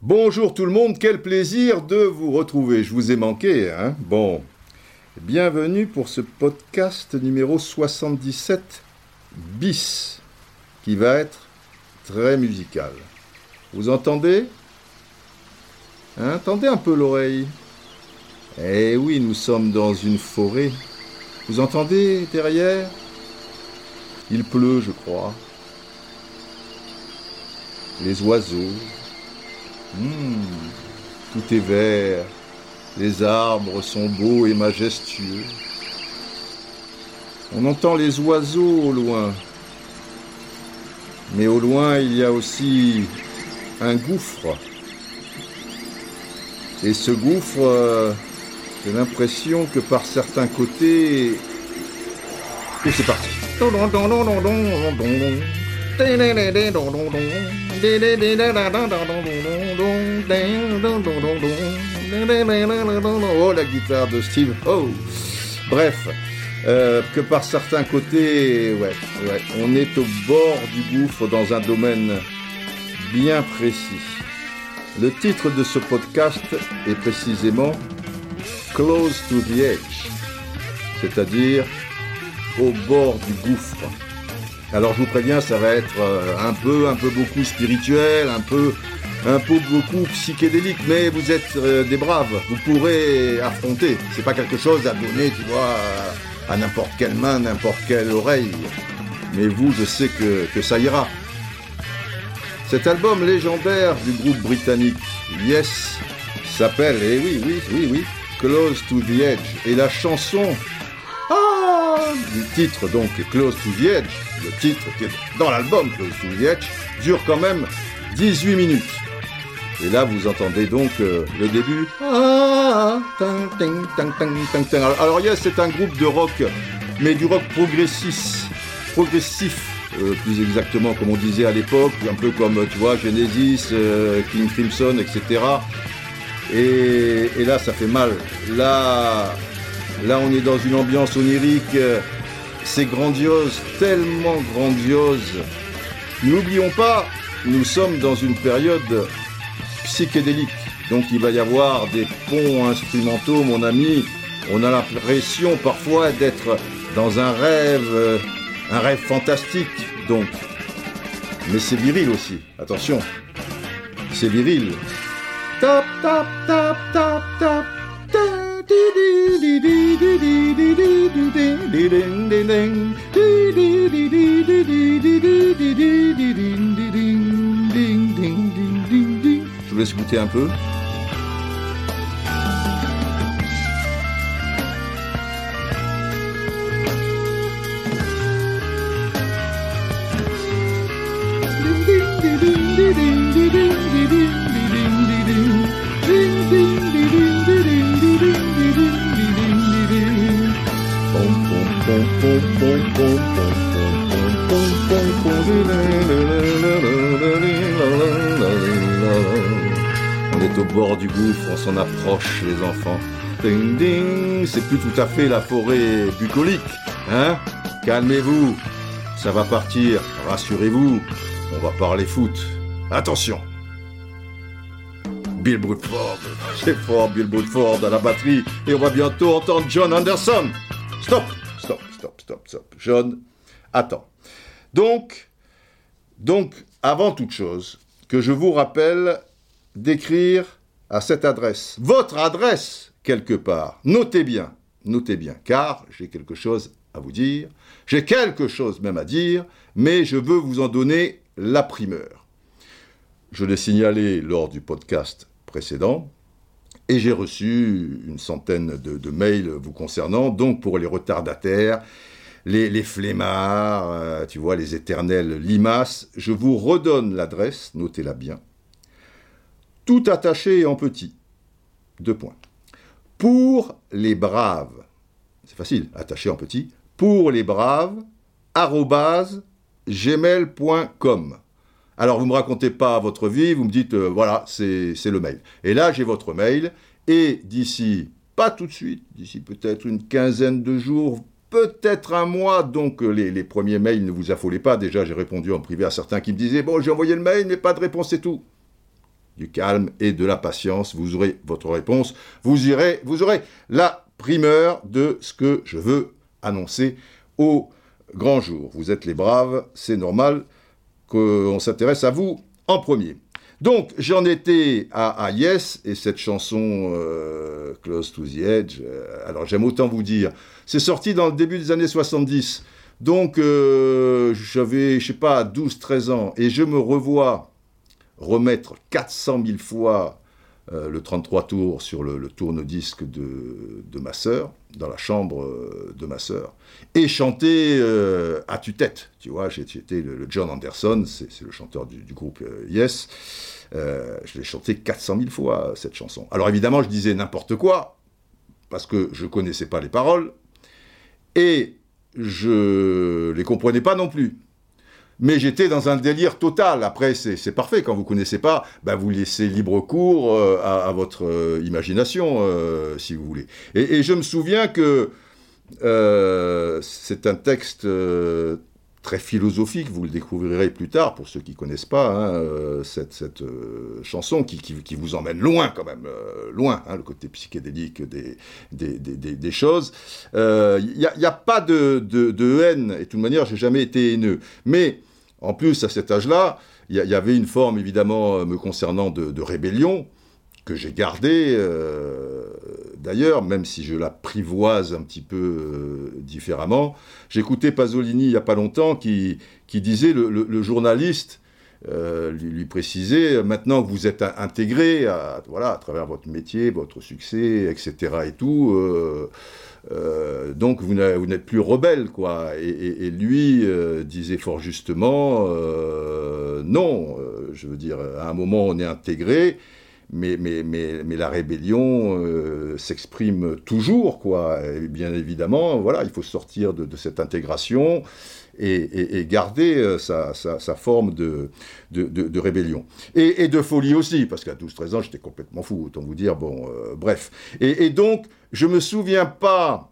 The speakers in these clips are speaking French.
Bonjour tout le monde, quel plaisir de vous retrouver. Je vous ai manqué, hein Bon, bienvenue pour ce podcast numéro 77 bis, qui va être très musical. Vous entendez? Hein un peu l'oreille. Eh oui, nous sommes dans une forêt. Vous entendez derrière? Il pleut, je crois. Les oiseaux. Hmm, tout est vert. Les arbres sont beaux et majestueux. On entend les oiseaux au loin. Mais au loin, il y a aussi un gouffre. Et ce gouffre, euh, j'ai l'impression que par certains côtés... Et c'est parti. Oh, la guitare de Steve Oh Bref, euh, que par certains côtés, ouais, ouais, on est au bord du gouffre dans un domaine bien précis. Le titre de ce podcast est précisément Close to the Edge, c'est-à-dire au bord du gouffre. Alors je vous préviens, ça va être euh, un peu, un peu beaucoup spirituel, un peu, un peu beaucoup psychédélique, mais vous êtes euh, des braves, vous pourrez affronter. C'est pas quelque chose à donner, tu vois, à n'importe quelle main, n'importe quelle oreille. Mais vous, je sais que, que ça ira. Cet album légendaire du groupe britannique Yes s'appelle, et oui, oui, oui, oui, Close to the Edge. Et la chanson du titre, donc Close to the Edge, le titre qui est dans l'album Close to the Edge, dure quand même 18 minutes. Et là, vous entendez donc euh, le début. Ah, alors, Yes, c'est un groupe de rock, mais du rock progressif, progressif, euh, plus exactement, comme on disait à l'époque, un peu comme, tu vois, Genesis, euh, King Crimson, etc. Et, et là, ça fait mal. Là, là, on est dans une ambiance onirique. C'est grandiose, tellement grandiose. N'oublions pas, nous sommes dans une période psychédélique. Donc il va y avoir des ponts instrumentaux, mon ami. On a l'impression parfois d'être dans un rêve, euh, un rêve fantastique, donc. Mais c'est viril aussi, attention. C'est viril. Tap, tap, tap, tap, tap. Ta, je vous laisse goûter un peu. On est au bord du gouffre, on s'en approche, les enfants. Ding ding, c'est plus tout à fait la forêt bucolique, hein? Calmez-vous, ça va partir, rassurez-vous, on va parler foot. Attention. Bill Woodford, c'est fort Bill Woodford à la batterie, et on va bientôt entendre John Anderson. Stop, stop, stop. John, attends. Donc, donc, avant toute chose, que je vous rappelle d'écrire à cette adresse, votre adresse quelque part. Notez bien, notez bien, car j'ai quelque chose à vous dire, j'ai quelque chose même à dire, mais je veux vous en donner la primeur. Je l'ai signalé lors du podcast précédent, et j'ai reçu une centaine de mails vous concernant, donc pour les retardataires, les, les flemmards, euh, tu vois, les éternels limaces, je vous redonne l'adresse, notez-la bien. Tout attaché en petit. Deux points. Pour les braves, c'est facile, attaché en petit, pour les braves, arrobase, gmail.com. Alors, vous ne me racontez pas votre vie, vous me dites, euh, voilà, c'est le mail. Et là, j'ai votre mail, et d'ici, pas tout de suite, d'ici peut-être une quinzaine de jours, peut-être un mois, donc les, les, premiers mails ne vous affolez pas. Déjà, j'ai répondu en privé à certains qui me disaient Bon, j'ai envoyé le mail, mais pas de réponse, c'est tout. Du calme et de la patience, vous aurez votre réponse. Vous irez, vous aurez la primeur de ce que je veux annoncer au grand jour. Vous êtes les braves, c'est normal qu'on s'intéresse à vous en premier. Donc, j'en étais à, Yes, et cette chanson euh, Close to the Edge, euh, alors j'aime autant vous dire, c'est sorti dans le début des années 70. Donc, euh, j'avais, je sais pas, 12-13 ans, et je me revois remettre 400 000 fois euh, le 33 tours sur le, tourne-disque de, ma sœur, dans la chambre euh, de ma sœur, et chanter euh, à tue-tête. Tu vois, j'étais le, John Anderson, c'est le chanteur du, groupe Yes. je l'ai chanté 400 000 fois, cette chanson. Alors évidemment, je disais n'importe quoi, parce que je connaissais pas les paroles, et je les comprenais pas non plus mais j'étais dans un délire total. Après, c'est parfait. Quand vous connaissez pas, bah, vous laissez libre cours euh, à, votre euh, imagination, euh, si vous voulez. Et, je me souviens que c'est un texte très philosophique, vous le découvrirez plus tard, pour ceux qui ne connaissent pas, hein, cette, cette chanson qui, qui, vous emmène loin quand même, loin, hein, le côté psychédélique des, des, des, choses. Il n'y a, pas de, de, de, haine, et de toute manière, j'ai jamais été haineux. Mais en plus, à cet âge-là, il y, avait une forme, évidemment, euh, me concernant de, rébellion, que j'ai gardée, euh, d'ailleurs, même si je la privoise un petit peu euh, différemment. J'écoutais Pasolini il n'y a pas longtemps qui, disait, le, journaliste lui, précisait, maintenant que vous êtes intégré à, voilà, à travers votre métier, votre succès, etc. et tout, euh, donc vous n'êtes plus rebelle, quoi. Et, lui euh, disait fort justement, euh, non, je veux dire, à un moment on est intégré, mais, mais, mais, la rébellion s'exprime toujours, quoi. Bien évidemment, voilà, il faut sortir de, cette intégration et, garder sa, sa, forme de, rébellion. Et, de folie aussi, parce qu'à 12-13 ans, j'étais complètement fou, autant vous dire, bon, bref. et donc, je me souviens pas.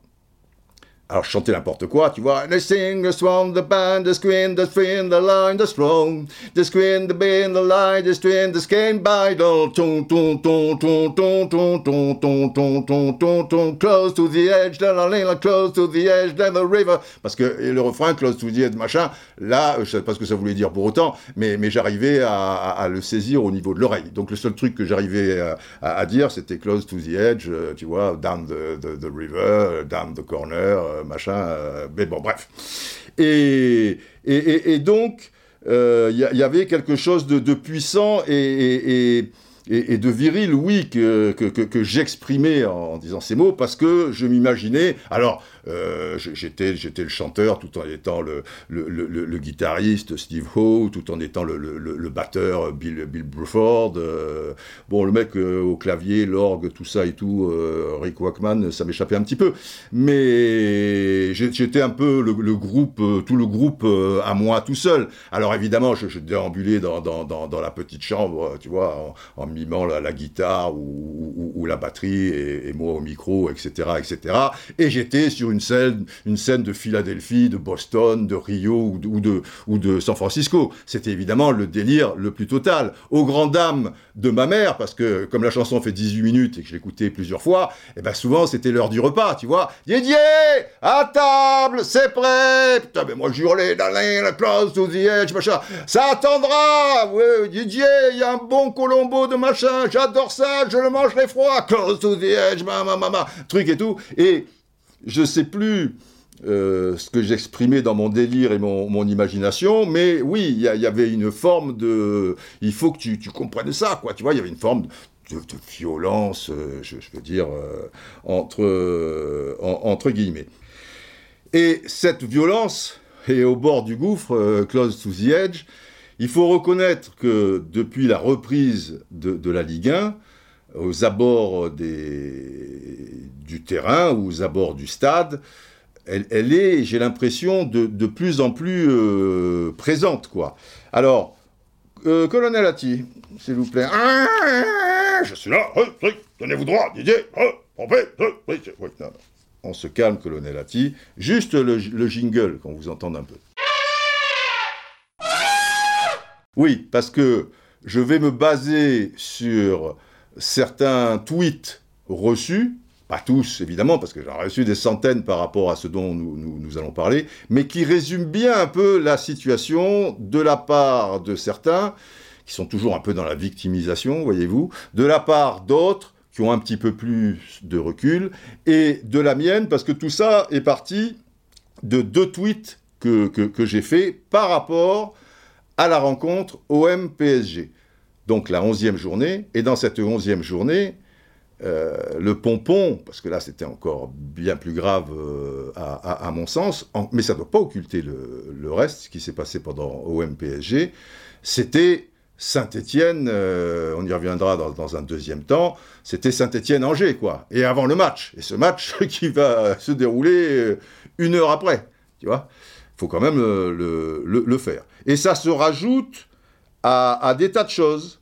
Alors, je chantais n'importe quoi, tu vois. The sing, the swan, the band, the screen, the string, the line, the strong. The screen, the band, the line, the string, the skin, by ton, ton, ton, ton, ton, ton, ton, ton, ton, ton, ton, ton, close to the edge, the line, close to the edge, then the river. Parce que le refrain, close to the edge, machin, là, je sais pas ce que ça voulait dire pour autant, mais, mais j'arrivais à, à, le saisir au niveau de l'oreille. Donc, le seul truc que j'arrivais à, à, dire, c'était close to the edge, tu vois, down the, the, the river, down the corner, machin, euh, mais bon, bref. Et, et, donc, il euh, y, avait quelque chose de, puissant et, et, de viril, oui, que, que, j'exprimais en, disant ces mots, parce que je m'imaginais, alors euh, j'étais, j'étais le chanteur tout en étant le, le, guitariste Steve Howe, tout en étant le, batteur Bill, Bill Bruford. Euh, bon, le mec euh, au clavier, l'orgue, tout ça et tout, Rick Wakeman, ça m'échappait un petit peu. Mais j'étais un peu le, groupe, tout le groupe à moi tout seul. Alors évidemment, je, déambulais dans, dans, dans, la petite chambre, tu vois, en, en mimant la, guitare ou, ou, la batterie et, et, moi au micro, etc., etc. Et j'étais sur une une scène, une scène de Philadelphie, de Boston, de Rio ou de, ou de, San Francisco. C'était évidemment le délire le plus total. Aux grandes dames de ma mère, parce que comme la chanson fait 18 minutes et que je l'écoutais plusieurs fois, et eh ben souvent c'était l'heure du repas, tu vois. Didier, à table, c'est prêt. Putain, mais moi j'hurlais, la close to the edge, machin. Ça attendra. Ouais, Didier, il y a un bon Colombo de machin. J'adore ça, je le mangerai froid. Close to the edge, ma, ma, ma, ma. Truc et tout. Et je ne sais plus euh, ce que j'exprimais dans mon délire et mon, imagination, mais oui, il y, avait une forme de... Il faut que tu, comprennes ça, quoi. Tu vois, il y avait une forme de, violence, euh, je, veux dire, euh, entre, entre guillemets. Et cette violence est au bord du gouffre, close to the edge. Il faut reconnaître que depuis la reprise de, de la Ligue 1, aux abords du terrain, aux abords du stade, elle, est, j'ai l'impression, de, plus en plus euh, présente, quoi. Alors, euh, colonel Atti, s'il vous plaît. Je suis là, tenez-vous droit, Didier, on se calme, colonelati. Juste le, le jingle, qu'on vous entende un peu. Oui, parce que je vais me baser sur certains tweets reçus, pas tous évidemment, parce que j'en ai reçu des centaines par rapport à ce dont nous, allons parler, mais qui résument bien un peu la situation de la part de certains, qui sont toujours un peu dans la victimisation, voyez-vous, de la part d'autres qui ont un petit peu plus de recul, et de la mienne, parce que tout ça est parti de deux tweets que, j'ai faits par rapport à la rencontre OM-PSG. Donc la onzième journée, et dans cette onzième journée, euh, le pompon, parce que là c'était encore bien plus grave euh, à, mon sens, mais ça ne doit pas occulter le, reste, ce qui s'est passé pendant OM-PSG, c'était Saint-Étienne, euh, on y reviendra dans, un deuxième temps, c'était Saint-Étienne-Angers, quoi, et avant le match, et ce match qui va se dérouler une heure après, tu vois faut quand même le, faire. Et ça se rajoute à, des tas de choses.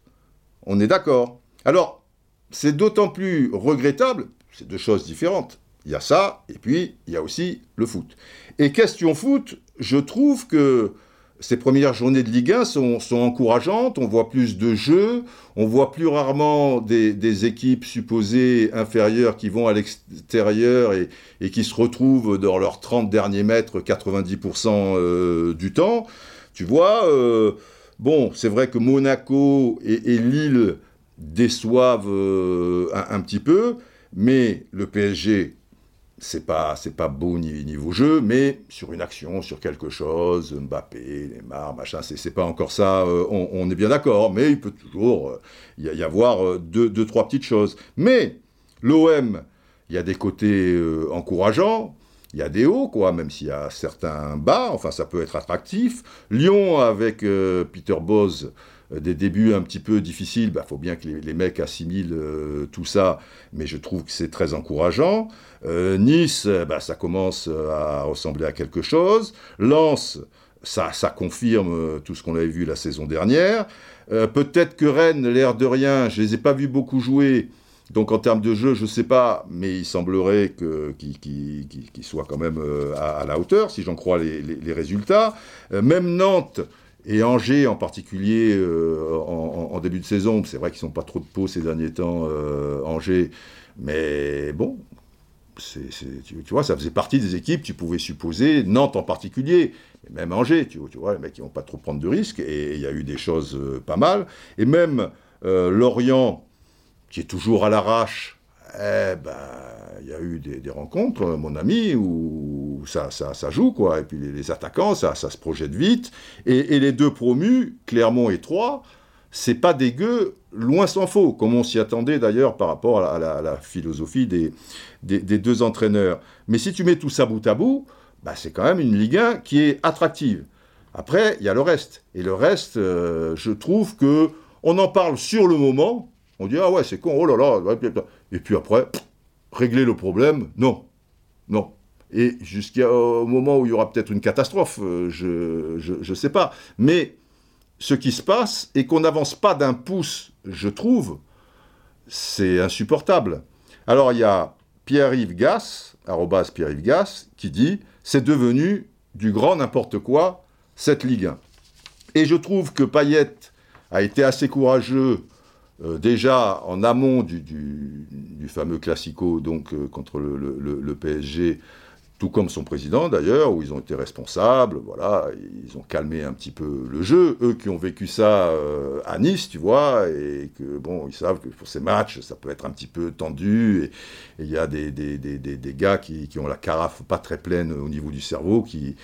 On est d'accord. Alors, c'est d'autant plus regrettable, c'est deux choses différentes. Il y a ça, et puis il y a aussi le foot. Et question foot, je trouve que ces premières journées de Ligue 1 sont, encourageantes, on voit plus de jeux, on voit plus rarement des, équipes supposées inférieures qui vont à l'extérieur et, qui se retrouvent dans leurs 30 derniers mètres 90% euh, du temps. Tu vois, euh, bon, c'est vrai que Monaco et, Lille déçoivent euh, un, petit peu, mais le PSG c'est pas c'est pas beau niveau jeu, mais sur une action, sur quelque chose, Mbappé, Neymar, machin, c'est pas encore ça. Euh, on, est bien d'accord, mais il peut toujours y, euh, y, avoir deux, trois petites choses. Mais l'OM, il y a des côtés encourageants. Il y a des hauts, quoi, même s'il y a certains bas, enfin ça peut être attractif. Lyon avec Peter Boz, euh, des débuts un petit peu difficiles, il bah, faut bien que les, mecs assimilent euh, tout ça, mais je trouve que c'est très encourageant. Euh, nice, bah, ça commence à ressembler à quelque chose. Lens, ça, ça confirme tout ce qu'on avait vu la saison dernière. Peut-être que Rennes, l'air de rien, je les ai pas vus beaucoup jouer. Donc en termes de jeu, je ne sais pas, mais il semblerait qu'ils soient quand même à, la hauteur, si j'en crois les, résultats. même Nantes, et Angers en particulier euh, en, début de saison, c'est vrai qu'ils sont pas trop de peau ces derniers temps, euh, Angers, mais bon, tu, vois, ça faisait partie des équipes, tu pouvais supposer, Nantes en particulier, même Angers, tu, vois, les mecs qui vont pas trop prendre de risques, et il y a eu des choses euh, pas mal, et même Lorient, qui est toujours à l'arrache, eh ben, il y a eu des, rencontres, mon ami, où ça, ça, joue, quoi. Et puis les, attaquants, ça, ça, se projette vite. Et, les deux promus, Clermont et Troyes, c'est pas dégueu, loin s'en faut, comme on s'y attendait d'ailleurs par rapport à la, philosophie des, des, deux entraîneurs. Mais si tu mets tout ça bout à bout, bah, c'est quand même une Ligue 1 qui est attractive. Après, il y a le reste. Et le reste, euh, je trouve que on en parle sur le moment, on dit, ah ouais, c'est con, oh là là. Et puis après, régler le problème, non. Non. Et jusqu'au moment où il y aura peut-être une catastrophe, euh, je ne sais pas. Mais ce qui se passe et qu'on n'avance pas d'un pouce, je trouve, c'est insupportable. Alors il y a Pierre-Yves Gass, arrobas Pierre-Yves Gass, qui dit c'est devenu du grand n'importe quoi, cette Ligue 1. Et je trouve que Payet a été assez courageux euh, déjà en amont du, fameux classico donc euh, contre le, PSG, tout comme son président d'ailleurs, où ils ont été responsables, voilà, ils ont calmé un petit peu le jeu, eux qui ont vécu ça euh, à Nice, tu vois, et que bon, ils savent que pour ces matchs, ça peut être un petit peu tendu, et il y a des, gars qui, ont la carafe pas très pleine au niveau du cerveau, qui,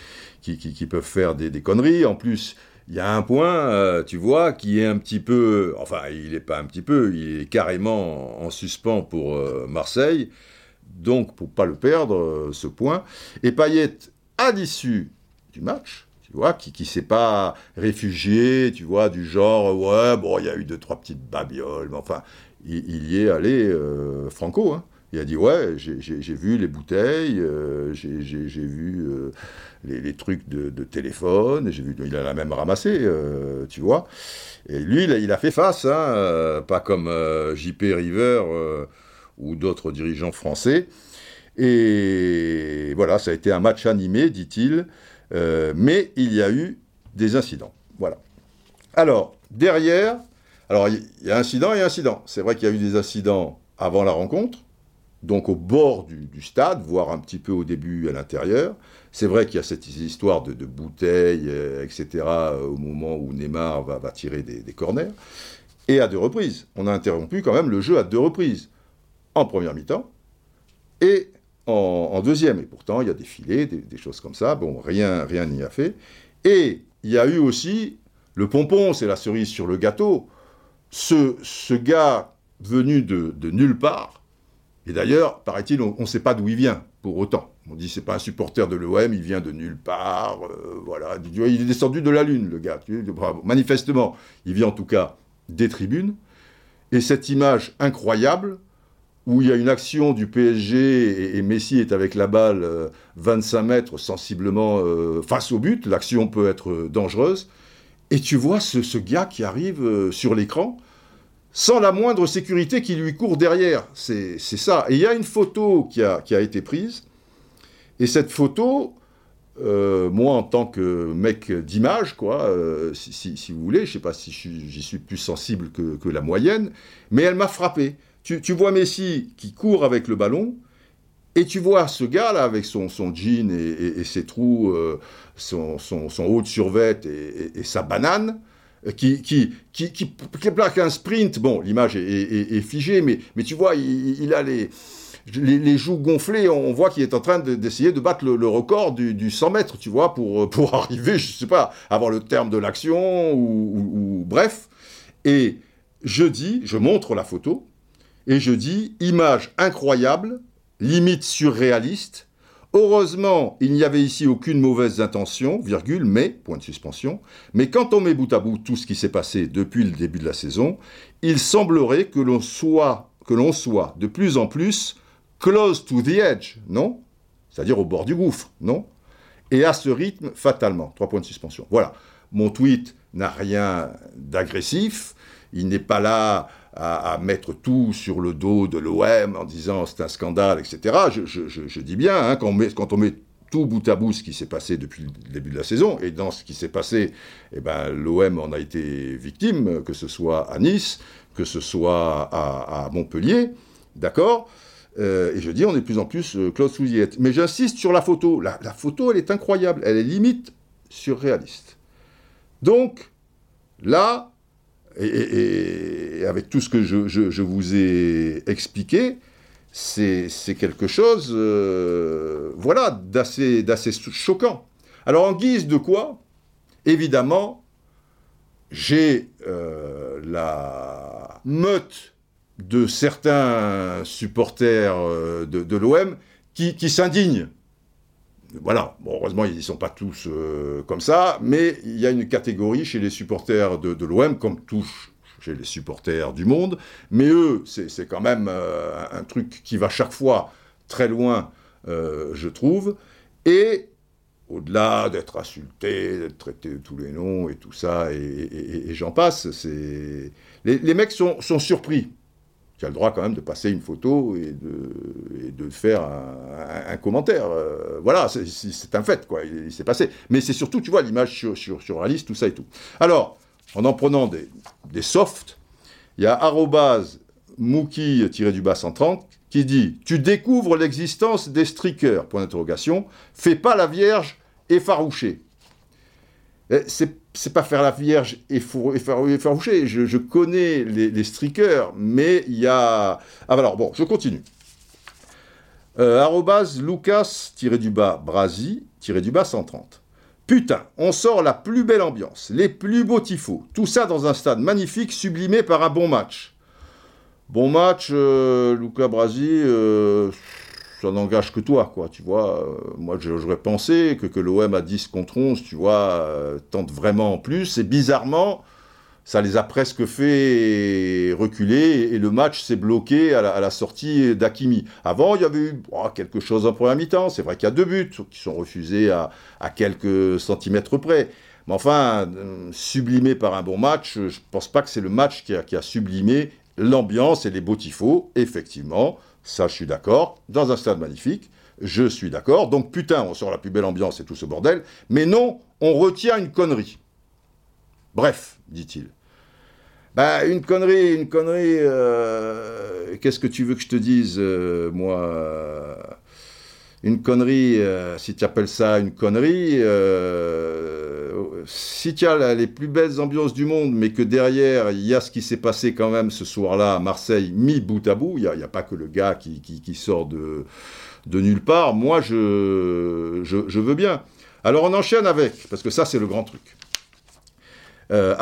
qui, peuvent faire des, conneries, en plus, il y a un point, euh, tu vois, qui est un petit peu, enfin, il n'est pas un petit peu, il est carrément en suspens pour euh, Marseille. Donc, pour pas le perdre, euh, ce point. Et Payet, à l'issue du match, tu vois, qui ne s'est pas réfugié, tu vois, du genre, ouais, bon, il y a eu deux, trois petites babioles, mais enfin, il, y est allé franco, hein. Il a dit ouais, j'ai vu les bouteilles, j'ai vu les, trucs de, téléphone, j'ai vu, il en a même ramassé, euh, tu vois. Et lui, il a, fait face, hein, euh, pas comme euh, JP River ou d'autres dirigeants français. Et voilà, ça a été un match animé, dit-il, mais il y a eu des incidents. Voilà. Alors, derrière, alors il y a incident et incident. C'est vrai qu'il y a eu des incidents avant la rencontre, donc au bord du, stade, voire un petit peu au début à l'intérieur. C'est vrai qu'il y a cette histoire de, bouteilles, euh, etc., au moment où Neymar va, tirer des, corners. Et à deux reprises. On a interrompu quand même le jeu à deux reprises. En première mi-temps et en, deuxième. Et pourtant, il y a des filets, des, choses comme ça. Bon, rien rien n'y a fait. Et il y a eu aussi le pompon, c'est la cerise sur le gâteau. Ce, ce gars venu de nulle part, et d'ailleurs, paraît-il, on ne sait pas d'où il vient, pour autant. On dit c'est pas un supporter de l'OM, il vient de nulle part, euh, voilà. Il est descendu de la lune, le gars. Bravo. Manifestement, il vient en tout cas des tribunes. Et cette image incroyable, où il y a une action du PSG et, Messi est avec la balle 25 euh, mètres sensiblement euh, face au but, l'action peut être dangereuse, et tu vois ce, gars qui arrive sur l'écran, sans la moindre sécurité qui lui court derrière. C'est ça. Et il y a une photo qui a, qui a été prise. Et cette photo, euh, moi en tant que mec d'image, quoi, euh, si, vous voulez, je ne sais pas si j'y suis plus sensible que, la moyenne, mais elle m'a frappé. Tu, vois Messi qui court avec le ballon, et tu vois ce gars-là avec son, son jean et, ses trous, euh, son, haut de survêt et, sa banane, qui, qui, plaque un sprint. Bon, l'image est, figée, mais, tu vois, il, a les, joues gonflées. On voit qu'il est en train d'essayer de, battre le, record du, 100 mètres, tu vois, pour, pour arriver, je sais pas, avant le terme de l'action, ou, bref. Et je dis, je montre la photo, et je dis, image incroyable, limite surréaliste, Heureusement, il n'y avait ici aucune mauvaise intention, virgule, mais, point de suspension, mais quand on met bout à bout tout ce qui s'est passé depuis le début de la saison, il semblerait que l'on soit, que l'on soit de plus en plus close to the edge, non? C'est-à-dire au bord du gouffre, non? Et à ce rythme, fatalement. Trois points de suspension. Voilà. Mon tweet n'a rien d'agressif. Il n'est pas là à, mettre tout sur le dos de l'OM en disant c'est un scandale, etc. Je, dis bien, hein, quand, on met, tout bout à bout ce qui s'est passé depuis le début de la saison, et dans ce qui s'est passé, eh ben, l'OM en a été victime, que ce soit à Nice, que ce soit à, Montpellier, d'accord? Euh, et je dis, on est de plus en plus euh, Claude Souliette. Mais j'insiste sur la photo. La, photo, elle est incroyable. Elle est limite surréaliste. Donc, là, et, avec tout ce que je, vous ai expliqué, c'est quelque chose, euh, voilà, d'assez choquant. Alors en guise de quoi Évidemment, j'ai euh, la meute de certains supporters euh, de, l'OM qui, qui s'indignent voilà, heureusement, ils ne sont pas tous euh, comme ça, mais il y a une catégorie chez les supporters de, l'OM, comme tous chez les supporters du monde, mais eux, c'est quand même euh, un truc qui va chaque fois très loin, euh, je trouve, et au-delà d'être insulté, d'être traité de tous les noms et tout ça, et, j'en passe, les, les, mecs sont surpris tu as le droit quand même de passer une photo et de, de faire un, commentaire. Euh, voilà, c'est un fait, quoi. Il, s'est passé. Mais c'est surtout, tu vois, l'image sur, sur, sur Alice, tout ça et tout. Alors, en en prenant des, des softs, il y a Mookie-du-bas 130 qui dit Tu découvres l'existence des streakers, point d'interrogation, fais pas la vierge effarouchée. C'est c'est pas faire la Vierge effarouchée. Je, je connais les, streakers, mais il y a. Ah, alors, bon, je continue. Euh, Lucas-du-bas Brasi-du-bas 130. Putain, on sort la plus belle ambiance, les plus beaux tifos. Tout ça dans un stade magnifique, sublimé par un bon match. Bon match, euh, Lucas Brasi, euh, ça n'engage que toi, quoi, tu vois. Euh, moi, j'aurais pensé que, que l'OM à 10 contre 11, tu vois, euh, tente vraiment en plus, et bizarrement, ça les a presque fait reculer, et, le match s'est bloqué à la, sortie d'Akimi. Avant, il y avait eu oh, quelque chose en première mi-temps, c'est vrai qu'il y a deux buts qui sont refusés à, quelques centimètres près. Mais enfin, euh, sublimé par un bon match, je ne pense pas que c'est le match qui a, qui a sublimé l'ambiance et les beaux effectivement, Ça, je suis d'accord. Dans un stade magnifique, je suis d'accord. Donc, putain, on sort la plus belle ambiance et tout ce bordel. Mais non, on retient une connerie. Bref, dit-il. Bah, une connerie, une connerie. Euh, qu'est-ce que tu veux que je te dise, euh, moi Une connerie, euh, si tu appelles ça une connerie, si tu as les plus belles ambiances du monde, mais que derrière, il y a ce qui s'est passé quand même ce soir-là à Marseille, mis bout à bout, il n'y a, pas que le gars qui, sort de, de, nulle part, moi, je, je, veux bien. Alors on enchaîne avec, parce que ça, c'est le grand truc. Euh,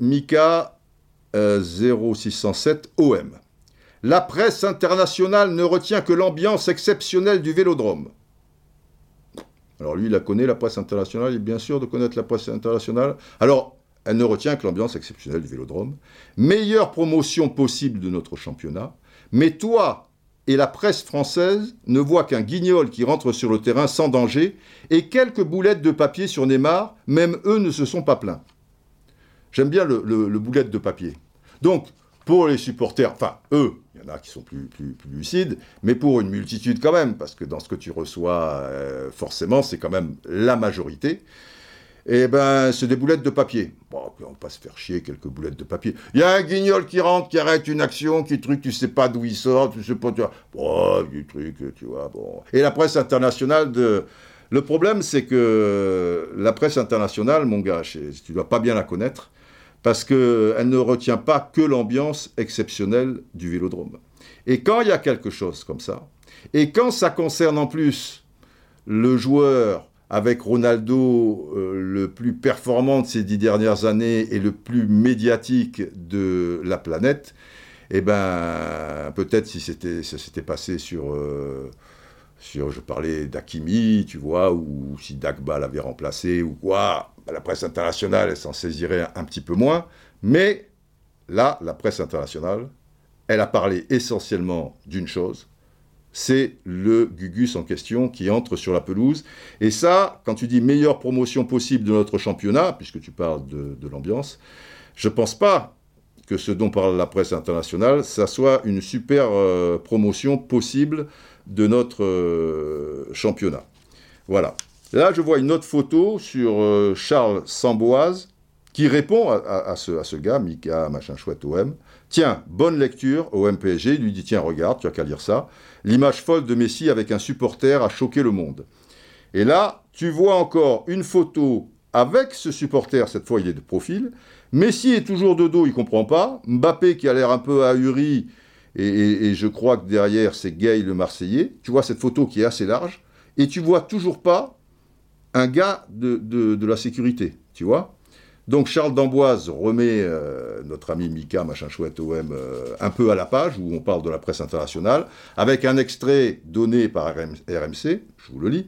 Mika 0607 euh. La presse internationale ne retient que l'ambiance exceptionnelle du vélodrome. Alors lui, il la connaît, la presse internationale, il est bien sûr de connaître la presse internationale. Alors, elle ne retient que l'ambiance exceptionnelle du vélodrome. Meilleure promotion possible de notre championnat. Mais toi et la presse française ne voient qu'un guignol qui rentre sur le terrain sans danger et quelques boulettes de papier sur Neymar, même eux ne se sont pas plaints. J'aime bien le, boulette de papier. Donc, pour les supporters, enfin, eux, il y en a qui sont plus, plus, lucides, mais pour une multitude quand même, parce que dans ce que tu reçois, euh, forcément, c'est quand même la majorité. Eh ben, c'est des boulettes de papier. Bon, on va se faire chier, quelques boulettes de papier. Il y a un guignol qui rentre, qui arrête une action, qui truc, tu sais pas d'où il sort, tu sais pas, tu vois. Bon, du truc, tu vois, bon. Et la presse internationale de... Le problème, c'est que la presse internationale, mon gars, tu dois pas bien la connaître, parce qu'elle ne retient pas que l'ambiance exceptionnelle du vélodrome. Et quand il y a quelque chose comme ça, et quand ça concerne en plus le joueur avec Ronaldo euh, le plus performant de ces dix dernières années et le plus médiatique de la planète, eh ben peut-être si ça s'était passé sur euh, sur je parlais d'Akimi, tu vois, ou si Dagba l'avait remplacé ou quoi, la presse internationale, s'en saisirait un, petit peu moins. Mais là, la presse internationale, elle a parlé essentiellement d'une chose, c'est le Gugus en question qui entre sur la pelouse. Et ça, quand tu dis meilleure promotion possible de notre championnat, puisque tu parles de, l'ambiance, je ne pense pas que ce dont parle la presse internationale, ça soit une super euh, promotion possible de notre euh, championnat. Voilà. Là, je vois une autre photo sur euh, Charles Samboise qui répond à, ce, gars, Mika, machin chouette OM. Tiens, bonne lecture au MPSG. Il lui dit Tiens, regarde, tu as qu'à lire ça. L'image folle de Messi avec un supporter a choqué le monde. Et là, tu vois encore une photo avec ce supporter. Cette fois, il est de profil. Messi est toujours de dos, il comprend pas. Mbappé qui a l'air un peu ahuri. Et, et, je crois que derrière, c'est Gay le Marseillais. Tu vois cette photo qui est assez large. Et tu vois toujours pas un gars de, la sécurité, tu vois. Donc Charles d'Amboise remet euh, notre ami Mika, machin chouette OM, euh, un peu à la page, où on parle de la presse internationale, avec un extrait donné par RMC, je vous le lis.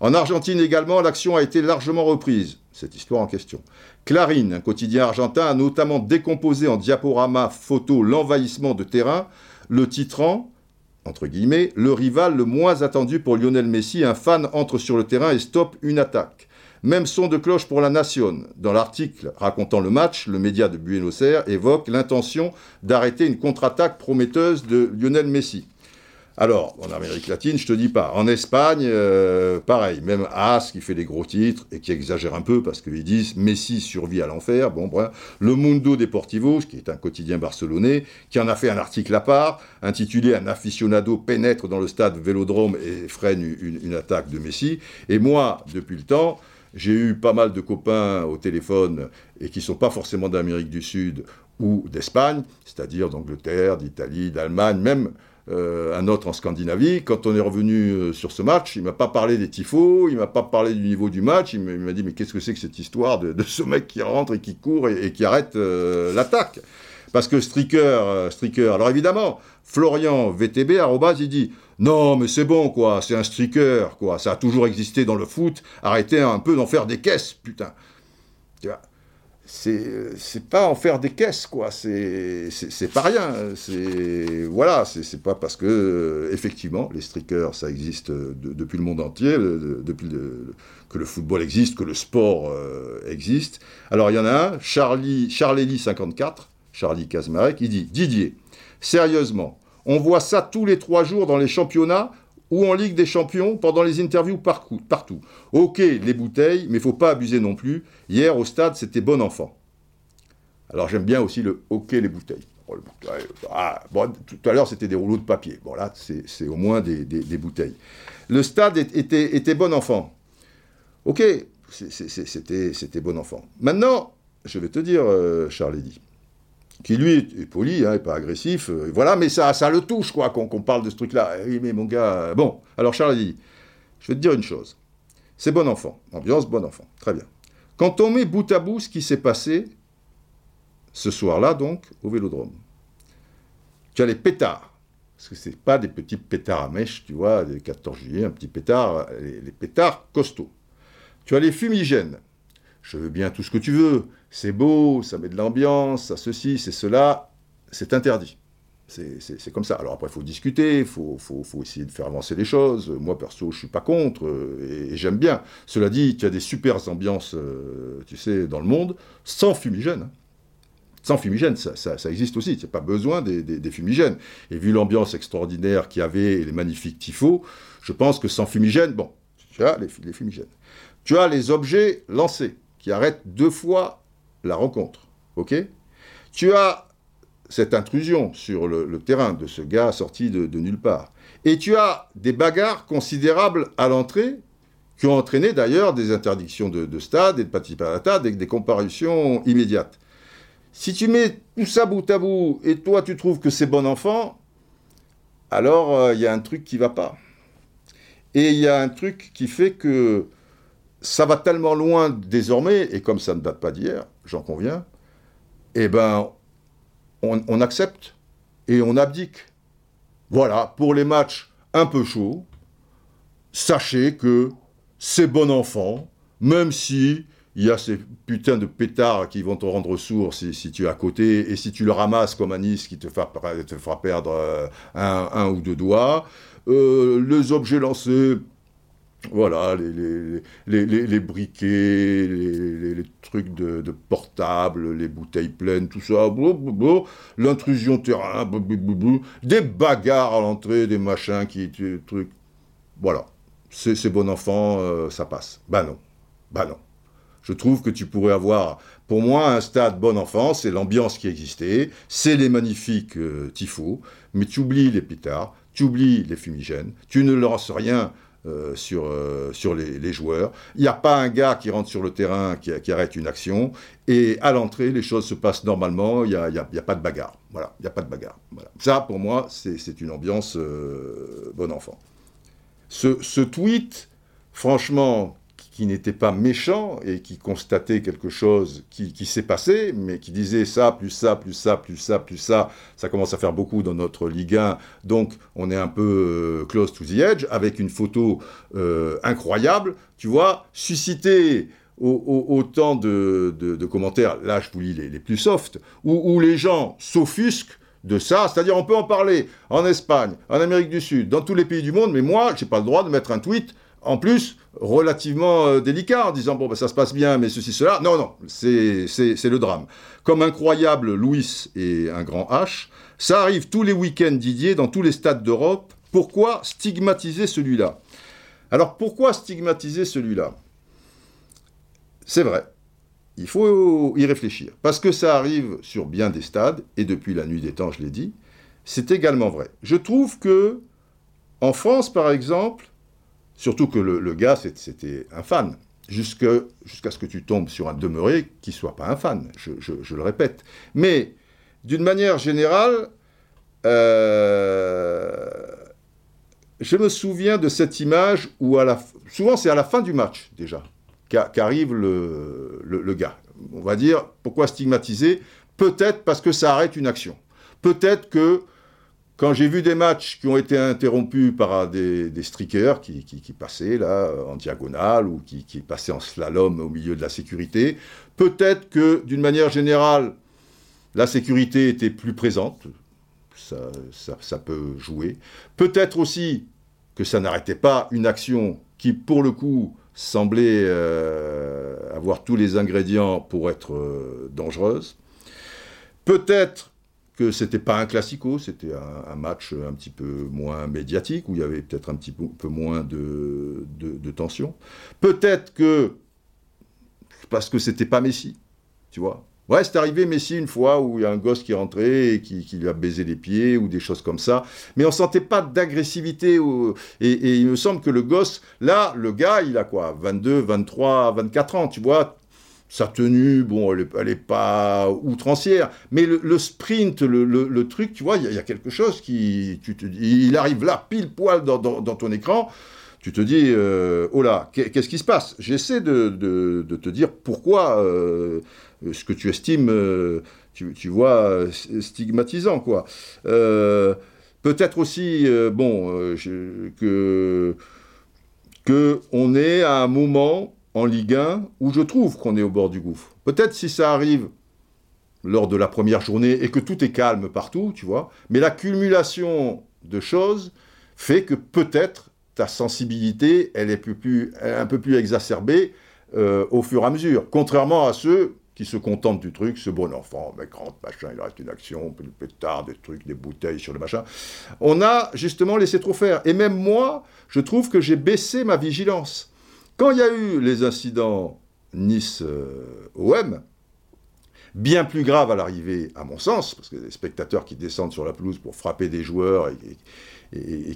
En Argentine également, l'action a été largement reprise, cette histoire en question. Clarine, un quotidien argentin, a notamment décomposé en diaporama photo l'envahissement de terrain, le titrant entre guillemets, le rival le moins attendu pour Lionel Messi, un fan entre sur le terrain et stoppe une attaque. Même son de cloche pour la Nation. Dans l'article racontant le match, le média de Buenos Aires évoque l'intention d'arrêter une contre-attaque prometteuse de Lionel Messi. Alors, en Amérique latine, je te dis pas. En Espagne, euh, pareil. Même As, qui fait des gros titres et qui exagère un peu parce qu'ils disent Messi survit à l'enfer. Bon, bref. Le Mundo Deportivo, qui est un quotidien barcelonais, qui en a fait un article à part, intitulé Un aficionado pénètre dans le stade Vélodrome et freine une, attaque de Messi. Et moi, depuis le temps, j'ai eu pas mal de copains au téléphone et qui sont pas forcément d'Amérique du Sud ou d'Espagne, c'est-à-dire d'Angleterre, d'Italie, d'Allemagne, même euh, un autre en Scandinavie. Quand on est revenu euh, sur ce match, il m'a pas parlé des tifos, il m'a pas parlé du niveau du match, il m'a dit mais qu'est-ce que c'est que cette histoire de, ce mec qui rentre et qui court et, qui arrête euh, l'attaque? Parce que Stricker, Stricker, alors évidemment, Florian VTB, il dit non, mais c'est bon, quoi, c'est un striker, quoi, ça a toujours existé dans le foot, arrêtez un peu d'en faire des caisses, putain. Tu vois? C'est pas en faire des caisses quoi. C'est pas rien. C'est voilà c'est pas parce que euh, effectivement les streakers ça existe depuis le monde entier depuis que le football existe que le sport euh, existe. Alors il y en a un Charlie Charlie 54 Charlie Kazmarek il dit Didier sérieusement On voit ça tous les trois jours dans les championnats ou en Ligue des Champions pendant les interviews partout. Ok, les bouteilles, mais faut pas abuser non plus. Hier, au stade, c'était bon enfant. Alors j'aime bien aussi le ok, les bouteilles. Ah, tout à l'heure, c'était des rouleaux de papier. Bon, là, c'est au moins des, bouteilles. Le stade était, bon enfant. Ok, c'était bon enfant. Maintenant, je vais te dire, euh, Charles qui lui est poli, hein, pas agressif, euh, voilà, mais ça, ça le touche, quoi, qu'on parle de ce truc-là. Eh oui, mais mon gars, euh, bon, alors Charles Eddy, je vais te dire une chose. C'est bon enfant, ambiance bon enfant, très bien. Quand on met bout à bout ce qui s'est passé ce soir-là, donc, au Vélodrome, tu as les pétards, parce que c'est pas des petits pétards à mèche, tu vois, des 14 juillet, un petit pétard, les pétards costauds. Tu as les fumigènes. Je veux bien tout ce que tu veux. C'est beau, ça met de l'ambiance, ça ceci, c'est cela. C'est interdit. C'est comme ça. Alors après, il faut discuter, il faut, essayer de faire avancer les choses. Moi, perso, je suis pas contre euh, et, j'aime bien. Cela dit, tu as des super ambiances, euh, tu sais, dans le monde, sans fumigène. Sans fumigène, ça, existe aussi. Tu n'as pas besoin des, fumigènes. Et vu l'ambiance extraordinaire qu'il y avait et les magnifiques tifos, je pense que sans fumigène, bon, tu as les fumigènes. Tu as les objets lancés qui arrêtent deux fois la rencontre. OK? Tu as cette intrusion sur le, terrain de ce gars sorti de, nulle part. Et tu as des bagarres considérables à l'entrée qui ont entraîné d'ailleurs des interdictions de, stade et de à des, des comparutions immédiates. Si tu mets tout ça bout à bout et toi tu trouves que c'est bon enfant, alors euh, il y a un truc qui va pas. Et il y a un truc qui fait que ça va tellement loin désormais, et comme ça ne date pas d'hier, j'en conviens, eh ben, on, accepte et on abdique. Voilà, pour les matchs un peu chauds, sachez que c'est bon enfant, même si il y a ces putains de pétards qui vont te rendre sourd si, tu es à côté, et si tu le ramasses comme Anis qui te fera, te fera perdre euh, un, ou deux doigts. Euh, les objets lancés, voilà, les, les, briquets, les, trucs de, de, portable, les bouteilles pleines, tout ça, l'intrusion terrain, des bagarres à l'entrée, des machins qui, trucs. Voilà, c'est bon enfant, euh, ça passe. Bah non, bah non. Je trouve que tu pourrais avoir, pour moi, un stade bon enfant, c'est l'ambiance qui existait, c'est les magnifiques euh, tifos, mais tu oublies les pétards, tu oublies les fumigènes, tu ne lances rien euh, sur, euh, sur les, joueurs. Il n'y a pas un gars qui rentre sur le terrain qui, arrête une action. Et à l'entrée, les choses se passent normalement. Il n'y a, y a, pas de bagarre. Voilà, il n'y a pas de bagarre. Voilà. Ça, pour moi, c'est une ambiance euh, bon enfant. Ce tweet, franchement, qui n'était pas méchant et qui constatait quelque chose qui, s'est passé, mais qui disait ça, plus ça, plus ça, plus ça, plus ça, ça commence à faire beaucoup dans notre Ligue 1, donc on est un peu euh, close to the edge, avec une photo euh, incroyable, tu vois, susciter autant de, commentaires, là je vous lis les, plus soft, où, où les gens s'offusquent de ça, c'est-à-dire on peut en parler en Espagne, en Amérique du Sud, dans tous les pays du monde, mais moi, j'ai pas le droit de mettre un tweet en plus, relativement euh, délicat, en disant, bon, ben, ça se passe bien, mais ceci, cela. Non, non, c'est le drame. Comme incroyable Louis et un grand H, ça arrive tous les week-ends, Didier, dans tous les stades d'Europe. Pourquoi stigmatiser celui-là? Alors, pourquoi stigmatiser celui-là? C'est vrai. Il faut y réfléchir. Parce que ça arrive sur bien des stades, et depuis la nuit des temps, je l'ai dit, c'est également vrai. Je trouve que, en France, par exemple, Surtout que le, gars, c'était un fan. Jusqu'à ce que tu tombes sur un demeuré qui soit pas un fan, je, le répète. Mais, d'une manière générale, euh, je me souviens de cette image où, à la, souvent c'est à la fin du match déjà, qu'arrive le, gars. On va dire, pourquoi stigmatiser? Peut-être parce que ça arrête une action. Peut-être que quand j'ai vu des matchs qui ont été interrompus par des, streakers qui, passaient là en diagonale ou qui, passaient en slalom au milieu de la sécurité, peut-être que d'une manière générale, la sécurité était plus présente, ça, peut jouer. Peut-être aussi que ça n'arrêtait pas une action qui, pour le coup, semblait euh, avoir tous les ingrédients pour être euh, dangereuse. Peut-être que c'était pas un classico, c'était un, match un petit peu moins médiatique, où il y avait peut-être un petit peu, moins de, de, tension. Peut-être que parce que c'était pas Messi, tu vois. Ouais, c'est arrivé Messi une fois où il y a un gosse qui est rentré et qui, lui a baisé les pieds ou des choses comme ça. Mais on sentait pas d'agressivité. Et, et, il me semble que le gosse, là, le gars, il a quoi 22, 23, 24 ans, tu vois sa tenue, bon, elle n'est pas outrancière, mais le, sprint, le, truc, tu vois, il y, a quelque chose qui, tu te dis, il arrive là, pile poil dans, ton écran, tu te dis, euh, oh là, qu'est-ce qui se passe? J'essaie de, te dire pourquoi euh, ce que tu estimes, euh, tu, vois, stigmatisant, quoi. Peut-être aussi, bon, que, que on est à un moment en Ligue 1 où je trouve qu'on est au bord du gouffre. Peut-être si ça arrive lors de la première journée et que tout est calme partout, tu vois, mais la cumulation de choses fait que peut-être ta sensibilité, elle est un peu plus exacerbée euh, au fur et à mesure, contrairement à ceux qui se contentent du truc, ce bon enfant, mais grand machin, il reste une action, des pétards, des trucs, des bouteilles sur le machin. On a justement laissé trop faire. Et même moi, je trouve que j'ai baissé ma vigilance. Quand il y a eu les incidents Nice-OM, bien plus graves à l'arrivée, à mon sens, parce que les spectateurs qui descendent sur la pelouse pour frapper des joueurs et,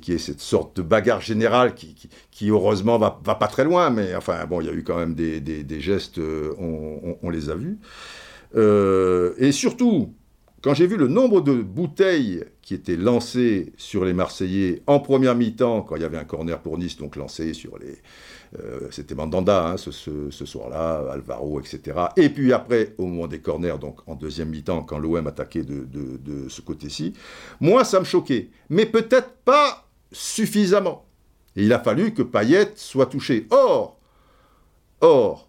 qui est cette sorte de bagarre générale qui, heureusement va, va, pas très loin, mais enfin bon, il y a eu quand même des, gestes, euh, on, les a vus. Euh, et surtout, quand j'ai vu le nombre de bouteilles qui étaient lancées sur les Marseillais en première mi-temps, quand il y avait un corner pour Nice, donc lancé sur les, euh, c'était Mandanda hein, ce, soir-là, Alvaro, etc. Et puis après, au moment des corners, donc en deuxième mi-temps, quand l'OM attaquait de, ce côté-ci, moi, ça me choquait. Mais peut-être pas suffisamment. Il a fallu que Payet soit touché. Or, or,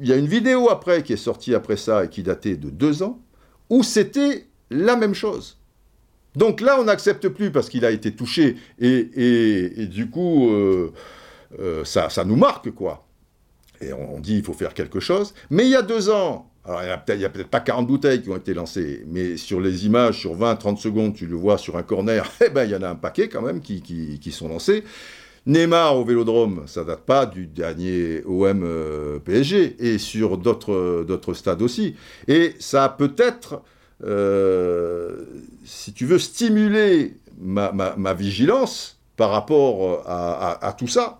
il y a une vidéo après qui est sortie après ça et qui datait de deux ans, où c'était la même chose. Donc là, on n'accepte plus parce qu'il a été touché et, du coup, euh, euh, ça, ça nous marque, quoi. Et on, dit il faut faire quelque chose. Mais il y a deux ans, alors il n'y a peut-être pas 40 bouteilles qui ont été lancées, mais sur les images, sur 20-30 secondes, tu le vois sur un corner, eh ben il y en a un paquet quand même qui, qui, sont lancés. Neymar au Vélodrome, ça date pas du dernier OM euh, PSG, et sur d'autres stades aussi. Et ça a peut-être, euh, si tu veux, stimuler ma, vigilance par rapport à tout ça.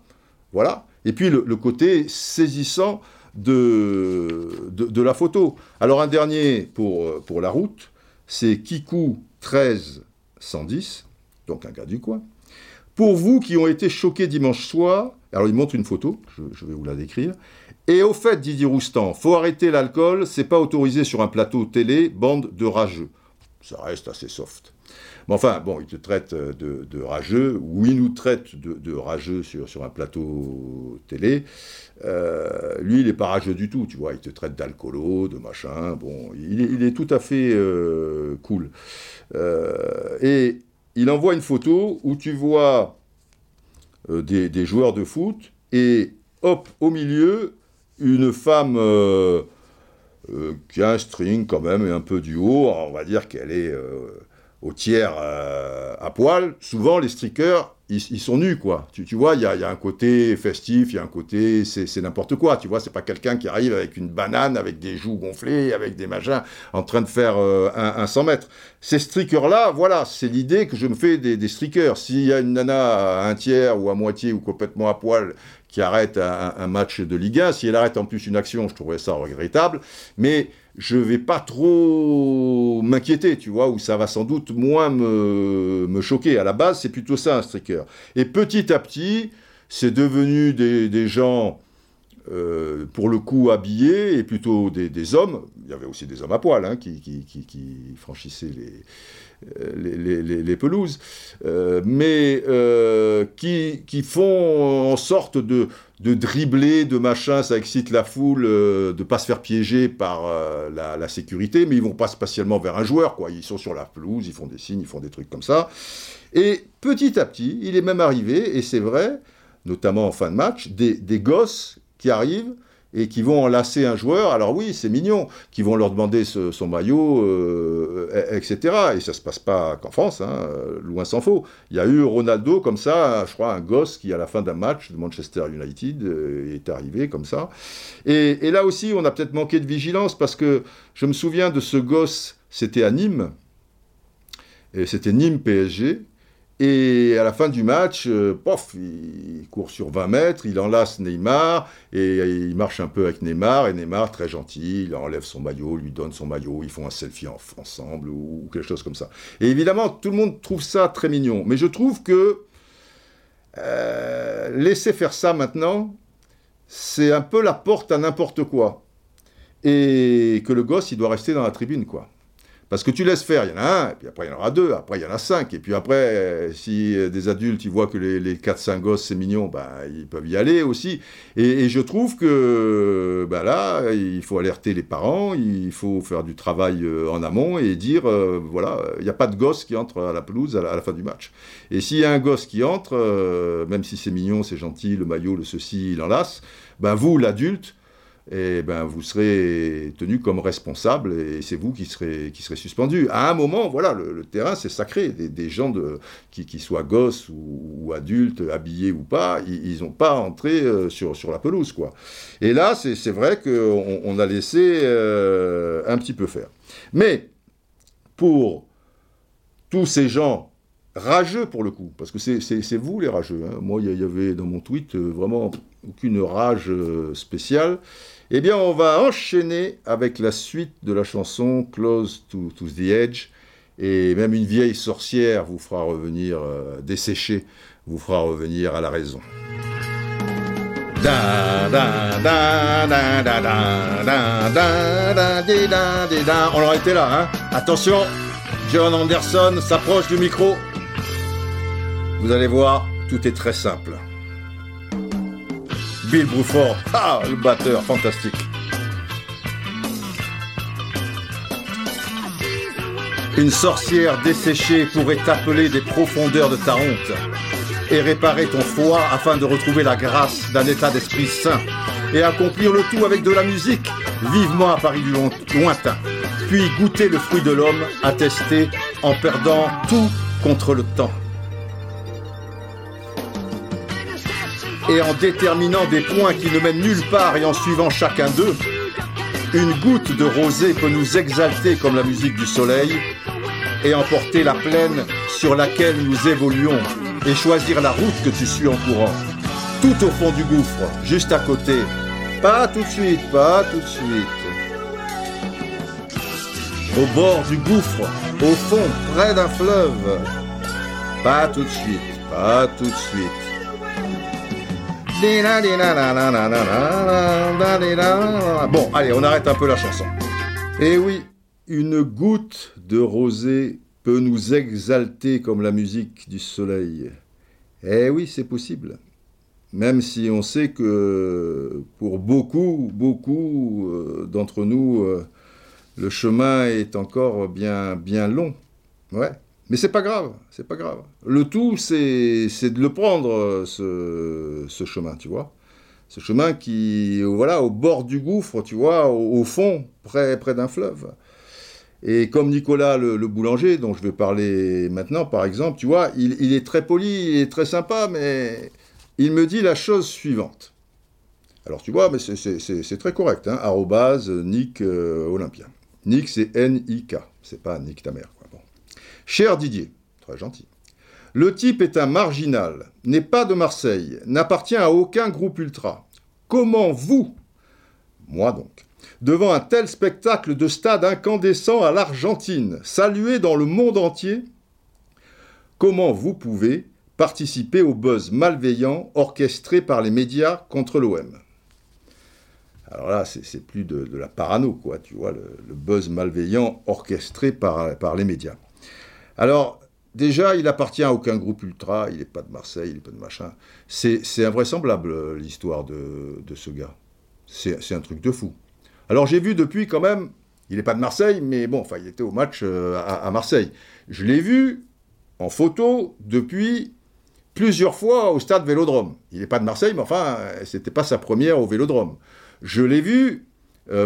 Voilà. Et puis le, côté saisissant de, la photo. Alors un dernier pour, euh, la route, c'est Kikou 13110, donc un gars du coin. Pour vous qui ont été choqués dimanche soir, alors il montre une photo, je, vais vous la décrire. Et au fait, Didier Roustan, faut arrêter l'alcool, c'est pas autorisé sur un plateau télé, bande de rageux. Ça reste assez soft. Mais enfin, bon, il te traite de, rageux, ou il nous traite de, rageux sur, un plateau télé. Euh, lui, il n'est pas rageux du tout, tu vois. Il te traite d'alcoolo, de machin. Bon, il est, tout à fait euh, cool. Euh, et il envoie une photo où tu vois des, joueurs de foot et hop, au milieu, une femme qui a un string quand même et un peu du haut. On va dire qu'elle est au tiers euh, à poil, souvent les streakers, ils, sont nus, quoi. Tu, tu vois, il y a, un côté festif, il y a un côté, c'est n'importe quoi, tu vois, c'est pas quelqu'un qui arrive avec une banane, avec des joues gonflées, avec des machins, en train de faire euh, un, 100 mètres. Ces streakers-là, voilà, c'est l'idée que je me fais des, des streakers. S'il y a une nana à un tiers ou à moitié ou complètement à poil qui arrête un, match de Ligue 1, si elle arrête en plus une action, je trouverais ça regrettable, mais je vais pas trop m'inquiéter, tu vois, ou ça va sans doute moins me, choquer. À la base, c'est plutôt ça un streaker. Et petit à petit, c'est devenu des, gens, euh, pour le coup, habillés, et plutôt des, hommes. Il y avait aussi des hommes à poil hein, qui, franchissaient les, les, pelouses, euh, mais euh, qui, qui, font en sorte de, de dribbler, de machin, ça excite la foule, euh, de pas se faire piéger par euh, la, sécurité, mais ils vont pas spatialement vers un joueur, quoi. Ils sont sur la pelouse, ils font des signes, ils font des trucs comme ça. Et petit à petit, il est même arrivé, et c'est vrai, notamment en fin de match, des, gosses qui arrivent et qui vont enlacer un joueur, alors oui, c'est mignon, qui vont leur demander son maillot, euh, etc. Et ça se passe pas qu'en France, hein, loin s'en faut. Il y a eu Ronaldo comme ça, je crois, un gosse qui, à la fin d'un match de Manchester United, euh, est arrivé comme ça. Et, et là aussi, on a peut-être manqué de vigilance parce que je me souviens de ce gosse, c'était à Nîmes, et c'était Nîmes PSG. Et à la fin du match, euh, il court sur 20 mètres, il enlace Neymar, et il marche un peu avec Neymar, et Neymar, très gentil, il enlève son maillot, lui donne son maillot, ils font un selfie ensemble, ou, quelque chose comme ça. Et évidemment, tout le monde trouve ça très mignon. Mais je trouve que euh, laisser faire ça maintenant, c'est un peu la porte à n'importe quoi. Et que le gosse, il doit rester dans la tribune, quoi. Parce que tu laisses faire, il y en a un, puis après il y en aura deux, après il y en a cinq, et puis après, euh, si euh, des adultes, ils voient que les, les 4-5 gosses, c'est mignon, ben, ils peuvent y aller aussi. Et, je trouve que ben là, il faut alerter les parents, il faut faire du travail euh, en amont et dire, voilà, il n'y a pas de gosse qui entre à la pelouse à la, fin du match. Et s'il y a un gosse qui entre, même si c'est mignon, c'est gentil, le maillot, le ceci, il enlace, ben vous, l'adulte, et ben vous serez tenu comme responsable et c'est vous qui serez, qui serez suspendu. À un moment, voilà, le, terrain c'est sacré. Des, gens de, qui, qui, soient gosses ou, adultes, habillés ou pas, ils n'ont pas entré euh, sur, sur la pelouse. quoi. Et là, c'est vrai qu'on on a laissé euh, un petit peu faire. Mais pour tous ces gens rageux pour le coup, parce que c'est vous les rageux. Hein. Moi, il y, avait dans mon tweet euh, vraiment aucune rage spéciale. Eh bien, on va enchaîner avec la suite de la chanson Close to, the Edge. Et même une vieille sorcière vous fera revenir, euh, desséchée, vous fera revenir à la raison. On aurait été là, hein Attention, John Anderson s'approche du micro. Vous allez voir, tout est très simple. Bill Bruford. Ah, le batteur, fantastique. Une sorcière desséchée pourrait t'appeler des profondeurs de ta honte et réparer ton foie afin de retrouver la grâce d'un état d'esprit sain et accomplir le tout avec de la musique vivement à Paris du lointain, puis goûter le fruit de l'homme attesté en perdant tout contre le temps. Et en déterminant des points qui ne mènent nulle part et en suivant chacun d'eux, une goutte de rosée peut nous exalter comme la musique du soleil et emporter la plaine sur laquelle nous évoluons et choisir la route que tu suis en courant. Tout au fond du gouffre, juste à côté. Pas tout de suite, pas tout de suite. Au bord du gouffre, au fond, près d'un fleuve. Pas tout de suite, pas tout de suite. Bon, allez, on arrête un peu la chanson. Eh oui, une goutte de rosée peut nous exalter comme la musique du soleil. Eh oui, c'est possible. Même si on sait que pour beaucoup, beaucoup d'entre nous, le chemin est encore bien, bien long. Ouais. Mais c'est pas grave, c'est pas grave. Le tout, c'est de le prendre, ce, chemin, tu vois. Ce chemin qui, voilà, au bord du gouffre, tu vois, au, fond, près, près d'un fleuve. Et comme Nicolas le, boulanger, dont je vais parler maintenant, par exemple, tu vois, il, il est très poli, il est très sympa, mais il me dit la chose suivante. Alors tu vois, mais c'est très correct, hein, arrobase Nick euh, Olympia. Nick, c'est N-I-K, c'est pas Nick ta mère. Cher Didier, très gentil. Le type est un marginal, n'est pas de Marseille, n'appartient à aucun groupe ultra. Comment vous, moi donc, devant un tel spectacle de stade incandescent à l'Argentine, salué dans le monde entier, comment vous pouvez participer au buzz malveillant orchestré par les médias contre l'OM alors là, c'est plus de, la parano, quoi, tu vois, le, buzz malveillant orchestré par, par les médias. Alors, déjà, il appartient à aucun groupe ultra, il n'est pas de Marseille, il n'est pas de machin. C'est invraisemblable, l'histoire de, ce gars. C'est un truc de fou. Alors, j'ai vu depuis quand même, il n'est pas de Marseille, mais bon, enfin, il était au match euh, à, Marseille. Je l'ai vu en photo depuis plusieurs fois au stade Vélodrome. Il n'est pas de Marseille, mais enfin, c'était pas sa première au Vélodrome. Je l'ai vu euh,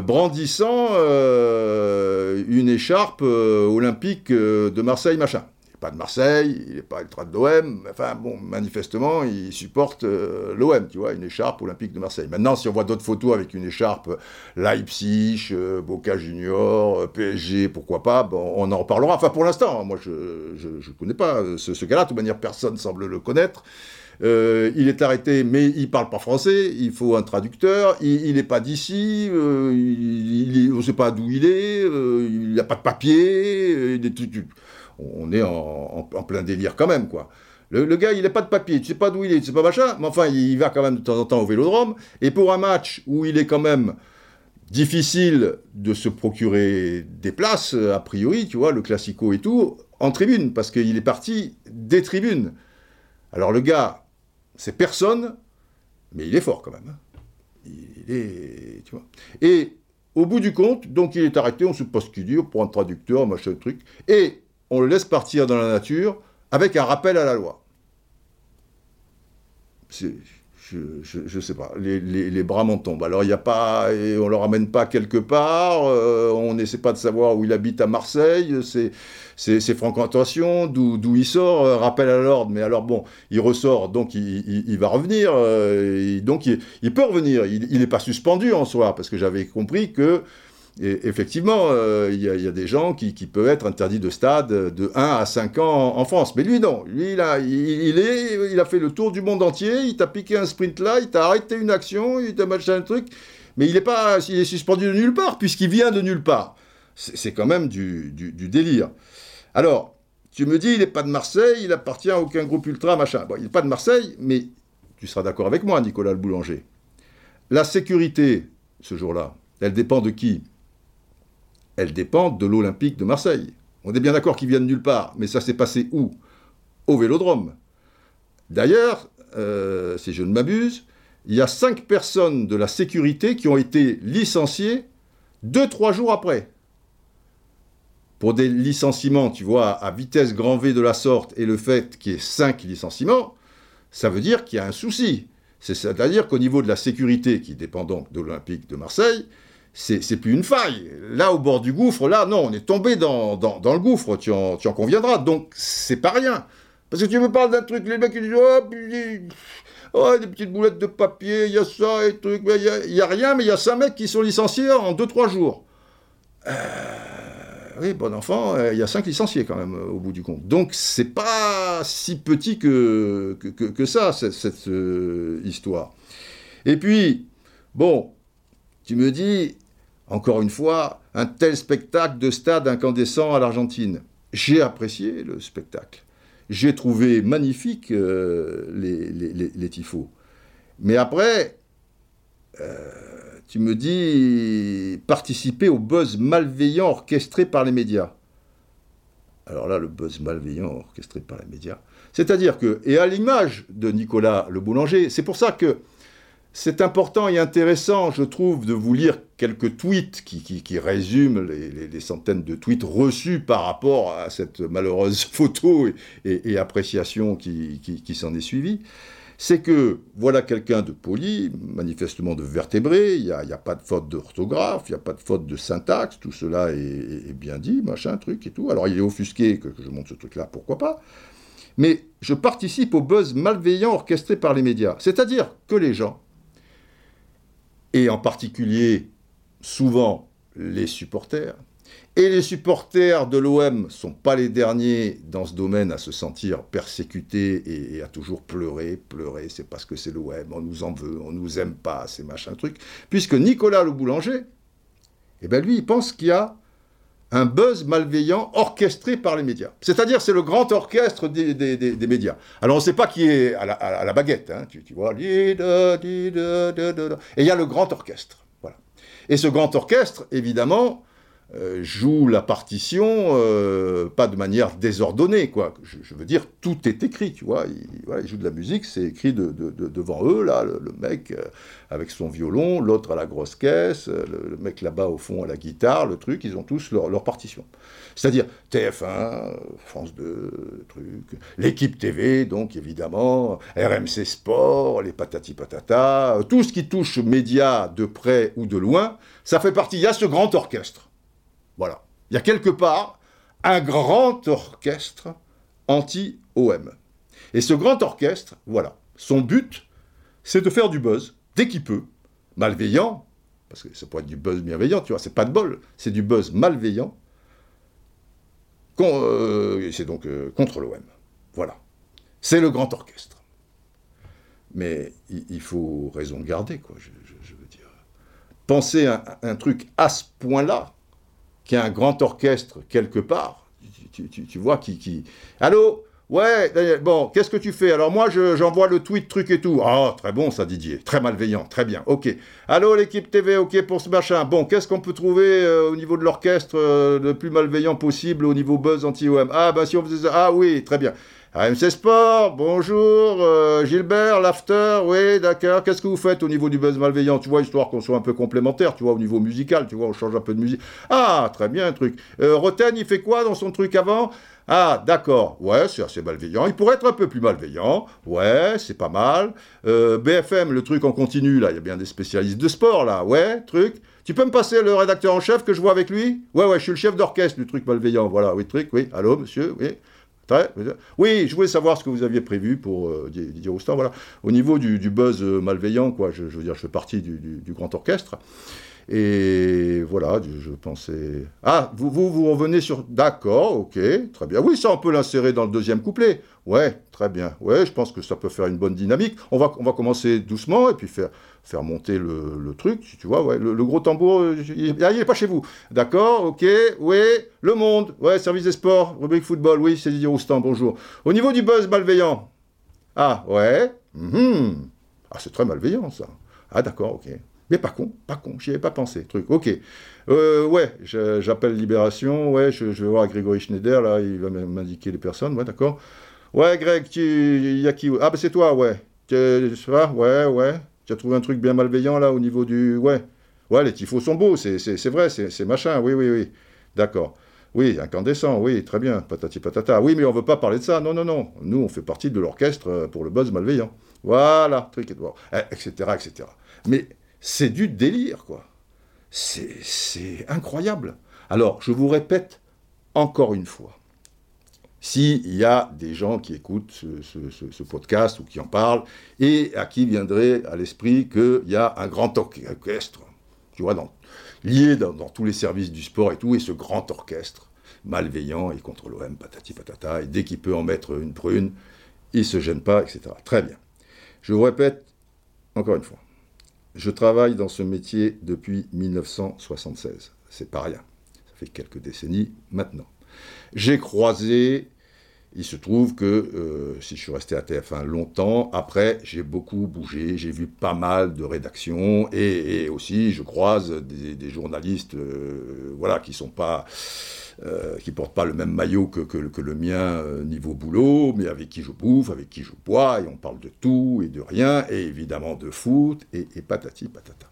brandissant euh, une écharpe euh, olympique de Marseille, machin. Pas de Marseille, il n'est pas ultra de l'OM, enfin bon, manifestement, il supporte l'OM, tu vois, une écharpe olympique de Marseille. Maintenant, si on voit d'autres photos avec une écharpe Leipzig, Boca Junior, PSG, pourquoi pas, bon, on en reparlera. Enfin, pour l'instant, moi, je ne connais pas ce, ce cas-là, de toute manière, personne semble le connaître. Euh, il est arrêté, mais il parle pas français. Il faut un traducteur. Il n'est pas d'ici. Euh, on ne sait pas d'où il est. Euh, il n'a pas de papier. on est en, plein délire quand même, quoi. Le, gars, il n'a pas de papier. Tu sais pas d'où il est. Tu sais pas machin. Mais enfin, il va quand même de temps en temps au Vélodrome. Et pour un match où il est quand même difficile de se procurer des places, a priori, tu vois, le classico et tout, en tribune, parce qu'il est parti des tribunes. Alors le gars, c'est personne, mais il est fort quand même. Hein. Il est, tu vois. Et au bout du compte, donc il est arrêté, on se pose qu'il dit, pour un traducteur, machin, truc, et on le laisse partir dans la nature avec un rappel à la loi. Je ne sais pas, les, bras m'en tombent. Alors il n'y a pas, et on le ramène pas quelque part, euh, on n'essaie pas de savoir où il habite à Marseille, c'est ses fréquentations, d'où il sort, euh, rappel à l'ordre, mais alors bon, il ressort, donc il, va revenir, euh, donc il, peut revenir, il n'est pas suspendu en soi, parce que j'avais compris que effectivement, euh, il y, a des gens qui, peuvent être interdits de stade de 1 à 5 ans en, France. Mais lui, non. Lui, il a, fait le tour du monde entier, il t'a piqué un sprint là, il t'a arrêté une action, il t'a machin un truc. Mais il est, pas, il est suspendu de nulle part, puisqu'il vient de nulle part. C'est quand même du, délire. Alors, tu me dis, il n'est pas de Marseille, il appartient à aucun groupe ultra, machin. Bon, il n'est pas de Marseille, mais tu seras d'accord avec moi, Nicolas le Boulanger. La sécurité, ce jour-là, elle dépend de qui? Elles dépendent de l'Olympique de Marseille. On est bien d'accord qu'ils viennent nulle part, mais ça s'est passé où? Au Vélodrome. D'ailleurs, euh, si je ne m'abuse, il y a cinq personnes de la sécurité qui ont été licenciées deux, trois jours après. Pour des licenciements, tu vois, à vitesse grand V de la sorte, et le fait qu'il y ait cinq licenciements, ça veut dire qu'il y a un souci. C'est-à-dire qu'au niveau de la sécurité, qui dépend donc de l'Olympique de Marseille, c'est plus une faille. Là, au bord du gouffre, là, non, on est tombé dans, le gouffre, tu en, tu en conviendras. Donc, c'est pas rien. Parce que tu me parles d'un truc, les mecs, ils disent, oh, oh des petites boulettes de papier, il y a ça et truc, il n'y a, rien, mais il y a cinq mecs qui sont licenciés en 2-3 jours. Euh, oui, bon enfant, euh, il y a cinq licenciés quand même, au bout du compte. Donc, c'est pas si petit que, que, ça, cette, euh, histoire. Et puis, bon, tu me dis, encore une fois, un tel spectacle de stade incandescent à l'Argentine. J'ai apprécié le spectacle. J'ai trouvé magnifique euh, les, les. Mais après, euh, tu me dis participer au buzz malveillant orchestré par les médias. Alors là, le buzz malveillant orchestré par les médias. C'est-à-dire que, et à l'image de Nicolas le boulanger, c'est pour ça que c'est important et intéressant, je trouve, de vous lire quelques tweets qui, résument les, centaines de tweets reçus par rapport à cette malheureuse photo et, appréciation qui, s'en est suivie. C'est que voilà quelqu'un de poli, manifestement de vertébré, il n'y a, pas de faute d'orthographe, il n'y a pas de faute de syntaxe, tout cela est, bien dit, machin, truc et tout. Alors il est offusqué que je montre ce truc-là, pourquoi pas mais je participe au buzz malveillant orchestré par les médias. C'est-à-dire que les gens, et en particulier souvent les supporters. Et les supporters de l'OM sont pas les derniers dans ce domaine à se sentir persécutés et, à toujours pleurer, pleurer, c'est parce que c'est l'OM, on nous en veut, on nous aime pas, ces machins trucs. Puisque Nicolas le boulanger, eh ben lui, il pense qu'il y a un buzz malveillant orchestré par les médias. C'est-à-dire, c'est le grand orchestre des, médias. Alors, on ne sait pas qui est à la, baguette, hein, tu, vois. Et il y a le grand orchestre. Voilà. Et ce grand orchestre, évidemment, euh, joue la partition euh, pas de manière désordonnée, quoi. Je, veux dire, tout est écrit, tu vois. Ils, jouent de la musique, c'est écrit devant eux, là, le, mec euh, avec son violon, l'autre à la grosse caisse, le, mec là-bas au fond à la guitare, le truc, ils ont tous leur, partition. C'est-à-dire TF1, France 2, truc, l'équipe TV, donc évidemment, RMC Sport, les patati patata, tout ce qui touche médias de près ou de loin, ça fait partie. Il y a ce grand orchestre. Voilà. Il y a quelque part un grand orchestre anti-OM. Et ce grand orchestre, voilà, son but, c'est de faire du buzz dès qu'il peut, malveillant, parce que ça pourrait être du buzz bienveillant, tu vois, c'est pas de bol, c'est du buzz malveillant, euh, c'est donc euh, contre l'OM. Voilà. C'est le grand orchestre. Mais il, faut raison garder, quoi, je, veux dire. Penser un truc à ce point-là, qui a un grand orchestre quelque part, tu, vois, qui, qui... Allô? Ouais, bon, qu'est-ce que tu fais? Alors moi, j'envoie le tweet, truc et tout. Ah, très bon ça, Didier. Très malveillant, très bien. Ok. Allô, l'équipe TV, ok pour ce machin. Bon, qu'est-ce qu'on peut trouver euh, au niveau de l'orchestre euh, le plus malveillant possible au niveau buzz anti-OM Ah, ben si on faisait ça. Ah oui, très bien. AMC Sport, bonjour, euh, Gilbert, l'after, oui, d'accord. Qu'est-ce que vous faites au niveau du buzz malveillant? Tu vois, histoire qu'on soit un peu complémentaire, tu vois, au niveau musical, tu vois, on change un peu de musique. Ah, très bien, un truc. Euh, Roten, il fait quoi dans son truc avant? Ah, d'accord, ouais, c'est assez malveillant. Il pourrait être un peu plus malveillant. Ouais, c'est pas mal. Euh, BFM, le truc en continu, là, il y a bien des spécialistes de sport, là. Ouais, truc. Tu peux me passer le rédacteur en chef que je vois avec lui? Ouais, ouais, je suis le chef d'orchestre du truc malveillant. Voilà, oui, truc, oui. Allô, monsieur, oui. Oui, je voulais savoir ce que vous aviez prévu pour euh, Didier Roustan. Voilà. Au niveau du, buzz euh, malveillant, quoi, je, veux dire, je fais partie du, grand orchestre. Et voilà, je, pensais. Ah, vous, vous, vous revenez sur. D'accord, ok, très bien. Oui, ça, on peut l'insérer dans le deuxième couplet. Ouais, très bien. Ouais, je pense que ça peut faire une bonne dynamique. On va, on va commencer doucement et puis faire, faire monter le, truc, tu vois, ouais, le, gros tambour, euh, il n'est pas chez vous. D'accord, ok, oui, le monde, ouais, service des sports, rubrique football, oui, c'est Didier Roustan, bonjour. Au niveau du buzz malveillant, ah, ouais, mhm. ah, c'est très malveillant, ça. Ah, d'accord, ok. Mais pas con, pas con, j'y avais pas pensé, truc, ok. Euh, ouais, j'appelle Libération, ouais, je, vais voir Grégory Schneider, là, il va m'indiquer les personnes, ouais, d'accord. Ouais, Greg, il y a qui Ah, ben c'est toi, ouais. Tu, ça Ouais, ouais. Tu as trouvé un truc bien malveillant là au niveau du. Ouais. Ouais, les tifos sont beaux, c'est vrai, c'est machin, oui, oui, oui. D'accord. Oui, incandescent, oui, très bien, patati patata. Oui, mais on ne veut pas parler de ça. Non, non, non. Nous, on fait partie de l'orchestre euh, pour le buzz malveillant. Voilà, truc, etc., etc. Mais c'est du délire, quoi. C'est incroyable. Alors, je vous répète encore une fois, s'il y a des gens qui écoutent ce, podcast ou qui en parlent, et à qui viendrait à l'esprit qu'il y a un grand orchestre, tu vois, lié dans, tous les services du sport et tout, et ce grand orchestre malveillant et contre l'OM, patati patata, et dès qu'il peut en mettre une prune, il se gêne pas, etc. Très bien. Je vous répète encore une fois, je travaille dans ce métier depuis 1976. C'est pas rien. Ça fait quelques décennies maintenant. J'ai croisé il se trouve que euh, si je suis resté à TF1 longtemps, après j'ai beaucoup bougé, j'ai vu pas mal de rédactions et, aussi je croise des, journalistes, euh, voilà, qui sont pas, euh, qui portent pas le même maillot que, le mien niveau boulot, mais avec qui je bouffe, avec qui je bois et on parle de tout et de rien et évidemment de foot et patati patata.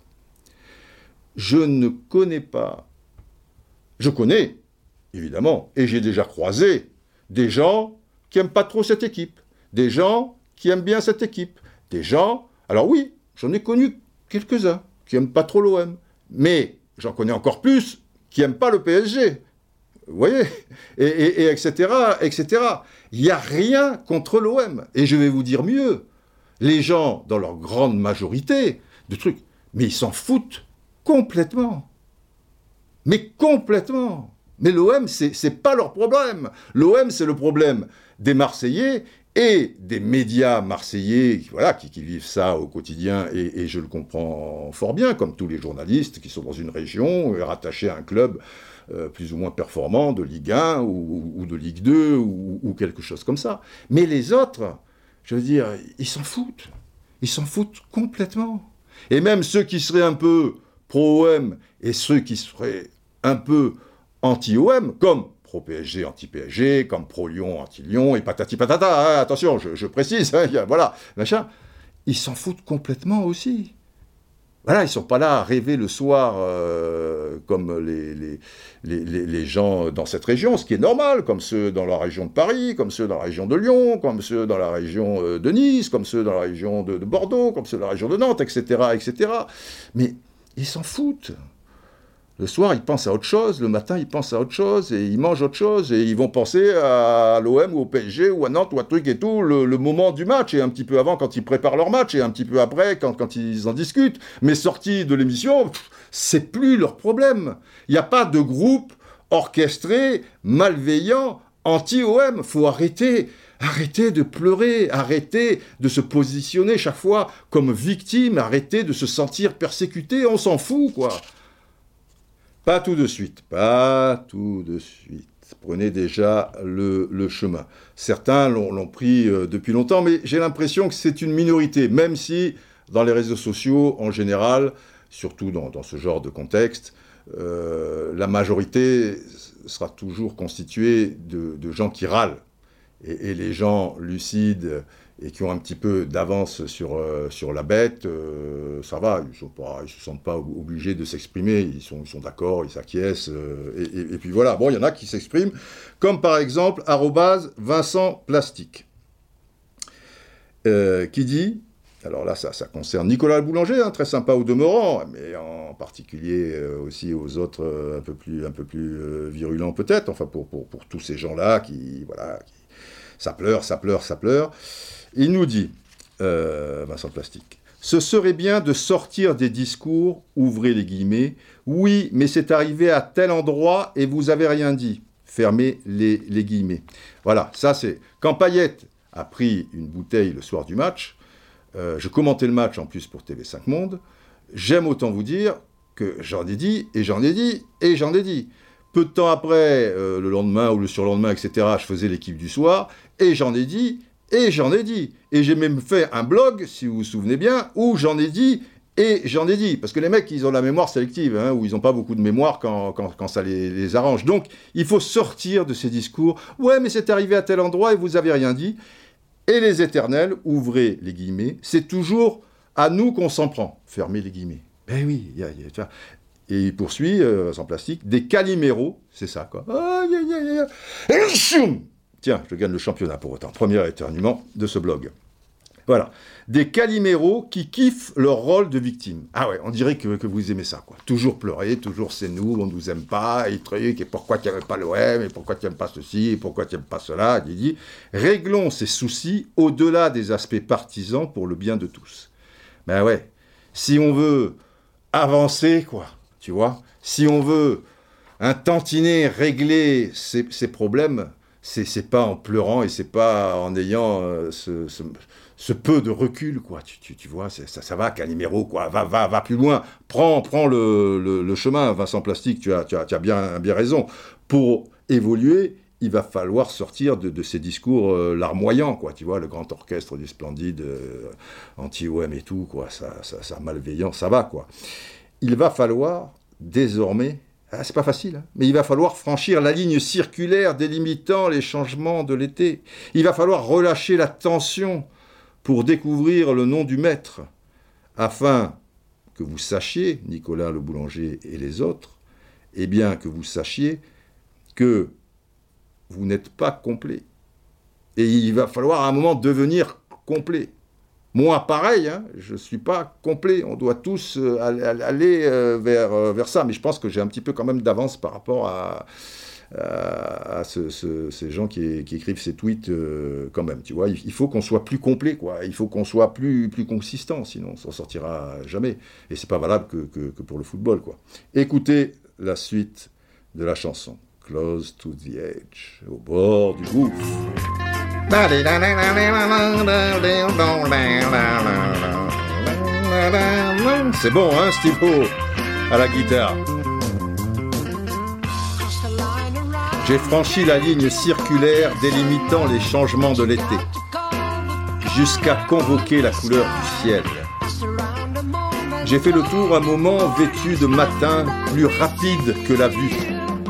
Je ne connais pas, je connais évidemment et j'ai déjà croisé des gens qui n'aiment pas trop cette équipe, des gens qui aiment bien cette équipe, des gens, alors oui, j'en ai connu quelques-uns qui n'aiment pas trop l'OM, mais j'en connais encore plus qui n'aiment pas le PSG. Vous voyez et, etc., etc. Il n'y a rien contre l'OM. Et je vais vous dire mieux. Les gens, dans leur grande majorité, de trucs, mais ils s'en foutent complètement. Mais complètement. Mais l'OM, c'est pas leur problème. L'OM, c'est le problème des Marseillais et des médias marseillais voilà, qui, vivent ça au quotidien, et, je le comprends fort bien, comme tous les journalistes qui sont dans une région rattachés à un club euh, plus ou moins performant de Ligue 1 ou, de Ligue 2 ou, ou, quelque chose comme ça. Mais les autres, je veux dire, ils s'en foutent. Ils s'en foutent complètement. Et même ceux qui seraient un peu pro-OM et ceux qui seraient un peu anti-OM, comme pro-PSG, anti-PSG, comme pro-Lyon, anti-Lyon, et patati patata, hein, attention, je, précise, hein, voilà, machin, ils s'en foutent complètement aussi. Voilà, ils sont pas là à rêver le soir euh, comme les, les, les, gens dans cette région, ce qui est normal, comme ceux dans la région de Paris, comme ceux dans la région de Lyon, comme ceux dans la région euh, de Nice, comme ceux dans la région de, de Bordeaux, comme ceux dans la région de Nantes, etc., etc. Mais ils s'en foutent. Le soir, ils pensent à autre chose, le matin, ils pensent à autre chose, et ils mangent autre chose, et ils vont penser à l'OM ou au PSG ou à Nantes ou à truc et tout, le, moment du match, et un petit peu avant quand ils préparent leur match, et un petit peu après quand, quand ils en discutent. Mais sortis de l'émission, c'est plus leur problème. Il n'y a pas de groupe orchestré, malveillant, anti-OM. Faut arrêter. Arrêtez de pleurer, arrêtez de se positionner chaque fois comme victime, arrêtez de se sentir persécuté, on s'en fout, quoi. Pas tout de suite, pas tout de suite. Prenez déjà le, chemin. Certains l'ont pris euh, depuis longtemps, mais j'ai l'impression que c'est une minorité, même si dans les réseaux sociaux, en général, surtout dans, ce genre de contexte, euh, la majorité sera toujours constituée de, gens qui râlent. et, les gens lucides et qui ont un petit peu d'avance sur, euh, sur la bête, euh, ça va, ils ne se sentent pas obligés de s'exprimer, ils sont, d'accord, ils s'acquiescent, euh, et, puis voilà. Bon, il y en a qui s'expriment, comme par exemple, Vincent Plastique, qui dit, alors là, ça, concerne Nicolas Boulanger, hein, très sympa au demeurant, mais en particulier aussi aux autres un peu plus, un peu plus virulents peut-être, enfin pour, pour, pour, tous ces gens-là qui, voilà, ça pleure, ça pleure, ça pleure. Il nous dit, euh, Vincent Plastique, ce serait bien de sortir des discours, ouvrez les guillemets, oui, mais c'est arrivé à tel endroit et vous avez rien dit, fermez les, guillemets. Voilà, ça c'est. Quand Payette a pris une bouteille le soir du match, euh, je commentais le match en plus pour TV5 Monde, j'aime autant vous dire que j'en ai dit, et j'en ai dit, et j'en ai dit. Peu de temps après, euh, le lendemain ou le surlendemain, etc., je faisais l'équipe du soir, et j'en ai dit, et j'en ai dit. Et j'ai même fait un blog, si vous vous souvenez bien, où j'en ai dit et j'en ai dit. Parce que les mecs, ils ont la mémoire sélective, hein, où ils n'ont pas beaucoup de mémoire quand, quand, ça les, arrange. Donc, il faut sortir de ces discours. Ouais, mais c'est arrivé à tel endroit et vous avez rien dit. Et les éternels, ouvrez les guillemets, c'est toujours à nous qu'on s'en prend. Fermez les guillemets. Ben oui, y a, et il poursuit, euh, sans plastique, des caliméros, c'est ça quoi. Tiens, je gagne le championnat pour autant. Premier éternuement de ce blog. Voilà. Des caliméros qui kiffent leur rôle de victime. Ah ouais, on dirait que, vous aimez ça, quoi. Toujours pleurer, toujours c'est nous, on ne nous aime pas, et et pourquoi tu n'aimes pas l'OM, et pourquoi tu n'aimes pas ceci, et pourquoi tu n'aimes pas cela, dit, Réglons ces soucis au-delà des aspects partisans pour le bien de tous. Ben ouais, si on veut avancer, quoi, tu vois, si on veut un tantinet régler ces problèmes, c'est pas en pleurant et c'est pas en ayant euh, ce, peu de recul, quoi. Tu, tu, vois, ça, ça va, Calimero, quoi. Va, va, va plus loin. Prends, prends le, le, chemin, Vincent Plastique, tu as, tu as, tu as bien, bien raison. Pour évoluer, il va falloir sortir de, de ces discours euh, larmoyants, quoi. Tu vois, le grand orchestre du splendide, euh, anti-OM et tout, quoi. Ça, ça, ça, malveillant, ça va, quoi. Il va falloir désormais ah, c'est pas facile, hein. mais il va falloir franchir la ligne circulaire délimitant les changements de l'été. Il va falloir relâcher la tension pour découvrir le nom du maître, afin que vous sachiez, Nicolas le boulanger et les autres, eh bien que vous sachiez que vous n'êtes pas complet. Et il va falloir à un moment devenir complet. Moi, pareil, hein, je ne suis pas complet. On doit tous euh, aller euh, vers, euh, vers ça. Mais je pense que j'ai un petit peu quand même d'avance par rapport à, à, ces gens qui, écrivent ces tweets quand même. Tu vois, il, faut qu'on soit plus complet, quoi. Il faut qu'on soit plus, plus consistant, sinon on s'en sortira jamais. Et c'est pas valable que, que, pour le football, quoi. Écoutez la suite de la chanson. Close to the edge, au bord du gouffre. C'est bon, hein, Steve À la guitare. J'ai franchi la ligne circulaire délimitant les changements de l'été, jusqu'à convoquer la couleur du ciel. J'ai fait le tour un moment vêtu de matin, plus rapide que la vue.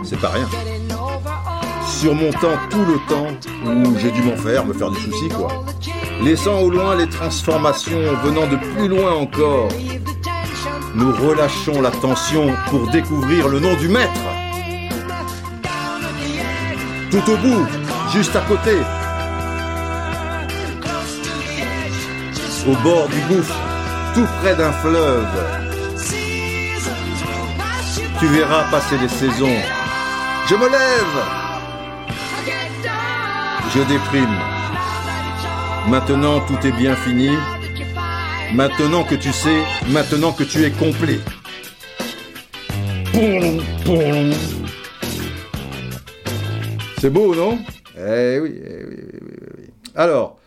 C'est pas rien. Surmontant tout le temps où j'ai dû m'en faire, me faire du souci, quoi. Laissant au loin les transformations venant de plus loin encore. Nous relâchons la tension pour découvrir le nom du maître. Tout au bout, juste à côté, au bord du gouffre, tout près d'un fleuve. Tu verras passer les saisons. Je me lève. Je déprime. Maintenant tout est bien fini. Maintenant que tu sais, maintenant que tu es complet. C'est beau, non? Eh oui, eh oui, oui, oui, Alors,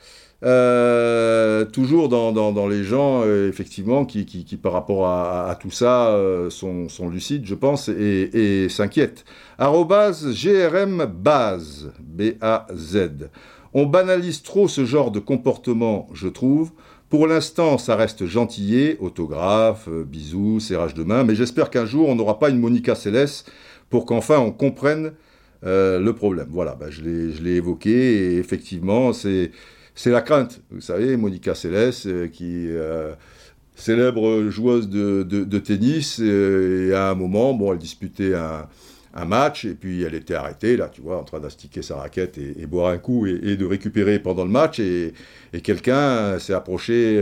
euh, toujours dans, les gens, euh, effectivement, qui, par rapport à, tout ça euh, sont, lucides, je pense, et, et s'inquiètent. GRM Base, B-A-Z. On banalise trop ce genre de comportement, je trouve. Pour l'instant, ça reste gentillet, autographe, bisous, serrage de main, mais j'espère qu'un jour, on n'aura pas une Monica Céleste pour qu'enfin on comprenne le problème. Voilà, bah, je l'ai évoqué, et effectivement, c'est c'est la crainte. Vous savez, Monica Seles, euh, qui euh, célèbre joueuse de, tennis, euh, et à un moment, bon, elle disputait un, match, et puis elle était arrêtée, là, tu vois, en train d'astiquer sa raquette et, boire un coup, et, de récupérer pendant le match, et, quelqu'un s'est approché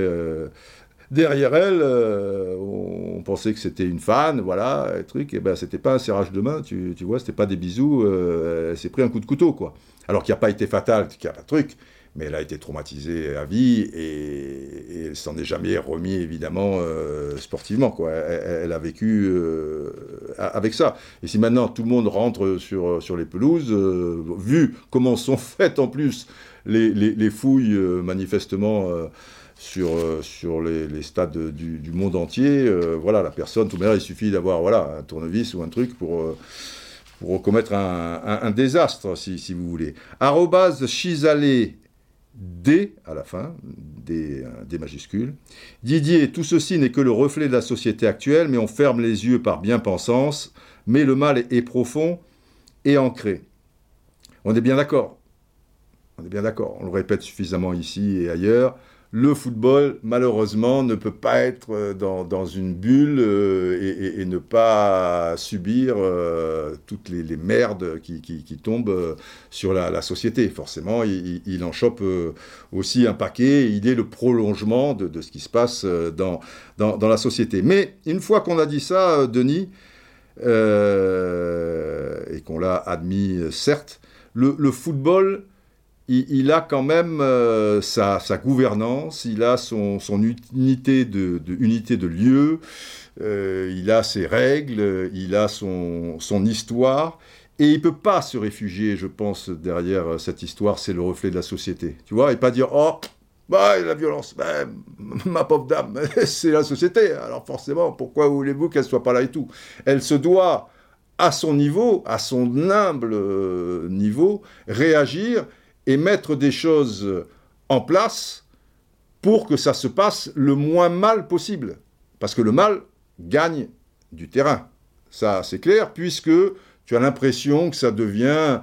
derrière elle, on pensait que c'était une fan, voilà, un truc, et ben c'était pas un serrage de main, tu, tu vois, c'était pas des bisous, elle s'est pris un coup de couteau, quoi. Alors qu'il n'a pas été fatal, qu'il y a un truc, mais elle a été traumatisée à vie et, elle s'en est jamais remis évidemment euh, sportivement quoi. Elle, a vécu euh, avec ça. Et si maintenant tout le monde rentre sur, sur les pelouses, euh, vu comment sont faites en plus les, les, fouilles manifestement sur, sur les, stades du, monde entier, voilà la personne, tout il suffit d'avoir voilà un tournevis ou un truc pour pour commettre un, un, désastre, si, si, vous voulez. Arrobase Chisalé D à la fin, des, euh, majuscules. Didier, tout ceci n'est que le reflet de la société actuelle, mais on ferme les yeux par bien-pensance, mais le mal est profond et ancré. On est bien d'accord. On est bien d'accord. On le répète suffisamment ici et ailleurs le football, malheureusement, ne peut pas être euh, dans, une bulle euh, et, ne pas subir euh, toutes les, merdes qui, tombent sur la, société. Forcément, il, en chope aussi un paquet. Il est le prolongement de, ce qui se passe dans, dans, la société. Mais une fois qu'on a dit ça, Denis, et qu'on l'a admis, certes, le football il, a quand même euh, sa, gouvernance, il a son, unité, de, lieu, euh, il a ses règles, il a son, histoire, et il peut pas se réfugier, je pense, derrière cette histoire, c'est le reflet de la société. Tu vois, et pas dire, oh, bah, la violence, bah, ma pauvre dame, c'est la société, alors forcément, pourquoi voulez-vous qu'elle soit pas là et tout? Elle se doit, à son niveau, à son humble euh, niveau, réagir et mettre des choses en place pour que ça se passe le moins mal possible. Parce que le mal gagne du terrain. Ça, c'est clair, puisque tu as l'impression que ça devient,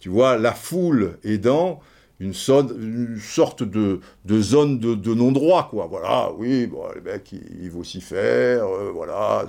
tu vois, la foule aidant une, sorte de, zone de, non-droit, quoi. Voilà, oui, bon, les mecs, ils, vont s'y faire, euh, voilà,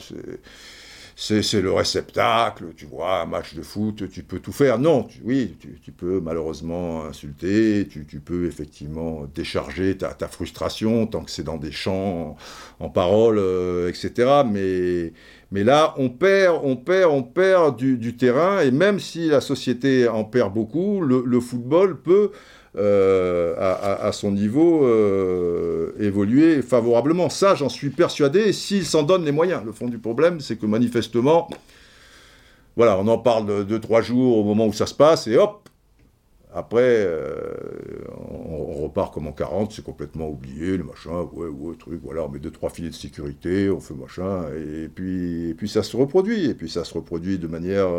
c'est le réceptacle, tu vois, un match de foot, tu peux tout faire. Non, oui, tu, peux malheureusement insulter, tu, peux effectivement décharger ta, frustration tant que c'est dans des champs en, parole, euh, etc. Mais, mais là, on perd, on perd, on perd du, terrain, et même si la société en perd beaucoup, le football peut euh, à, son niveau euh, évoluer favorablement. Ça, j'en suis persuadé, s'il s'en donne les moyens. Le fond du problème, c'est que manifestement, voilà, on en parle de trois jours au moment où ça se passe, et hop, après, euh, on, repart comme en 40, c'est complètement oublié, le machin, ouais, ouais, truc, voilà, on met deux, trois filets de sécurité, on fait machin, et puis, et puis ça se reproduit, et puis ça se reproduit de manière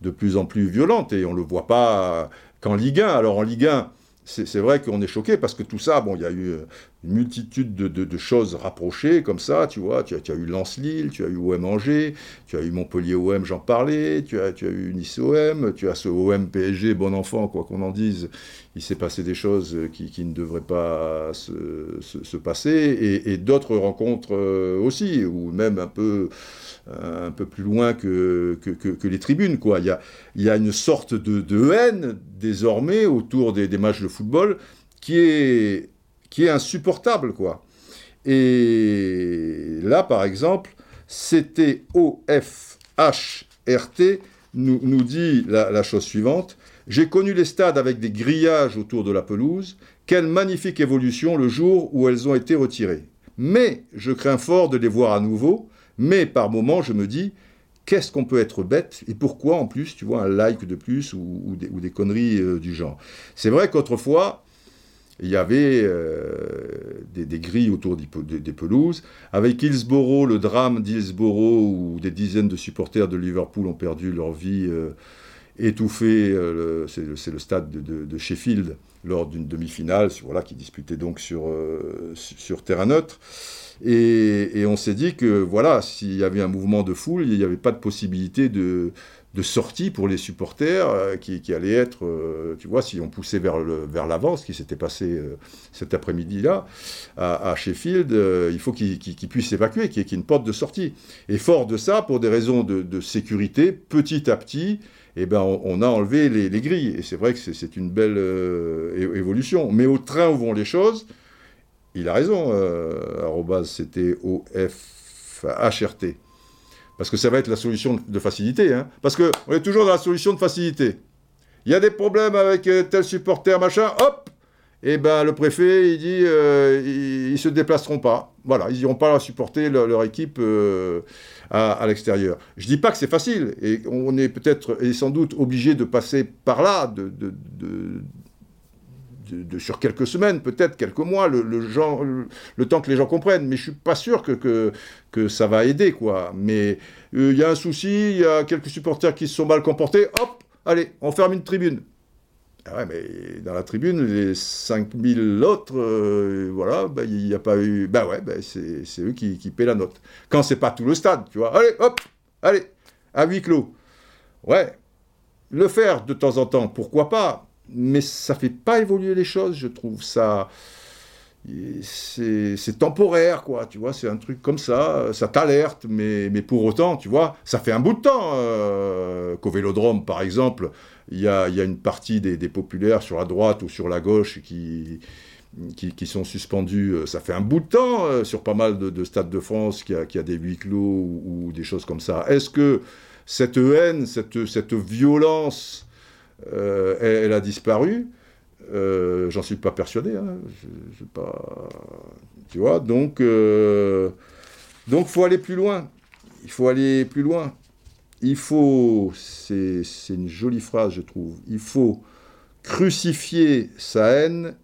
de plus en plus violente, et on ne le voit pas qu'en Ligue 1. Alors en Ligue 1, c'est vrai qu'on est choqué parce que tout ça, bon, il y a eu euh, une multitude de, choses rapprochées comme ça, tu vois. Tu as, eu Lens-Lille, tu as eu OM Angers, tu as eu Montpellier-OM, j'en parlais, tu as, tu as eu Nice-OM, tu as ce OM-PSG, bon enfant, quoi qu'on en dise. Il s'est passé des choses qui, ne devraient pas se, passer, et, d'autres rencontres euh, aussi, ou même un peu, peu plus loin que, les tribunes, quoi. Il y a, il y a une sorte de, haine, désormais, autour des, des matchs de football, qui est qui est insupportable, quoi. Et là, par exemple, CTOFHRT nous, nous dit la, chose suivante. J'ai connu les stades avec des grillages autour de la pelouse. Quelle magnifique évolution le jour où elles ont été retirées. Mais je crains fort de les voir à nouveau. Mais par moments, je me dis, qu'est-ce qu'on peut être bête et pourquoi en plus, tu vois, un like de plus ou, des, ou des, conneries euh, du genre. C'est vrai qu'autrefois, il y avait euh, des, grilles autour des, pelouses. Avec Hillsborough, le drame d'Hillsborough, où des dizaines de supporters de Liverpool ont perdu leur vie euh, étouffée, euh, c'est le stade de, Sheffield, lors d'une demi-finale, voilà, qui disputait donc sur, sur terrain neutre. Et, et on s'est dit que voilà, s'il y avait un mouvement de foule, il n'y avait pas de possibilité de, de sortie pour les supporters euh, qui, allait être, euh, tu vois, si on poussait vers l'avant, vers l'avant, ce qui s'était passé euh, cet après-midi-là à, Sheffield, il faut qu'ils puissent évacuer, qu'il y ait une porte de sortie. Et fort de ça, pour des raisons de, sécurité, petit à petit, eh ben, on, a enlevé les, les, grilles. Et c'est vrai que c'est une belle évolution. Mais au train où vont les choses, il a raison, c'était OFHRT. Parce que ça va être la solution de facilité. Hein. Parce qu'on est toujours dans la solution de facilité. Il y a des problèmes avec euh, tel supporter, machin, hop Et eh ben le préfet, il dit, euh, ils, ne se déplaceront pas. Voilà, ils n'iront pas supporter leur, équipe euh, à, l'extérieur. Je dis pas que c'est facile, et on est peut-être et sans doute obligé de passer par là, de, sur quelques semaines, peut-être quelques mois, le, temps que les gens comprennent. Mais je suis pas sûr que, ça va aider, quoi. Mais euh, il y a un souci, il y a quelques supporters qui se sont mal comportés, hop, allez, on ferme une tribune. Ah ouais, mais dans la tribune, les 5000 autres, euh, voilà, bah, il n'y a pas eu. Ben ouais, bah, c'est eux qui, qui paient la note. Quand c'est pas tout le stade, tu vois. Allez, hop, allez, à huis clos. Ouais, le faire de temps en temps, pourquoi pas mais ça fait pas évoluer les choses, je trouve ça. C'est temporaire, quoi, tu vois, c'est un truc comme ça, ça t'alerte, mais, mais pour autant, tu vois, ça fait un bout de temps euh, qu'au Vélodrome, par exemple, il y a, y a, une partie des, populaires sur la droite ou sur la gauche qui, qui, sont suspendus, euh, ça fait un bout de temps, euh, sur pas mal de, de stades de France, qui a, a des huis clos ou, ou des choses comme ça. Est-ce que cette haine, cette, cette violence euh, elle, a disparu. Euh, j'en suis pas persuadé. Hein. pas... Tu vois, donc, euh, donc faut aller plus loin. Il faut aller plus loin. Il faut, c'est une jolie phrase, je trouve. Il faut crucifier sa haine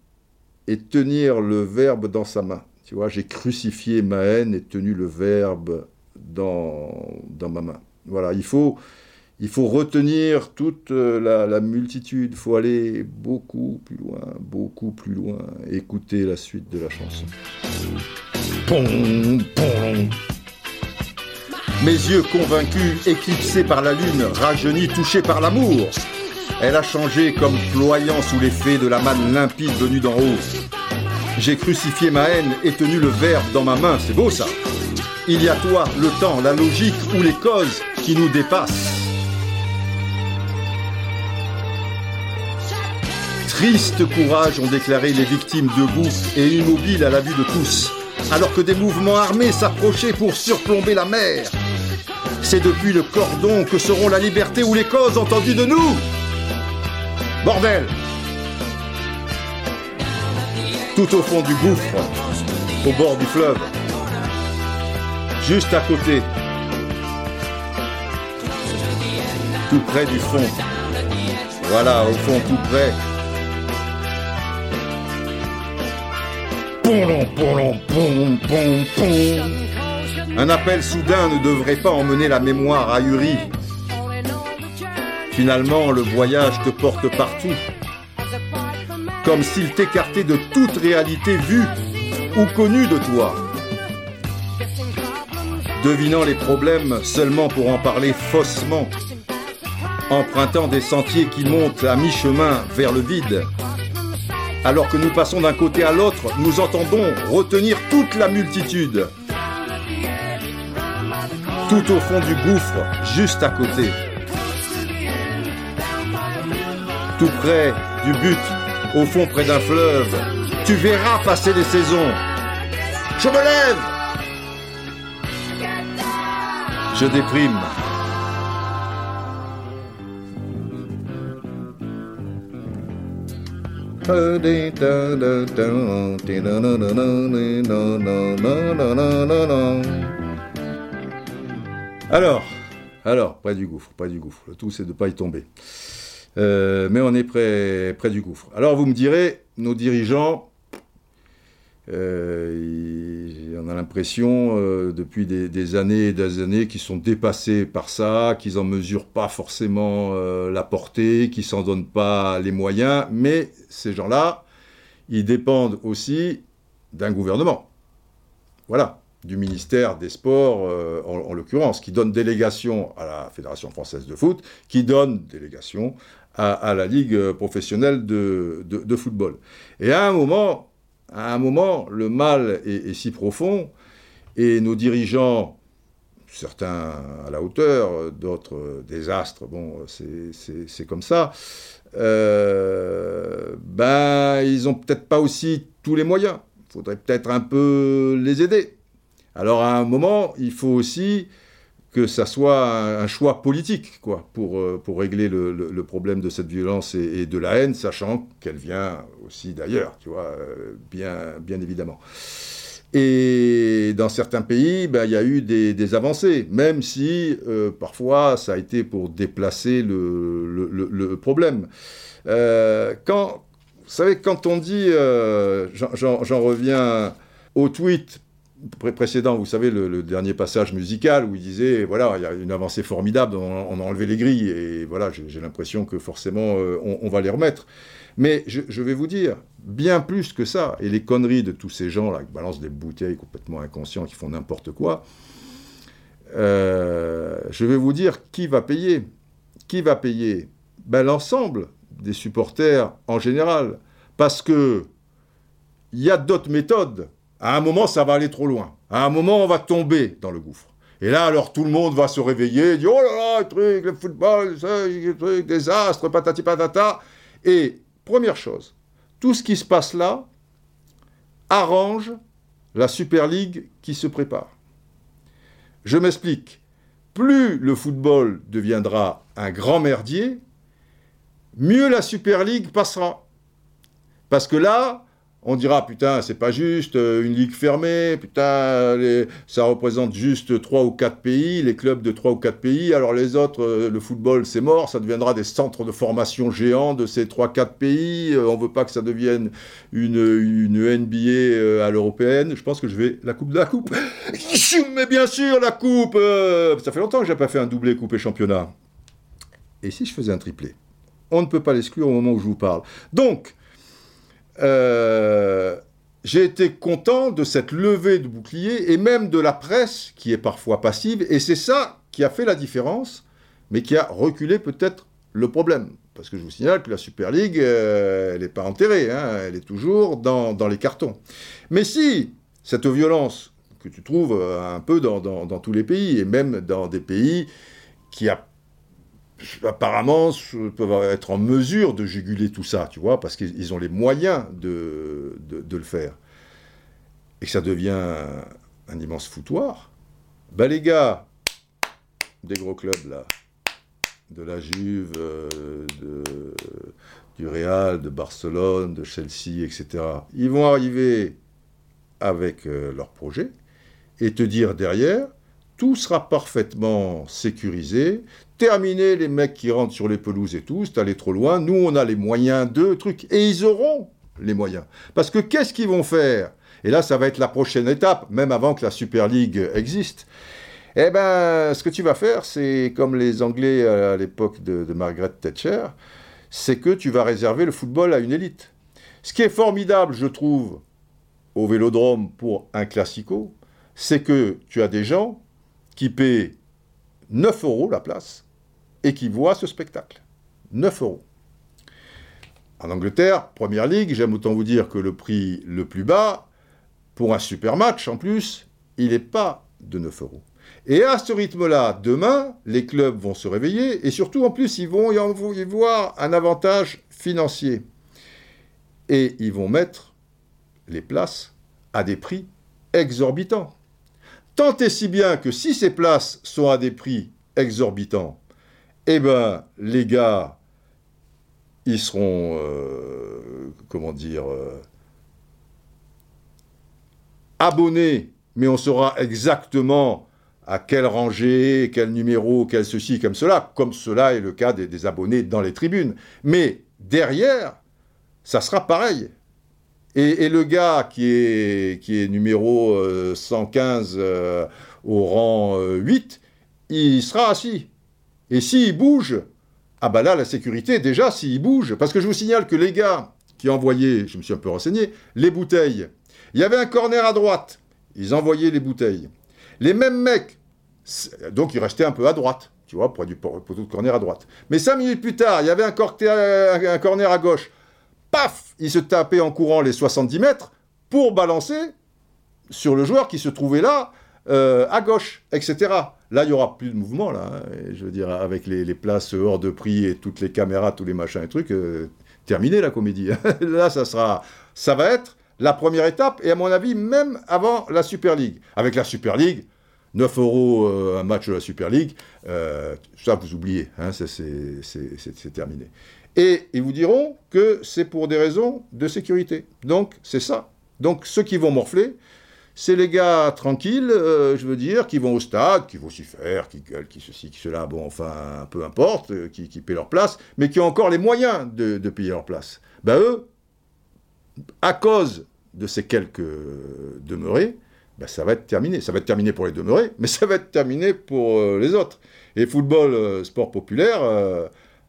et tenir le verbe dans sa main. Tu vois, j'ai crucifié ma haine et tenu le verbe dans, dans ma main. Voilà, il faut, il faut retenir toute euh, la, multitude, il faut aller beaucoup plus loin, beaucoup plus loin, écouter la suite de la chanson. Mes yeux convaincus, éclipsés par la lune, rajeunis, touchés par l'amour. Elle a changé comme ployant sous l'effet de la manne limpide venue d'en haut. J'ai crucifié ma haine et tenu le verbe dans ma main, c'est beau ça. Il y a toi, le temps, la logique ou les causes qui nous dépassent. Triste courage ont déclaré les victimes debout et immobiles à la vue de tous, alors que des mouvements armés s'approchaient pour surplomber la mer. C'est depuis le cordon que seront la liberté ou les causes entendues de nous. Bordel Tout au fond du gouffre, au bord du fleuve, juste à côté, tout près du fond. Voilà, au fond, tout près, Un appel soudain ne devrait pas emmener la mémoire ahurie. Finalement, le voyage te porte partout. Comme s'il t'écartait de toute réalité vue ou connu de toi. Devinant les problèmes seulement pour en parler faussement, empruntant des sentiers qui montent à mi-chemin vers le vide. Alors que nous passons d'un côté à l'autre, nous entendons retenir toute la multitude. Tout au fond du gouffre, juste à côté. Tout près du but, au fond près d'un fleuve, tu verras passer les saisons. Je me lève Je déprime. Alors, alors, près du gouffre, près du gouffre. Le tout, c'est de ne pas y tomber. Mais on est près, près du gouffre. Alors, vous me direz, nos dirigeants, euh, on a l'impression euh, depuis des, années et des années qu'ils sont dépassés par ça, qu'ils n'en mesurent pas forcément euh, la portée, qu'ils s'en donnent pas les moyens, mais ces gens-là, ils dépendent aussi d'un gouvernement. Voilà, du ministère des Sports en, l'occurrence, qui donne délégation à la Fédération française de foot, qui donne délégation à, la Ligue professionnelle de football. Et à un moment, à un moment, le mal est, si profond et nos dirigeants, certains à la hauteur, d'autres désastres, bon, c'est comme ça, euh, ben, ils n'ont peut-être pas aussi tous les moyens. Il faudrait peut-être un peu les aider. Alors à un moment, il faut aussi que ça soit un, choix politique, quoi, pour, euh, pour régler le, problème de cette violence et, de la haine, sachant qu'elle vient aussi d'ailleurs, tu vois, euh, bien, bien évidemment. Et dans certains pays, ben, il y a eu des, avancées, même si euh, parfois ça a été pour déplacer le, le problème. quand, vous savez, quand on dit, j'en reviens au tweet précédent, vous savez, le, dernier passage musical où il disait, voilà, il y a une avancée formidable, on, a enlevé les grilles, et voilà, j'ai l'impression que forcément, euh, on, va les remettre. Mais je, vais vous dire, bien plus que ça, et les conneries de tous ces gens-là qui balancent des bouteilles complètement inconscients, qui font n'importe quoi, euh, je vais vous dire qui va payer. Qui va payer? Ben, L'ensemble des supporters en général. Parce que il y a d'autres méthodes à un moment, ça va aller trop loin. À un moment, on va tomber dans le gouffre. Et là, alors, tout le monde va se réveiller, dire, oh là là, le truc, le football, le truc, désastre, patati patata. Et, première chose, tout ce qui se passe là arrange la Super League qui se prépare. Je m'explique. Plus le football deviendra un grand merdier, mieux la Super League passera. Parce que là, on dira putain c'est pas juste euh, une ligue fermée putain ça représente juste trois ou quatre pays les clubs de trois ou quatre pays alors les autres euh, le football c'est mort ça deviendra des centres de formation géants de ces trois quatre pays euh, on veut pas que ça devienne une, NBA à l'européenne je pense que je vais la coupe de la coupe. Mais bien sûr la coupe ça fait longtemps que j'ai pas fait un doublé coupe et championnat. Et si je faisais un triplé? On ne peut pas l'exclure au moment où je vous parle. Donc euh, j'ai été content de cette levée de bouclier et même de la presse qui est parfois passive. Et c'est ça qui a fait la différence, mais qui a reculé peut-être le problème. Parce que je vous signale que la Super League, euh, elle n'est pas enterrée, hein, elle est toujours dans, dans, les cartons. Mais si cette violence que tu trouves euh, un peu dans, dans, dans tous les pays, et même dans des pays qui a apparemment peuvent être en mesure de juguler tout ça, tu vois, parce qu'ils ont les moyens de, de, le faire. Et que ça devient un, immense foutoir. Ben les gars, des gros clubs là, de la Juve, euh, du Real, de Barcelone, de Chelsea, etc., ils vont arriver avec euh, leur projet et te dire derrière, tout sera parfaitement sécurisé, terminer les mecs qui rentrent sur les pelouses et tout, c'est aller trop loin. Nous, on a les moyens de trucs. Et ils auront les moyens. Parce que qu'est-ce qu'ils vont faire? Et là, ça va être la prochaine étape, même avant que la Super League existe. Eh ben, ce que tu vas faire, c'est comme les Anglais à l'époque de, de Margaret Thatcher, c'est que tu vas réserver le football à une élite. Ce qui est formidable, je trouve, au vélodrome pour un classico, c'est que tu as des gens qui paient 9 euros la place et qui voient ce spectacle. 9 euros. En Angleterre, Première Ligue, j'aime autant vous dire que le prix le plus bas, pour un super match en plus, il n'est pas de 9 euros. Et à ce rythme-là, demain, les clubs vont se réveiller et surtout, en plus, ils vont y voir un avantage financier. Et ils vont mettre les places à des prix exorbitants. Tant et si bien que si ces places sont à des prix exorbitants, eh ben, les gars, ils seront, euh, comment dire, euh, abonnés, mais on saura exactement à quelle rangée, quel numéro, quel ceci, comme cela, comme cela est le cas des, abonnés dans les tribunes. Mais derrière, ça sera pareil. Et, le gars qui est, numéro 115 euh, au rang 8, il sera assis. Et s'il bouge, ah bah là, la sécurité, déjà, s'il bouge, parce que je vous signale que les gars qui envoyaient, je me suis un peu renseigné, les bouteilles, il y avait un corner à droite, ils envoyaient les bouteilles. Les mêmes mecs, donc ils restaient un peu à droite, tu vois, près du poteau de corner à droite. Mais cinq minutes plus tard, il y avait un, un corner à gauche. Paf Ils se tapaient en courant les 70 mètres pour balancer sur le joueur qui se trouvait là, euh, à gauche, etc. Là, il n'y aura plus de mouvement, là. Hein. je veux dire, avec les, places hors de prix et toutes les caméras, tous les machins et trucs, euh, terminé la comédie. là, ça sera, ça va être la première étape, et à mon avis, même avant la Super League. Avec la Super League, 9 euros euh, un match de la Super League, euh, ça vous oubliez, hein, c'est terminé. Et ils vous diront que c'est pour des raisons de sécurité. Donc, c'est ça. Donc, ceux qui vont morfler, c'est les gars tranquilles, euh, je veux dire, qui vont au stade, qui vont s'y faire, qui gueulent, qui ceci, qui cela, bon, enfin, peu importe, euh, qui, paient leur place, mais qui ont encore les moyens de, payer leur place. Ben eux, à cause de ces quelques demeurés, ben ça va être terminé. Ça va être terminé pour les demeurés, mais ça va être terminé pour euh, les autres. Et football, sport populaire,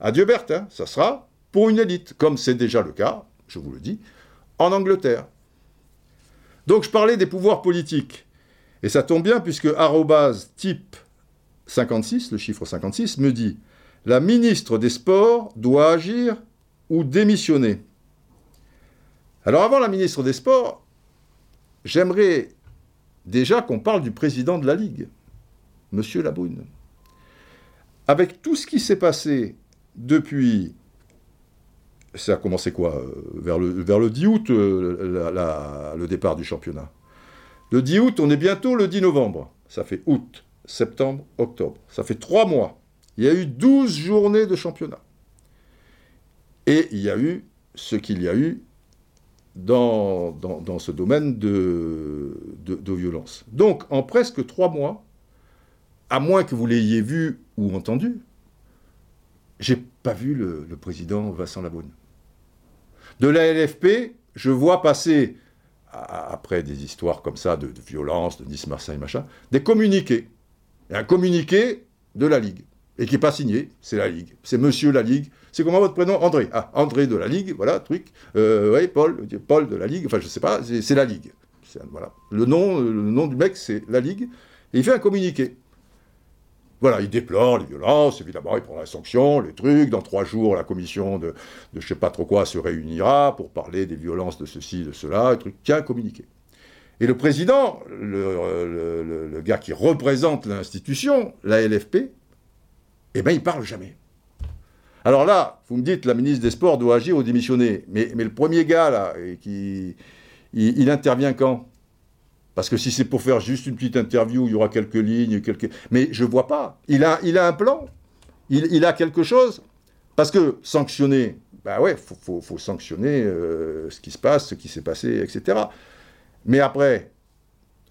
adieu Berthe, hein, ça sera pour une élite, comme c'est déjà le cas, je vous le dis, en Angleterre. Donc je parlais des pouvoirs politiques. Et ça tombe bien puisque type 56, le chiffre 56, me dit La ministre des Sports doit agir ou démissionner. Alors avant la ministre des Sports, j'aimerais déjà qu'on parle du président de la Ligue, M. Labrune. Avec tout ce qui s'est passé depuis ça a commencé quoi euh, vers le, vers le 10 août, euh, le départ du championnat. Le 10 août, on est bientôt le 10 novembre. Ça fait août, septembre, octobre. Ça fait trois mois. Il y a eu 12 journées de championnat. Et il y a eu ce qu'il y a eu dans, dans, ce domaine de, de, violence. Donc, en presque trois mois, à moins que vous l'ayez vu ou entendu, j'ai pas vu le, le président Vincent Laboune. De la LFP, je vois passer, après des histoires comme ça de, violence, de Nice-Marseille, machin, des communiqués. Et un communiqué de la Ligue. Et qui n'est pas signé, c'est la Ligue. C'est Monsieur la Ligue. C'est comment votre prénom? André. Ah, André de la Ligue, voilà, truc. Euh, oui, Paul, Paul de la Ligue, enfin je ne sais pas, c'est la Ligue. Voilà. Le nom, le nom du mec, c'est la Ligue. Et il fait un communiqué. Voilà, il déplore les violences, évidemment, il prendra la sanction, les trucs. Dans trois jours, la commission de, de je sais pas trop quoi se réunira pour parler des violences de ceci, de cela, et truc. Tiens, communiqué. Et le président, le, le, gars qui représente l'institution, la LFP, eh bien, il parle jamais. Alors là, vous me dites, la ministre des Sports doit agir ou démissionner. Mais, mais le premier gars, là, qui, il intervient quand? Parce que si c'est pour faire juste une petite interview, il y aura quelques lignes, quelques... Mais je ne vois pas. Il a, il a un plan. Il, a quelque chose. Parce que sanctionner, bah ouais, il faut, faut, sanctionner euh, ce qui se passe, ce qui s'est passé, etc. Mais après,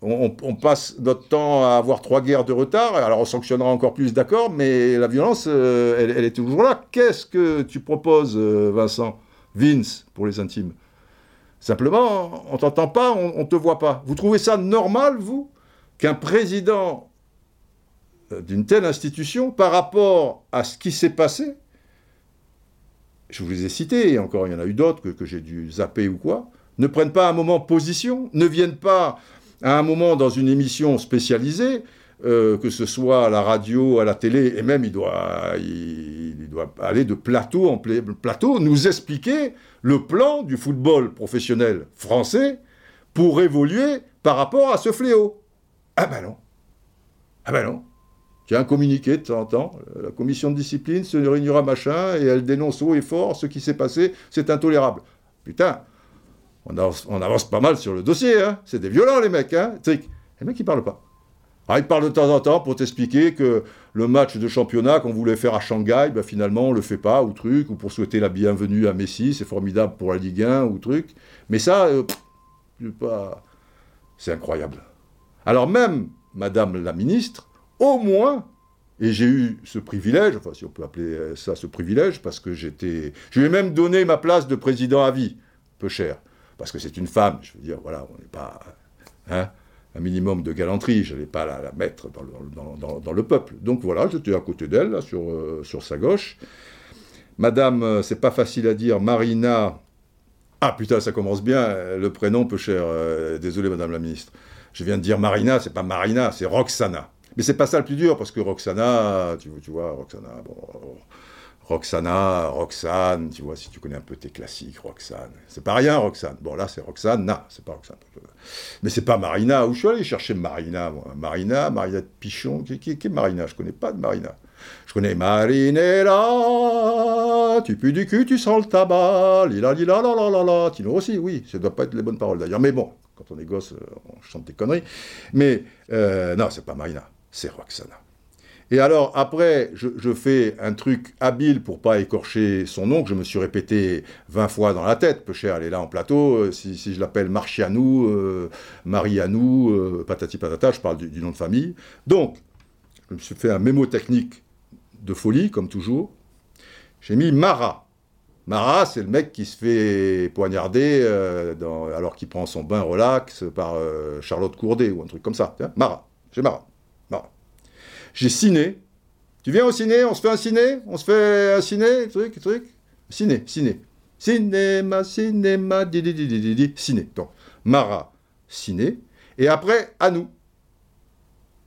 on, passe notre temps à avoir trois guerres de retard, alors on sanctionnera encore plus, d'accord, mais la violence, euh, elle, elle, est toujours là. Qu'est-ce que tu proposes, euh, Vincent Vince, pour les intimes? Simplement, on t'entend pas, on, ne te voit pas. Vous trouvez ça normal, vous, qu'un président euh, d'une telle institution, par rapport à ce qui s'est passé, je vous les ai cités, et encore il y en a eu d'autres que, j'ai dû zapper ou quoi, ne prennent pas un moment position, ne viennent pas à un moment dans une émission spécialisée, euh, que ce soit à la radio, à la télé, et même il doit, il, doit aller de plateau en plateau, nous expliquer le plan du football professionnel français pour évoluer par rapport à ce fléau. Ah ben non. Ah ben non. Un communiqué de temps en temps, la commission de discipline se réunira machin, et elle dénonce haut et fort ce qui s'est passé, c'est intolérable. Putain, on avance, pas mal sur le dossier, hein. C'est des violents, les mecs, hein. Les mecs, ils parlent pas. Ah, ils parlent de temps en temps pour t'expliquer que le match de championnat qu'on voulait faire à Shanghai, ben finalement, on le fait pas, ou truc, ou pour souhaiter la bienvenue à Messi, c'est formidable pour la Ligue 1, ou truc. Mais ça, euh, pas... c'est incroyable. Alors même, Madame la Ministre, au moins, et j'ai eu ce privilège, enfin si on peut appeler ça ce privilège, parce que j'étais... Je lui ai même donné ma place de président à vie, peu cher parce que c'est une femme, je veux dire, voilà, on n'est pas hein, un minimum de galanterie, je n'allais pas la, mettre dans le, peuple. Donc voilà, j'étais à côté d'elle, sur, euh, sur sa gauche. Madame, euh, c'est pas facile à dire, Marina. Ah putain, ça commence bien, le prénom peu cher. Euh, désolé, Madame la ministre. Je viens de dire Marina, c'est pas Marina, c'est Roxana. Mais c'est pas ça le plus dur, parce que Roxana, tu, tu vois, Roxana, bon, Roxana, Roxane, tu vois, si tu connais un peu tes classiques, Roxane. C'est pas rien, Roxane. Bon, là, c'est Roxane, non, c'est pas Roxane. Mais c'est pas Marina. Où je suis allé chercher Marina. Marina, Marina de Pichon. Qui, est Marina? Je connais pas de Marina. Je connais Marinella, tu pues du cul, tu sens le tabac, lila lila la la la. Tino aussi, oui, ça doit pas être les bonnes paroles d'ailleurs. Mais bon, quand on est gosse, on chante des conneries. Mais euh, non, c'est pas Marina, c'est Roxana. Et alors, après, je, fais un truc habile pour pas écorcher son nom, que je me suis répété 20 fois dans la tête. Peu cher, elle est là en plateau. Euh, si, je l'appelle Marchianou, euh, Marianou, euh, patati patata, je parle du, nom de famille. Donc, je me suis fait un mémo technique de folie, comme toujours. J'ai mis Mara. Mara, c'est le mec qui se fait poignarder alors qu'il prend son bain relax par Charlotte Courdet ou un truc comme ça. Mara. J'ai Mara. J'ai ciné. Tu viens au ciné On se fait un ciné On se fait un ciné Truc, truc Ciné, ciné. Cinéma, cinéma, ciné. Donc, Mara, ciné. Et après, à nous.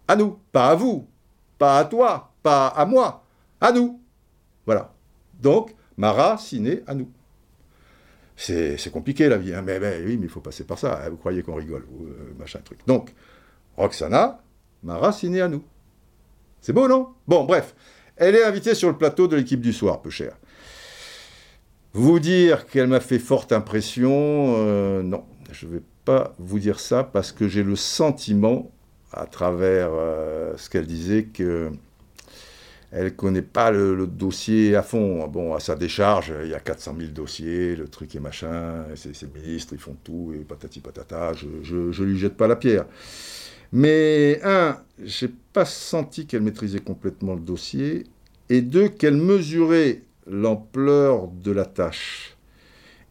À nous. Pas à vous. Pas à toi. Pas à moi. À nous. Voilà. Donc, Mara, ciné, à nous. C'est compliqué la vie, hein. mais, oui, mais il faut passer par ça. Vous croyez qu'on rigole, euh, machin truc. Donc, Roxana, Mara, ciné à nous. C'est beau, non? Bon, bref. Elle est invitée sur le plateau de l'équipe du soir, peu cher. Vous dire qu'elle m'a fait forte impression, euh, non, je ne vais pas vous dire ça parce que j'ai le sentiment, à travers euh, ce qu'elle disait, que elle connaît pas le, dossier à fond. Bon, à sa décharge, il y a 400 000 dossiers, le truc et machin, ses, ministres, ils font tout, et patati patata, je, ne lui jette pas la pierre. Mais un, j'ai pas senti qu'elle maîtrisait complètement le dossier, et deux, qu'elle mesurait l'ampleur de la tâche.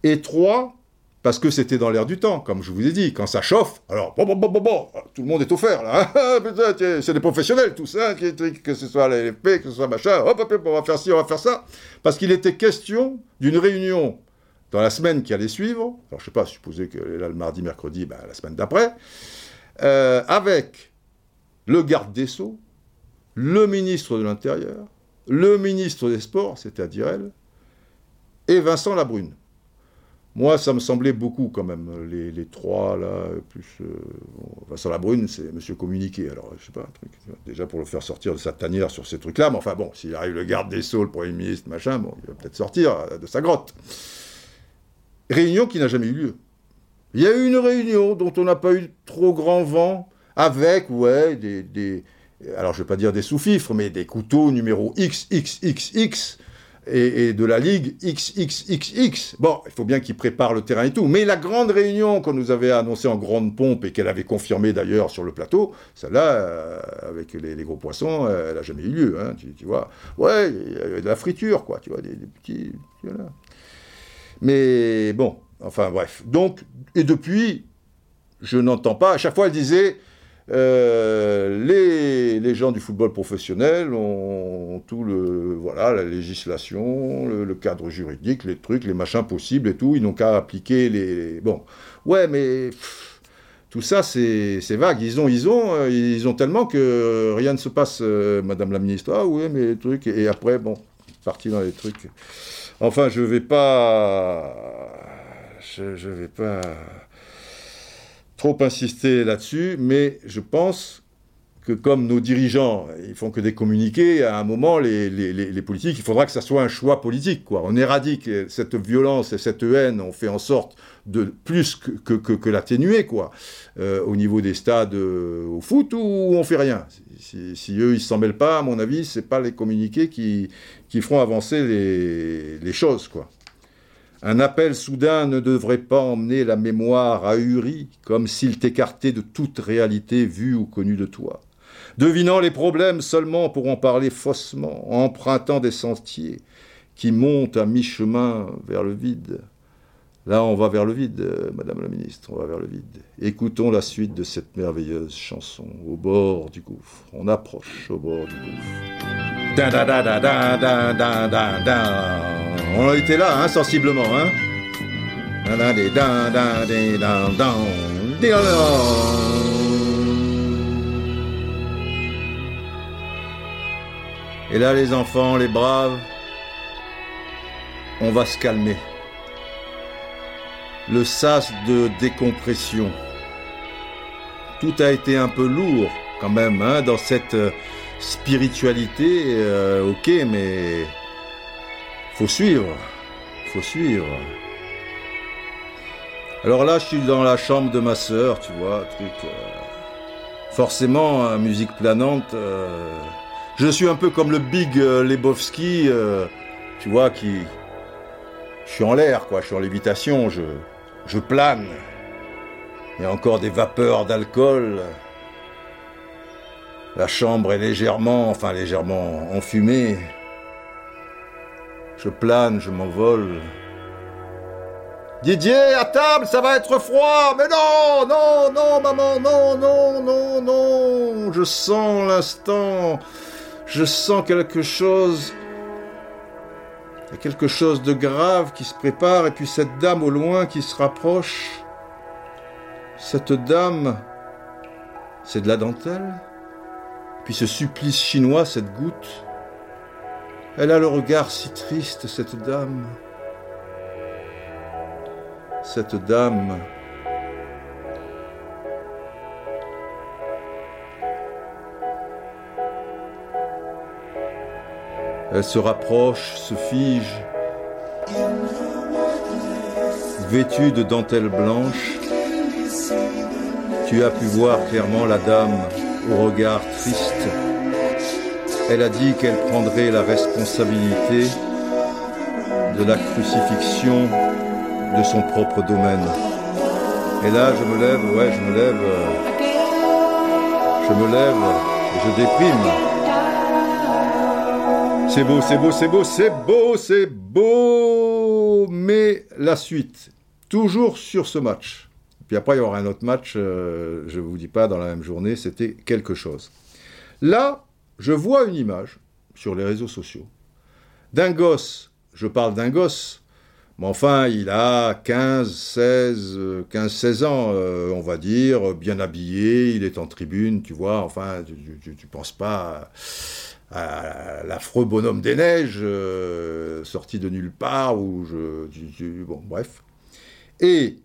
Et trois, parce que c'était dans l'air du temps, comme je vous ai dit, quand ça chauffe, alors bon, bon, bon, bon, bon tout le monde est offert là, c'est des professionnels tout ça, que ce soit la que ce soit machin, hop, hop, on va faire ci, on va faire ça, parce qu'il était question d'une réunion dans la semaine qui allait suivre, alors je sais pas, supposer que là le mardi, mercredi, ben, la semaine d'après, euh, avec le garde des Sceaux, le ministre de l'Intérieur, le ministre des Sports, c'est-à-dire elle, et Vincent Labrune. Moi, ça me semblait beaucoup quand même, les, trois là, plus euh, Vincent Labrune, c'est Monsieur Communiqué, alors je sais pas, déjà pour le faire sortir de sa tanière sur ces trucs-là, mais enfin bon, s'il arrive le garde des Sceaux, le Premier ministre, machin, bon, il va peut-être sortir de sa grotte. Réunion qui n'a jamais eu lieu. Il y a eu une réunion dont on n'a pas eu trop grand vent, avec, ouais, des, alors je vais pas dire des sous-fifres, mais des couteaux numéro XXXX, et, et, de la Ligue XXXX. Bon, il faut bien qu'ils préparent le terrain et tout. Mais la grande réunion qu'on nous avait annoncée en grande pompe et qu'elle avait confirmée d'ailleurs sur le plateau, celle-là, euh, avec les, gros poissons, elle n'a jamais eu lieu. Hein, tu, vois. Ouais, il y avait de la friture, quoi, tu vois, des, petits. Voilà. Mais bon, Enfin bref. Donc, et depuis, je n'entends pas. À chaque fois, elle disait euh, les, gens du football professionnel ont, tout le voilà la législation, le, cadre juridique, les trucs, les machins possibles et tout. Ils n'ont qu'à appliquer les, bon. Ouais, mais tout ça c'est vague. Ils ont ils ont euh, ils ont tellement que rien ne se passe, euh, Madame la ministre. Ah oui, mais les trucs et après bon, parti dans les trucs. Enfin, je vais pas, je, je vais pas trop insister là-dessus, mais je pense que comme nos dirigeants, ils font que des communiqués, à un moment, les, politiques, il faudra que ça soit un choix politique. Quoi. On éradique cette violence et cette haine, on fait en sorte de plus que, l'atténuer, quoi, euh, au niveau des stades euh, au foot, ou on fait rien. Si, eux, ils s'en mêlent pas, à mon avis, c'est pas les communiqués qui, qui feront avancer les, les choses, quoi. Un appel soudain ne devrait pas emmener la mémoire ahurie, comme s'il t'écartait de toute réalité vue ou connue de toi. Devinant les problèmes seulement pour en parler faussement, empruntant des sentiers qui montent à mi-chemin vers le vide. Là, on va vers le vide, Madame la Ministre, on va vers le vide. Écoutons la suite de cette merveilleuse chanson, au bord du gouffre. On approche au bord du gouffre. On a été là, hein, sensiblement, hein. Et là, les enfants, les braves, on va se calmer. Le sas de décompression. Tout a été un peu lourd quand même hein, dans cette spiritualité, euh, ok, mais faut suivre, faut suivre. Alors là, je suis dans la chambre de ma sœur, tu vois, truc. Euh, forcément, musique planante. Euh, je suis un peu comme le Big Lebowski, tu vois, qui. Je suis en l'air, quoi, je suis en lévitation, je, je plane. Il y a encore des vapeurs d'alcool. La chambre est légèrement, enfin légèrement enfumée. Je plane, je m'envole. Didier, à table, ça va être froid. Mais non, non, non, maman, non, non, non, non. Je sens l'instant. Je sens quelque chose. Quelque chose de grave qui se prépare et puis cette dame au loin qui se rapproche. Cette dame, c'est de la dentelle? Puis ce supplice chinois, cette goutte. Elle a le regard si triste, cette dame. Cette dame. Elle se rapproche, se fige, vêtue de dentelle blanche. Tu as pu voir clairement la dame regard triste. Elle a dit qu'elle prendrait la responsabilité de la crucifixion de son propre domaine. Et là, je me lève, ouais, je me lève, je me lève je déprime. C'est beau, c'est beau, c'est beau, c'est beau, c'est beau. Mais la suite, toujours sur ce match. Puis après, il y aura un autre match, euh, je ne vous dis pas, dans la même journée, c'était quelque chose. Là, je vois une image sur les réseaux sociaux d'un gosse, je parle d'un gosse, mais enfin, il a 15, 16, 15, 16 ans, euh, on va dire, bien habillé, il est en tribune, tu vois, enfin, tu ne penses pas à, l'affreux bonhomme des neiges, euh, sorti de nulle part, ou je... bon, bref. Et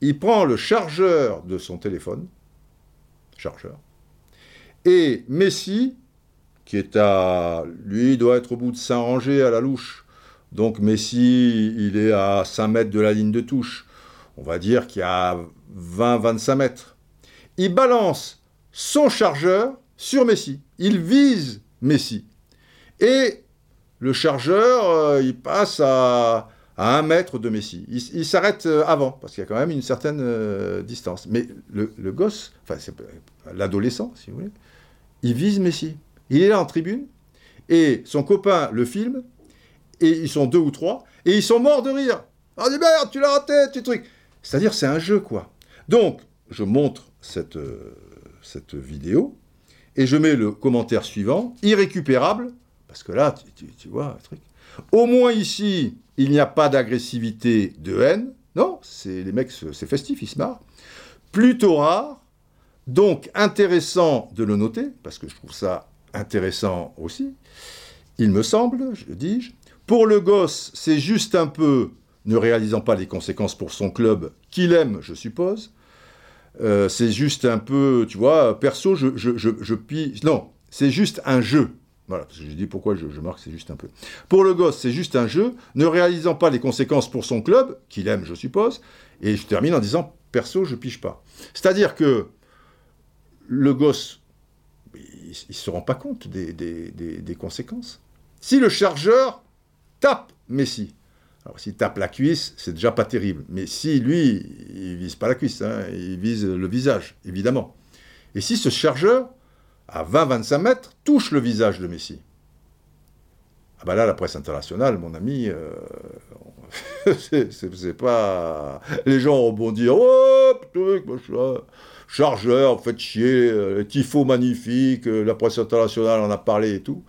il prend le chargeur de son téléphone, chargeur, et Messi, qui est à, lui, doit être au bout de Saint-Rangé à la louche. Donc Messi, il est à 5 mètres de la ligne de touche. On va dire qu'il y a 20-25 mètres. Il balance son chargeur sur Messi. Il vise Messi. Et le chargeur, euh, il passe à à un mètre de Messi. Il, s'arrête euh, avant, parce qu'il y a quand même une certaine euh, distance. Mais le, gosse, enfin l'adolescent, si vous voulez, il vise Messi. Il est là en tribune, et son copain le filme, et ils sont deux ou trois, et ils sont morts de rire. Ah, oh, merde, tu l'as raté, tu truc. C'est-à-dire, c'est un jeu, quoi. Donc, je montre cette, euh, cette vidéo, et je mets le commentaire suivant, irrécupérable, parce que là, tu, vois un truc. Au moins ici, il n'y a pas d'agressivité, de haine. Non, c'est les mecs, c'est festif, ils se marrent. Plutôt rare, donc intéressant de le noter, parce que je trouve ça intéressant aussi. Il me semble, je dis-je. Pour le gosse, c'est juste un peu, ne réalisant pas les conséquences pour son club, qu'il aime, je suppose. Euh, c'est juste un peu, tu vois, perso, je, je, je, pille. Non, c'est juste un jeu. Voilà, parce que je dis pourquoi je, marque, c'est juste un peu. Pour le gosse, c'est juste un jeu, ne réalisant pas les conséquences pour son club, qu'il aime, je suppose. Et je termine en disant, perso, je pige pas. C'est-à-dire que le gosse, il ne se rend pas compte des conséquences. Si le chargeur tape Messi, alors s'il tape la cuisse, c'est déjà pas terrible. Mais si lui, il vise pas la cuisse, hein, il vise le visage, évidemment. Et si ce chargeur, à 20-25 mètres, touche le visage de Messi, ah bah là, la presse internationale, mon ami, euh, c'est pas... Les gens rebondir, oh, truc, chargeur, faites chier, euh, tifo magnifique, euh, la presse internationale en a parlé et tout.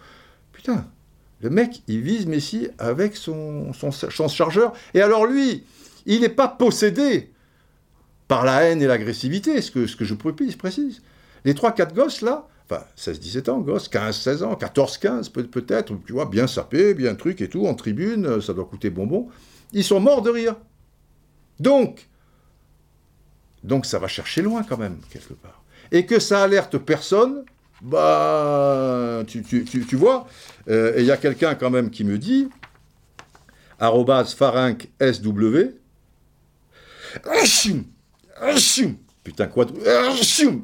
Putain, le mec, il vise Messi avec son, son, chargeur. Et alors lui, il n'est pas possédé par la haine et l'agressivité, ce que, ce que je précise. Les 3-4 gosses là, enfin 16-17 ans, gosses, 15-16 ans, 14-15 peut-être, tu vois, bien sapés, bien truc et tout, en tribune, ça doit coûter bonbon, ils sont morts de rire. Donc, donc ça va chercher loin quand même, quelque part. Et que ça alerte personne, bah, tu, tu, tu, vois, euh, et il y a quelqu'un quand même qui me dit, arrobas SW, putain quoi,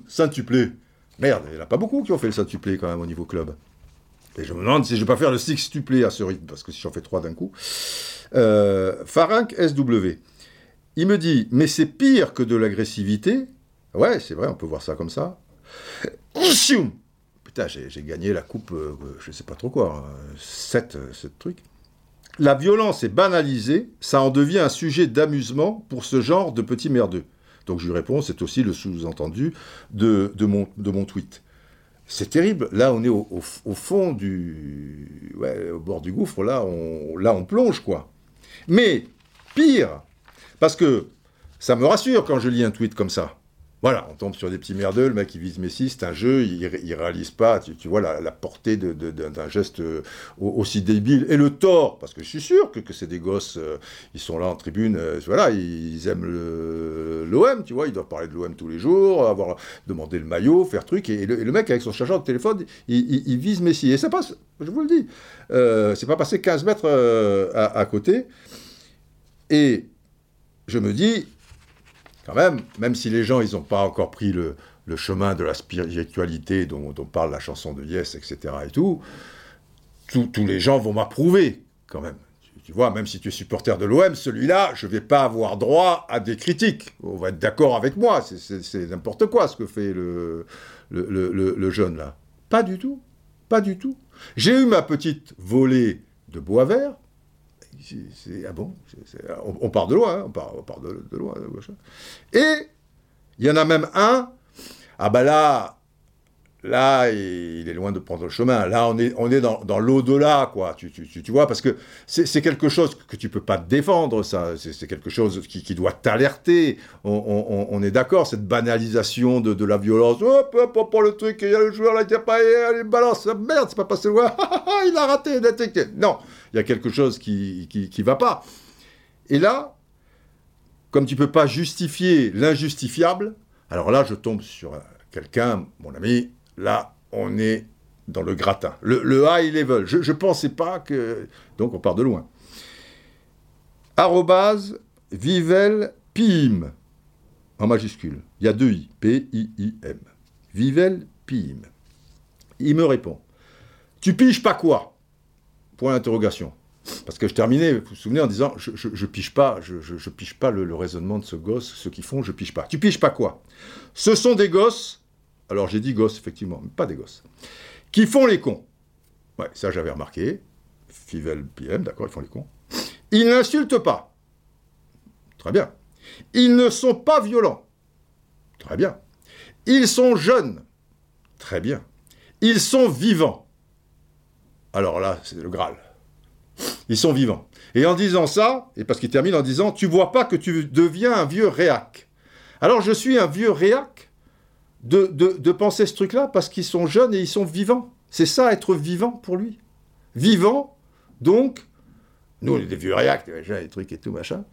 saint-tuplé. Merde, il n'y en a pas beaucoup qui ont fait le saint-tuplé quand même au niveau club. Et je me demande si je vais pas faire le six-tuplé à ce rythme, parce que si j'en fais trois d'un coup. Euh, SW. Il me dit, mais c'est pire que de l'agressivité. Ouais, c'est vrai, on peut voir ça comme ça putain, j'ai gagné la coupe, euh, je sais pas trop quoi, 7, euh, ce truc. La violence est banalisée, ça en devient un sujet d'amusement pour ce genre de petits merdeux. Donc je lui réponds, c'est aussi le sous-entendu de, mon, tweet. C'est terrible. Là, on est au, au, fond du. Ouais, au bord du gouffre. Là on, là, on plonge, quoi. Mais, pire, parce que ça me rassure quand je lis un tweet comme ça. Voilà, on tombe sur des petits merdeux, le mec il vise Messi, c'est un jeu, il, ne réalise pas, tu, vois, la, portée d'un geste euh, aussi débile. Et le tort, parce que je suis sûr que, c'est des gosses, euh, ils sont là en tribune, euh, voilà, ils, aiment l'OM, tu vois, ils doivent parler de l'OM tous les jours, avoir demandé le maillot, faire truc, et, le, mec avec son chargeur de téléphone, il, vise Messi. Et ça passe, je vous le dis, c'est pas passé 15 mètres à côté. Et je me dis, quand même, même si les gens, ils n'ont pas encore pris le, chemin de la spiritualité dont, parle la chanson de Yes, etc. et tout, tous les gens vont m'approuver, quand même. Tu, vois, même si tu es supporter de l'OM, celui-là, je ne vais pas avoir droit à des critiques. On va être d'accord avec moi, c'est n'importe quoi ce que fait le, le, jeune là. Pas du tout, pas du tout. J'ai eu ma petite volée de bois vert, ah bon on, part de loin, hein, on, part, de, loin. Et il y en a même un, ah ben là, là, il est loin de prendre le chemin. Là, on est, on est dans, dans l'au-delà, quoi. Tu, tu, tu, vois, parce que c'est quelque chose que tu peux pas défendre, ça. C'est quelque chose qui, qui doit t'alerter. On, est d'accord, cette banalisation de, de la violence. Hop, hop, hop, le truc, il y a le joueur là, il a pas, il balance. Merde, c'est pas passé loin. il a raté, il a Non, il y a quelque chose qui, qui va pas. Et là, comme tu peux pas justifier l'injustifiable, alors là, je tombe sur quelqu'un, mon ami, là, on est dans le gratin. Le, high level. Je ne pensais pas que... Donc on part de loin. Arrobase Vivel Pim. En majuscule. Il y a deux I. P-I-I-M. Vivel Pim. Il me répond. Tu piges pas quoi? Point d'interrogation. Parce que je terminais, vous vous souvenez, en disant, je, je, pige pas, je, je, pige pas le, raisonnement de ce gosse, ceux qui font, je pige pas. Tu piges pas quoi? Ce sont des gosses alors j'ai dit gosses, effectivement, mais pas des gosses. Qui font les cons. Ouais, ça j'avais remarqué. Fivel PM, d'accord, ils font les cons. Ils n'insultent pas. Très bien. Ils ne sont pas violents. Très bien. Ils sont jeunes. Très bien. Ils sont vivants. Alors là, c'est le Graal. Ils sont vivants. Et en disant ça, et parce qu'il termine en disant, tu vois pas que tu deviens un vieux réac. Alors je suis un vieux réac de, penser ce truc-là parce qu'ils sont jeunes et ils sont vivants. C'est ça être vivant pour lui. Vivant, donc, nous on est des vieux réacs, des trucs et tout, machin.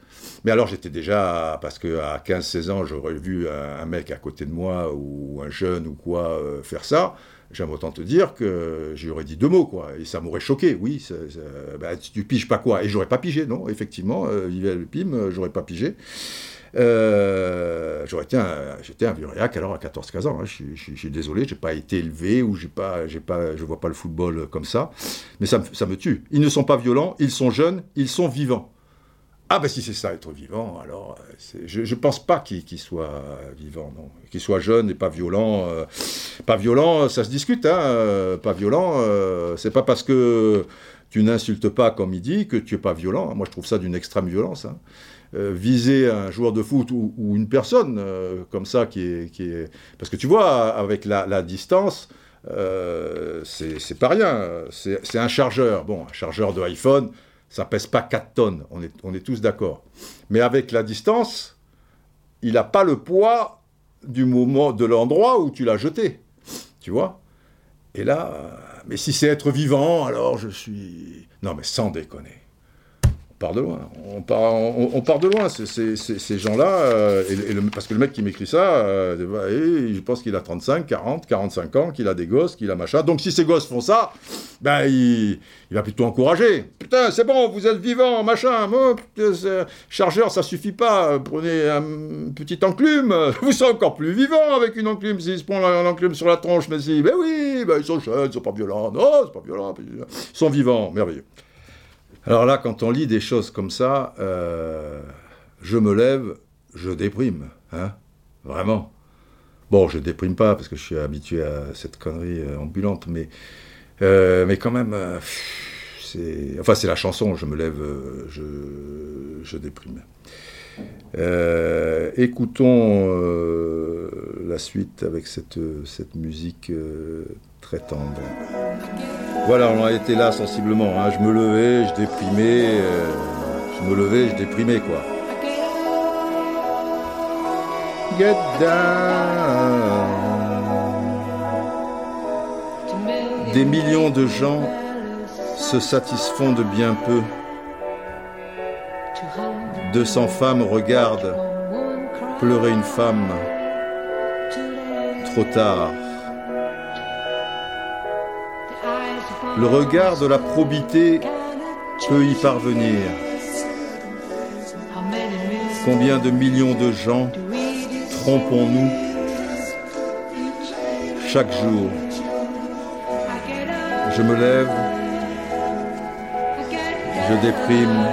Mais alors j'étais déjà, parce qu'à 15-16 ans, j'aurais vu un, mec à côté de moi ou un jeune ou quoi euh, faire ça. J'aime autant te dire que j'aurais dit deux mots, quoi. Et ça m'aurait choqué, oui. Bah, tu piges pas quoi Et j'aurais pas pigé, non, effectivement. Euh, le Pim, euh, j'aurais pas pigé. Euh, j'aurais j'étais un vieux alors à 14-15 ans. Hein. Je, suis désolé, j'ai pas été élevé ou j'ai pas, pas, je vois pas le football comme ça. Mais ça, ça me tue. Ils ne sont pas violents, ils sont jeunes, ils sont vivants. Ah ben si c'est ça, être vivant, alors euh, je ne pense pas qu'il soit vivant, non. Qu'il soit jeune et pas violent. Euh, pas violent, ça se discute, hein. Euh, pas violent, c'est pas parce que tu n'insultes pas comme il dit que tu es pas violent. Moi je trouve ça d'une extrême violence. Hein. viser un joueur de foot ou, une personne comme ça qui est, qui est... Parce que tu vois, avec la, la distance, c'est pas rien. C'est un chargeur. Bon, un chargeur de iPhone ça pèse pas 4 tonnes, on est, on est tous d'accord. Mais avec la distance, il n'a pas le poids du moment, de l'endroit où tu l'as jeté. Tu vois Et là, mais si c'est être vivant, alors je suis... Non mais sans déconner part de loin. On part, de loin, ces gens-là. Euh, parce que le mec qui m'écrit ça, euh, bah, je pense qu'il a 35, 40, 45 ans, qu'il a des gosses, qu'il a machin. Donc si ces gosses font ça, ben il, va plutôt encourager. Putain, c'est bon, vous êtes vivant, machin. chargeur, ça suffit pas. Prenez un petit enclume. Vous serez encore plus vivant avec une enclume. S'ils se prennent un enclume sur la tronche, mais si, ben oui, ben ils sont jeunes, ils sont pas violents. Non, c'est pas violent. Ils sont vivants, merveilleux. Alors là, quand on lit des choses comme ça, euh, je me lève, je déprime, hein, vraiment. Bon, je déprime pas parce que je suis habitué à cette connerie euh, ambulante, mais, euh, mais quand même, c'est, enfin c'est la chanson, je me lève, je, je déprime. écoutons la suite avec cette, cette musique très tendre. Voilà, on a été là sensiblement. Hein. Je me levais, je déprimais. Euh, je me levais, je déprimais, quoi. Get. Des millions de gens se satisfont de bien peu. 200 femmes regardent pleurer une femme. Trop tard. Le regard de la probité peut y parvenir. Combien de millions de gens trompons-nous chaque jour? Je me lève, je déprime.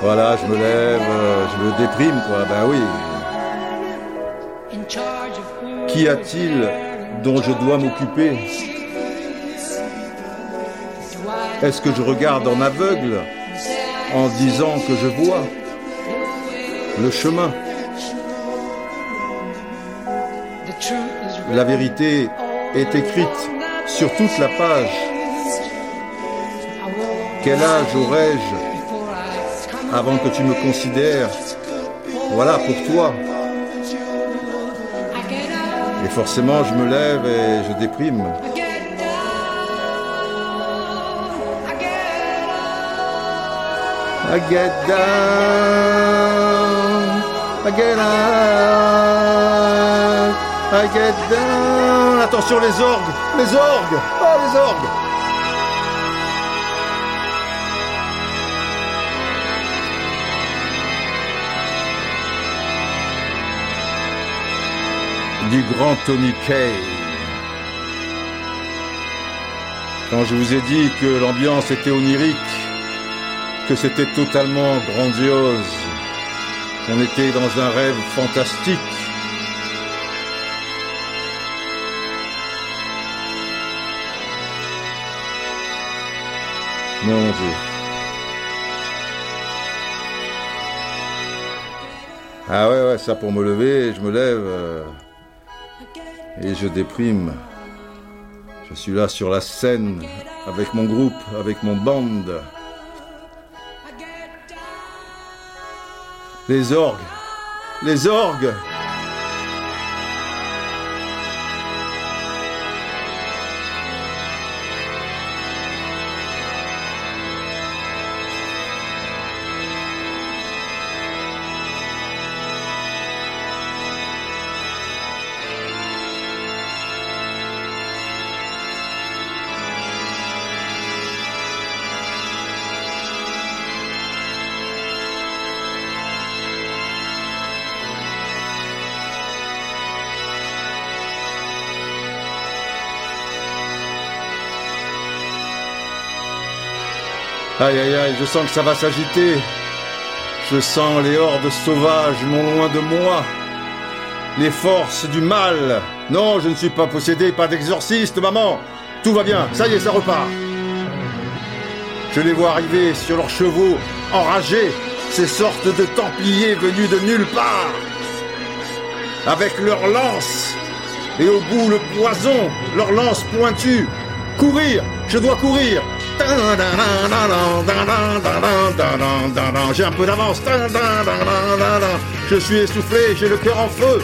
Voilà, je me lève, je me déprime, quoi. Ben oui, Qu'y a-t-il dont je dois m'occuper Est-ce que je regarde en aveugle en disant que je vois le chemin La vérité est écrite sur toute la page. Quel âge aurais-je avant que tu me considères? Voilà pour toi. Forcément, je me lève et je déprime. Attention les orgues, les orgues, oh les orgues. Du grand Tony Kay. Quand je vous ai dit que l'ambiance était onirique, que c'était totalement grandiose, qu'on était dans un rêve fantastique, Mon Dieu. Ah ouais, ouais, ça pour me lever, je me lève euh, et je déprime. Je suis là sur la scène avec mon groupe, avec mon band. Les orgues, les orgues Aïe aïe aïe, je sens que ça va s'agiter. Je sens les hordes sauvages non loin de moi. Les forces du mal. Non, je ne suis pas possédé, pas d'exorciste, maman. Tout va bien, ça y est, ça repart. Je les vois arriver sur leurs chevaux, enragés, ces sortes de templiers venus de nulle part. Avec leurs lances, et au bout le poison, leurs lances pointues. Courir, je dois courir, j'ai un peu d'avance. Je suis essoufflé, j'ai le cœur en feu.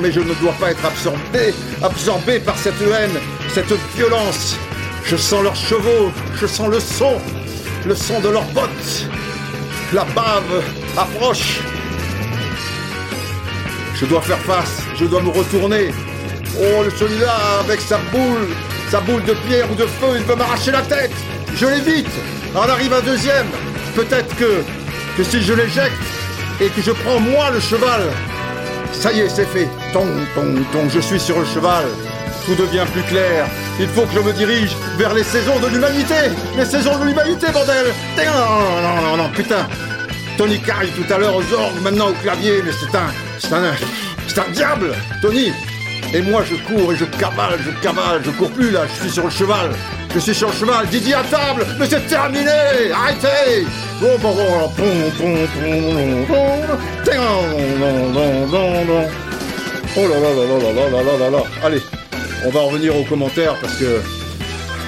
Mais je ne dois pas être absorbé, absorbé par cette haine, cette violence. Je sens leurs chevaux, je sens le son, le son de leurs bottes. La bave approche. Je dois faire face, je dois me retourner. Oh, celui-là, avec sa boule, sa boule de pierre ou de feu, il veut m'arracher la tête. Je l'évite. On arrive un deuxième. Peut-être que, que si je l'éjecte et que je prends moi le cheval, ça y est, c'est fait. Ton, ton, ton, je suis sur le cheval. Tout devient plus clair. Il faut que je me dirige vers les saisons de l'humanité. Les saisons de l'humanité, bordel. Non, non, non, non, putain. Tony Carey tout à l'heure aux orgues, maintenant au clavier, mais c'est un, c'est un, c'est un diable. Tony, et moi, je cours et je cavale, je cavale, je cours plus là, je suis sur le cheval. Je suis sur le cheval, Didier à table, mais c'est terminé Arrêtez Bon, bon, bon, Oh là là là là là là là là là Allez, on va revenir aux commentaires parce que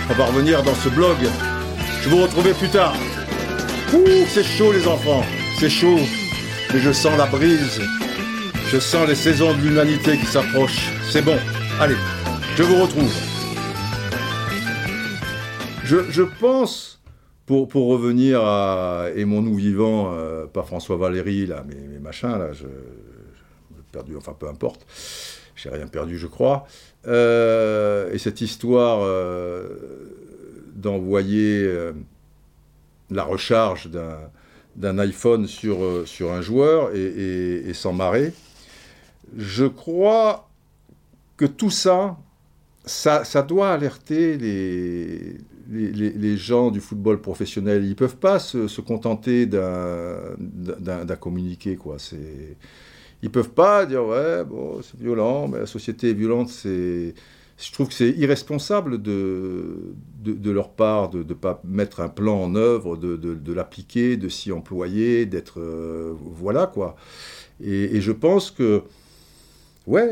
on va revenir dans ce blog. Je vous retrouver plus tard. Ouh, c'est chaud les enfants, c'est chaud. Mais je sens la brise. Je sens les saisons de l'humanité qui s'approchent. C'est bon. Allez, je vous retrouve. Je, pense, pour, pour revenir à Aimons-nous vivant, euh, pas François Valéry, là, mais, machin, là, je, perdu, enfin peu importe, j'ai rien perdu, je crois. Euh, et cette histoire euh, d'envoyer la recharge d'un iPhone sur, sur un joueur et s'en marrer, je crois que tout ça, ça, doit alerter les, les, gens du football professionnel. Ils ne peuvent pas se, contenter d'un communiqué, quoi. Ils peuvent pas dire ouais bon c'est violent, mais la société est violente. C'est je trouve que c'est irresponsable de, de, leur part de ne pas mettre un plan en œuvre, de, de l'appliquer, de s'y employer, d'être euh, voilà quoi. Et, je pense que ouais,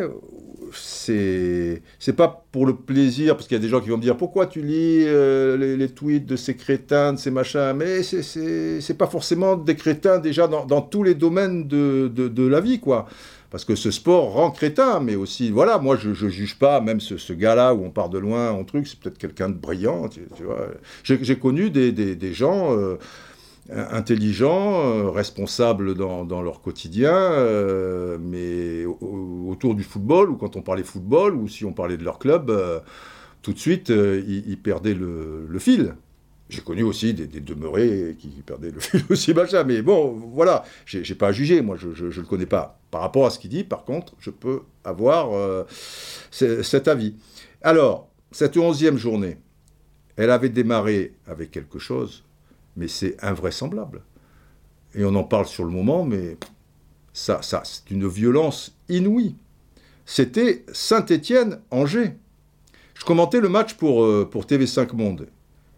c'est pas pour le plaisir, parce qu'il y a des gens qui vont me dire pourquoi tu lis euh, les, tweets de ces crétins, de ces machins, mais c'est pas forcément des crétins déjà dans, dans tous les domaines de, de, la vie, quoi. Parce que ce sport rend crétin, mais aussi, voilà, moi je, je juge pas, même ce, ce gars-là où on part de loin en truc, c'est peut-être quelqu'un de brillant, tu, vois. J'ai connu des, des, des gens. Euh, intelligents, euh, responsables dans, leur quotidien, euh, mais autour du football, ou quand on parlait football, ou si on parlait de leur club, euh, tout de suite, ils, perdaient le, le fil. J'ai connu aussi des, demeurés qui perdaient le fil aussi, machin, mais bon, voilà, j'ai pas à juger, moi, je ne le connais pas. Par rapport à ce qu'il dit, par contre, je peux avoir cet avis. Alors, cette onzième journée, elle avait démarré avec quelque chose, mais c'est invraisemblable. Et on en parle sur le moment, mais ça, ça c'est une violence inouïe. C'était Saint-Étienne-Angers. Je commentais le match pour, euh, pour TV5 Monde.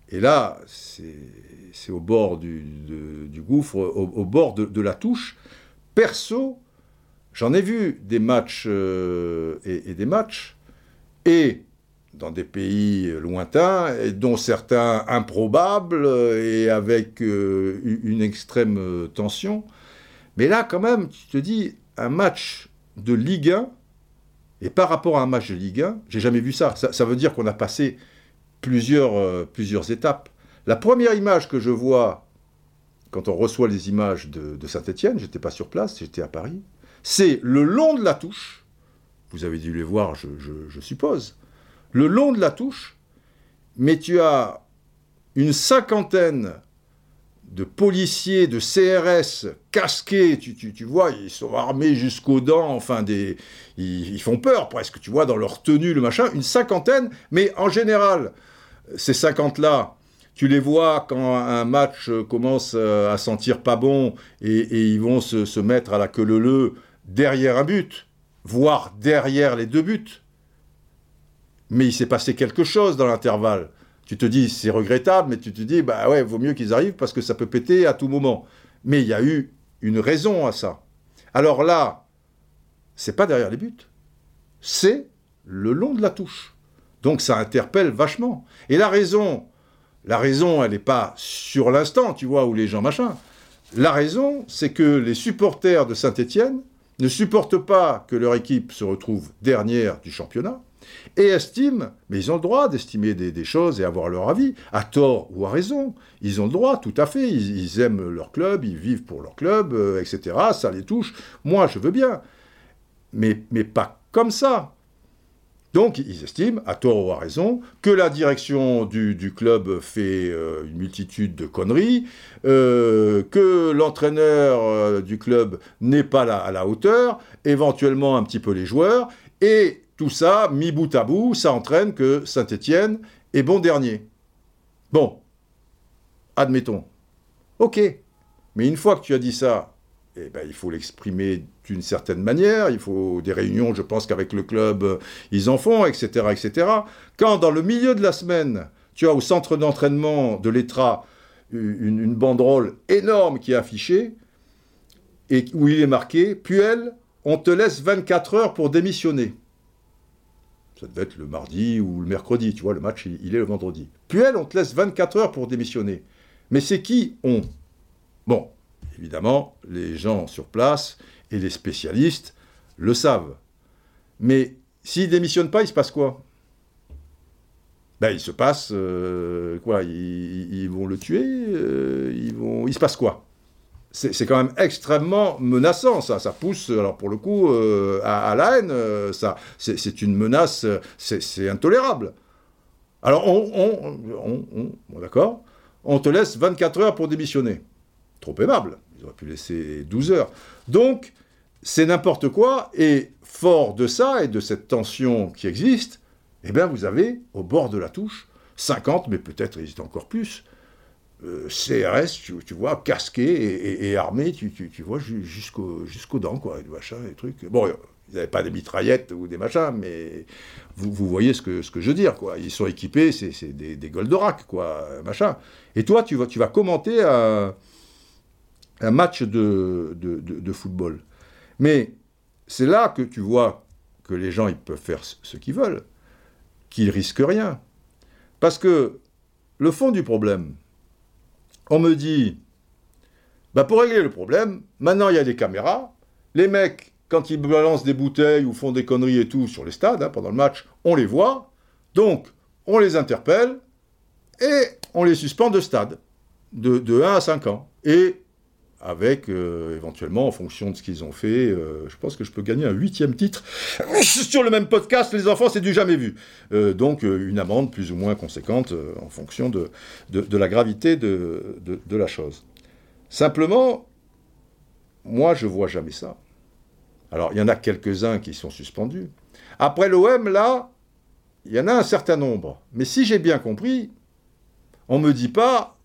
Et là, c'est au bord du, gouffre, au, bord de, la touche. Perso, j'en ai vu des matchs euh, et, des matchs, et dans des pays lointains, dont certains improbables et avec euh, une extrême tension. Mais là, quand même, tu te dis, un match de Ligue 1, et par rapport à un match de Ligue 1, j'ai jamais vu ça. Ça, veut dire qu'on a passé plusieurs, euh, plusieurs étapes. La première image que je vois quand on reçoit les images de, Saint-Etienne, j'étais pas sur place, j'étais à Paris, c'est le long de la touche, vous avez dû les voir, je suppose, le long de la touche, mais tu as une cinquantaine de policiers, de CRS casqués, tu, tu, vois, ils sont armés jusqu'aux dents, enfin, des, ils, font peur presque, tu vois, dans leur tenue, le machin, une cinquantaine, mais en général, ces cinquante-là, tu les vois quand un match commence euh, à sentir pas bon et, ils vont se, se, mettre à la queue leu derrière un but, voire derrière les deux buts. Mais il s'est passé quelque chose dans l'intervalle tu te dis c'est regrettable, mais tu te dis bah ouais, vaut mieux qu'ils arrivent parce que ça peut péter à tout moment. Mais il y a eu une raison à ça. Alors là, c'est pas derrière les buts, c'est le long de la touche. Donc ça interpelle vachement. Et la raison, la raison, elle n'est pas sur l'instant, tu vois, où les gens machin. La raison, c'est que les supporters de Saint-Étienne ne supportent pas que leur équipe se retrouve dernière du championnat et estiment, mais ils ont le droit d'estimer des, choses et avoir leur avis, à tort ou à raison. Ils ont le droit, tout à fait. Ils, aiment leur club, ils vivent pour leur club, euh, etc. Ça les touche. Moi, je veux bien. Mais, pas comme ça. Donc, ils estiment, à tort ou à raison, que la direction du, club fait euh, une multitude de conneries, euh, que l'entraîneur du club n'est pas à la hauteur, éventuellement un petit peu les joueurs, et tout ça, mis bout à bout, ça entraîne que Saint-Étienne est bon dernier. Bon, admettons. Ok, mais une fois que tu as dit ça, eh ben, il faut l'exprimer d'une certaine manière, il faut des réunions, je pense qu'avec le club, ils en font, etc., etc. Quand dans le milieu de la semaine, tu as au centre d'entraînement de l'ETRA une, une, banderole énorme qui est affichée, et où il est marqué, Puel, on te laisse 24 heures pour démissionner. Ça devait être le mardi ou le mercredi, tu vois, le match, il, est le vendredi. Puel, on te laisse 24 heures pour démissionner. Mais c'est qui on? Bon, évidemment, les gens sur place et les spécialistes le savent. Mais s'il démissionne pas, il se passe quoi? Ben, il se passe euh, quoi? Ils, vont le tuer euh, Il se passe quoi? C'est quand même extrêmement menaçant, ça. Ça pousse, alors pour le coup, euh, à, la haine. Euh, ça, c'est une menace, c'est intolérable. Alors, on, d'accord, on te laisse 24 heures pour démissionner. Trop aimable. Ils auraient pu laisser 12 heures. Donc, c'est n'importe quoi. Et fort de ça et de cette tension qui existe, eh bien, vous avez au bord de la touche 50, mais peut-être encore plus, euh, CRS, tu, vois, casqué et, armé, tu, vois, jusqu'aux jusqu'aux dents, quoi, des machins, des trucs. Bon, ils n'avaient pas des mitraillettes ou des machins, mais vous, voyez ce que, ce que je veux dire, quoi. Ils sont équipés, c'est des, des Goldorak, quoi, machin. Et toi, tu vas, tu vas commenter un, un match de, de, de, football. Mais c'est là que tu vois que les gens, ils peuvent faire ce qu'ils veulent, qu'ils risquent rien. Parce que le fond du problème, on me dit, bah pour régler le problème, maintenant il y a des caméras, les mecs, quand ils balancent des bouteilles ou font des conneries et tout sur les stades, hein, pendant le match, on les voit, donc on les interpelle et on les suspend de stade, de, de 1 à 5 ans. Et avec euh, éventuellement, en fonction de ce qu'ils ont fait, euh, je pense que je peux gagner un huitième titre sur le même podcast. Les enfants, c'est du jamais vu. Euh, donc une amende plus ou moins conséquente en fonction de, de, la gravité de, de, la chose. Simplement, moi, je vois jamais ça. Alors, il y en a quelques-uns qui sont suspendus. Après l'OM, là, il y en a un certain nombre. Mais si j'ai bien compris, on ne me dit pas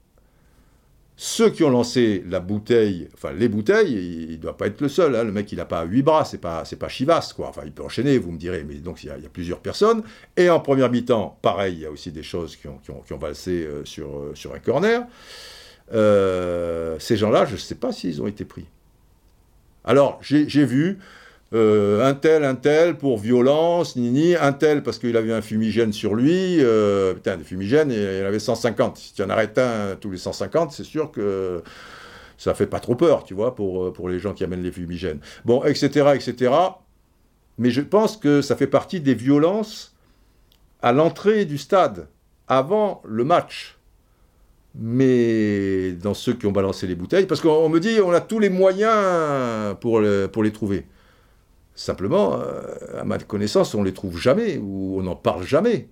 ceux qui ont lancé la bouteille, enfin les bouteilles, il ne doit pas être le seul. Hein. Le mec, il n'a pas huit bras, c'est pas, pas Chivas, quoi. Enfin, il peut enchaîner, vous me direz, mais donc il y, a, plusieurs personnes. Et en première mi-temps, pareil, il y a aussi des choses qui ont, qui valsé euh, sur, euh, sur un corner. Euh, ces gens-là, je ne sais pas s'ils ont été pris. Alors, j'ai vu euh, un tel, un tel pour violence, ni un tel parce qu'il avait un fumigène sur lui, euh, putain, des fumigènes, il en avait 150. Si tu en arrêtes un tous les 150, c'est sûr que ça fait pas trop peur, tu vois, pour, euh, pour les gens qui amènent les fumigènes. Bon, etc., etc. Mais je pense que ça fait partie des violences à l'entrée du stade, avant le match. Mais dans ceux qui ont balancé les bouteilles, parce qu'on me dit on a tous les moyens pour, pour les trouver. Simplement, euh, à ma connaissance, on ne les trouve jamais ou on n'en parle jamais.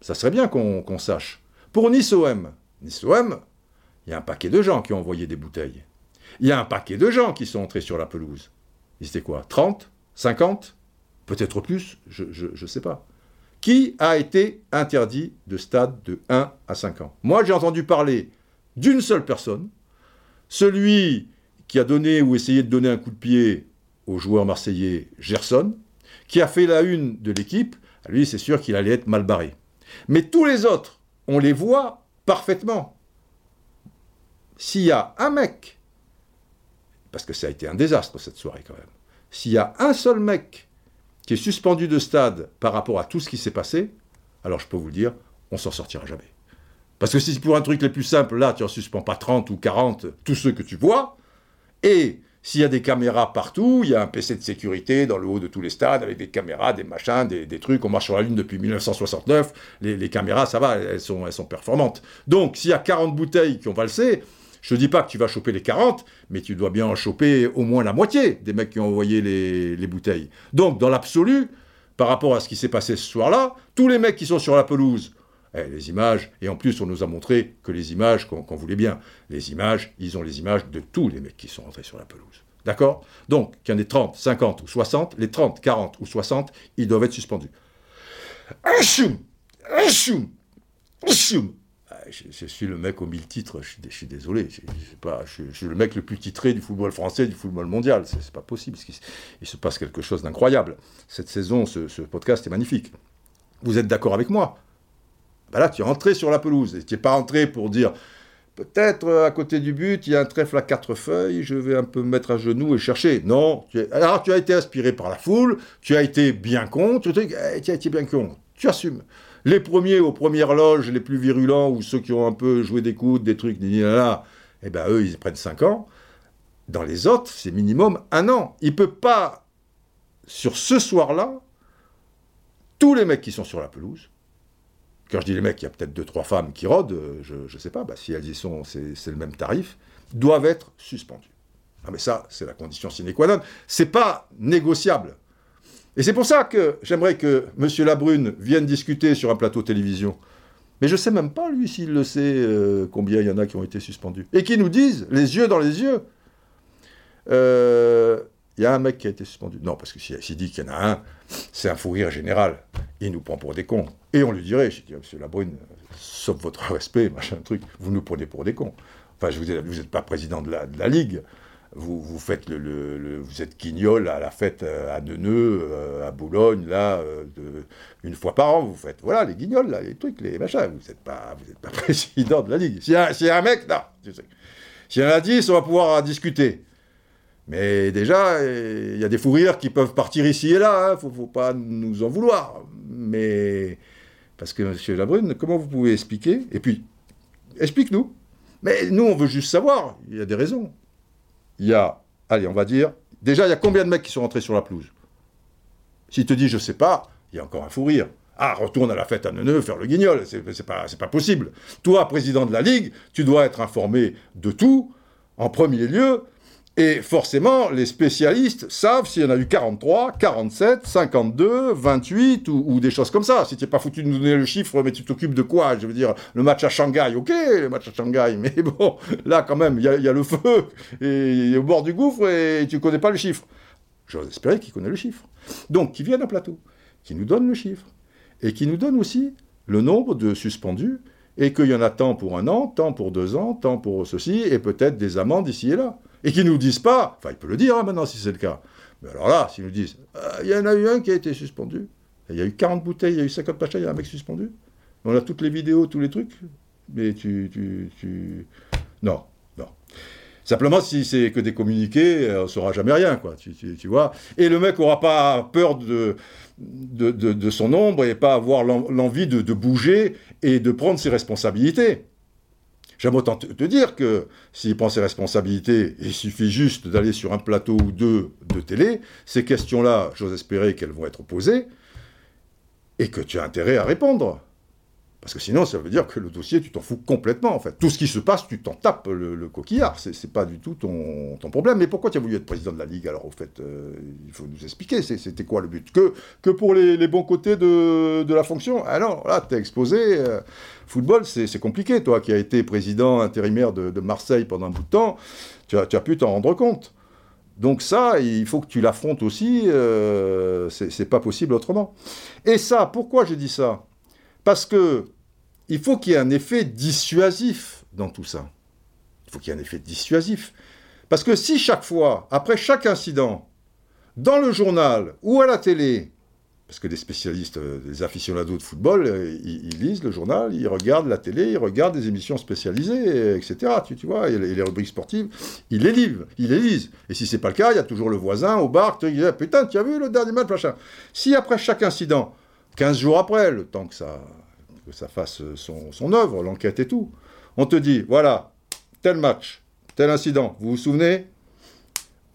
Ça serait bien qu'on sache. Pour Nice-OM, Nice-OM, il y a un paquet de gens qui ont envoyé des bouteilles. Il y a un paquet de gens qui sont entrés sur la pelouse. Ils étaient quoi 30 50 Peut-être plus Je ne sais pas. Qui a été interdit de stade de 1 à 5 ans? Moi, j'ai entendu parler d'une seule personne, celui qui a donné ou essayé de donner un coup de pied au joueur marseillais Gerson, qui a fait la une de l'équipe, lui c'est sûr qu'il allait être mal barré. Mais tous les autres, on les voit parfaitement. S'il y a un mec, parce que ça a été un désastre cette soirée quand même, s'il y a un seul mec qui est suspendu de stade par rapport à tout ce qui s'est passé, alors je peux vous le dire, on s'en sortira jamais. Parce que si pour un truc les plus simples, là, tu en suspends pas 30 ou 40, tous ceux que tu vois, et s'il y a des caméras partout, il y a un PC de sécurité dans le haut de tous les stades avec des caméras, des machins, des, trucs. On marche sur la Lune depuis 1969. Les, caméras, ça va, elles sont, elles sont performantes. Donc, s'il y a 40 bouteilles qui ont valsé, je ne dis pas que tu vas choper les 40, mais tu dois bien en choper au moins la moitié des mecs qui ont envoyé les, les bouteilles. Donc, dans l'absolu, par rapport à ce qui s'est passé ce soir-là, tous les mecs qui sont sur la pelouse, eh, les images, et en plus on nous a montré que les images, qu'on voulait bien, les images, ils ont les images de tous les mecs qui sont rentrés sur la pelouse. D'accord? Donc, qu'il y en ait 30, 50 ou 60, les 30, 40 ou 60, ils doivent être suspendus. Achoum Achoum Achoum ah, je, suis le mec aux mille titres, je suis, désolé, je, je, suis le mec le plus titré du football français, du football mondial, c'est pas possible, il, se passe quelque chose d'incroyable. Cette saison, ce podcast est magnifique. Vous êtes d'accord avec moi? Ben là, tu es rentré sur la pelouse. Tu n'es pas rentré pour dire peut-être euh, à côté du but, il y a un trèfle à quatre feuilles, je vais un peu me mettre à genoux et chercher. Non. Alors, tu as été inspiré par la foule, tu as été bien con, tu as, été bien con. Tu assumes. Les premiers aux premières loges, les plus virulents, ou ceux qui ont un peu joué des coudes, des trucs, là, eh ben eux, ils prennent 5 ans. Dans les autres, c'est minimum un an. Il peut pas, sur ce soir-là, tous les mecs qui sont sur la pelouse, quand je dis les mecs, il y a peut-être deux, trois femmes qui rôdent, euh, je ne sais pas, bah, si elles y sont, c'est le même tarif, doivent être suspendues. Ah mais ça, c'est la condition sine qua non. C'est pas négociable. Et c'est pour ça que j'aimerais que M. Labrune vienne discuter sur un plateau télévision. Mais je ne sais même pas, lui, s'il le sait, euh, combien il y en a qui ont été suspendus. Et qui nous disent, les yeux dans les yeux, euh, il y a un mec qui a été suspendu. Non, parce que s'il dit qu'il y en a un, c'est un fou rire général. Il nous prend pour des cons. Et on lui dirait, je dis, monsieur Labrune, sauf votre respect, machin truc, vous nous prenez pour des cons. Enfin, vous n'êtes pas président de la, Ligue. Vous, vous, faites le, vous êtes guignol à la fête euh, à Neuneu, euh, à Boulogne, là, euh, une fois par an, vous faites, voilà, les guignols, là, les trucs, les machins. Vous n'êtes pas, vous pas président de la Ligue. S'il y, a un mec, non. S'il y en a 10, on va pouvoir discuter. Mais déjà, il y a des fous rires qui peuvent partir ici et là, il hein, ne faut, pas nous en vouloir. Mais, parce que, monsieur Labrune, comment vous pouvez expliquer? Et puis, explique-nous. Mais nous, on veut juste savoir, il y a des raisons. Il y a, allez, on va dire, déjà, il y a combien de mecs qui sont rentrés sur la pelouse? S'il te dit, je sais pas, il y a encore un fou rire. Ah, retourne à la fête à Neuneu, faire le guignol, c'est pas, pas possible. Toi, président de la Ligue, tu dois être informé de tout, en premier lieu, et forcément, les spécialistes savent s'il y en a eu 43, 47, 52, 28 ou, des choses comme ça. Si tu n'es pas foutu de nous donner le chiffre, mais tu t'occupes de quoi? Je veux dire, le match à Shanghai, ok, le match à Shanghai, mais bon, là quand même, il y, a le feu, et, au bord du gouffre, et tu ne connais pas le chiffre. J'ose espérer qu'il connaît le chiffre. Donc, qu'il vienne à plateau, qui nous donne le chiffre, et qui nous donne aussi le nombre de suspendus et qu'il y en a tant pour un an, tant pour deux ans, tant pour ceci, et peut-être des amendes ici et là. Et qu'ils ne nous disent pas, enfin, il peut le dire hein, maintenant si c'est le cas, mais alors là, s'ils nous disent, ah, il y en a eu un qui a été suspendu, il y a eu 40 bouteilles, il y a eu 50 pachas, il y a un mec suspendu, on a toutes les vidéos, tous les trucs, mais tu. tu, tu... Non, non. Simplement, si c'est que des communiqués, on ne saura jamais rien, quoi, tu, vois. Et le mec n'aura pas peur de, son ombre et pas avoir l'envie de, de, bouger et de prendre ses responsabilités. J'aime autant te, dire que s'il prend ses responsabilités, il suffit juste d'aller sur un plateau ou deux de télé, ces questions-là, j'ose espérer qu'elles vont être posées, et que tu as intérêt à répondre. Parce que sinon, ça veut dire que le dossier, tu t'en fous complètement, en fait. Tout ce qui se passe, tu t'en tapes le, coquillard. C'est, pas du tout ton, problème. Mais pourquoi tu as voulu être président de la Ligue, alors, au fait euh, Il faut nous expliquer. c'était quoi le but? Que, pour les, bons côtés de, la fonction? Alors, là, t'es exposé. Euh, football, c'est, compliqué. Toi, qui as été président intérimaire de, Marseille pendant un bout de temps, tu as, pu t'en rendre compte. Donc ça, il faut que tu l'affrontes aussi. Euh, c'est pas possible autrement. Et ça, pourquoi j'ai dit ça? Parce que il faut qu'il y ait un effet dissuasif dans tout ça. Il faut qu'il y ait un effet dissuasif. Parce que si chaque fois, après chaque incident, dans le journal ou à la télé, parce que des spécialistes, euh, des aficionados de football, euh, ils, lisent le journal, ils regardent la télé, ils regardent des émissions spécialisées, etc. Tu, vois, et les, rubriques sportives, ils les lisent, ils les lisent. Et si c'est pas le cas, il y a toujours le voisin au bar qui dit putain, tu as vu le dernier match, machin. Si après chaque incident, 15 jours après, le temps que ça, que ça fasse son, son œuvre, l'enquête et tout, on te dit, voilà, tel match, tel incident, vous vous souvenez?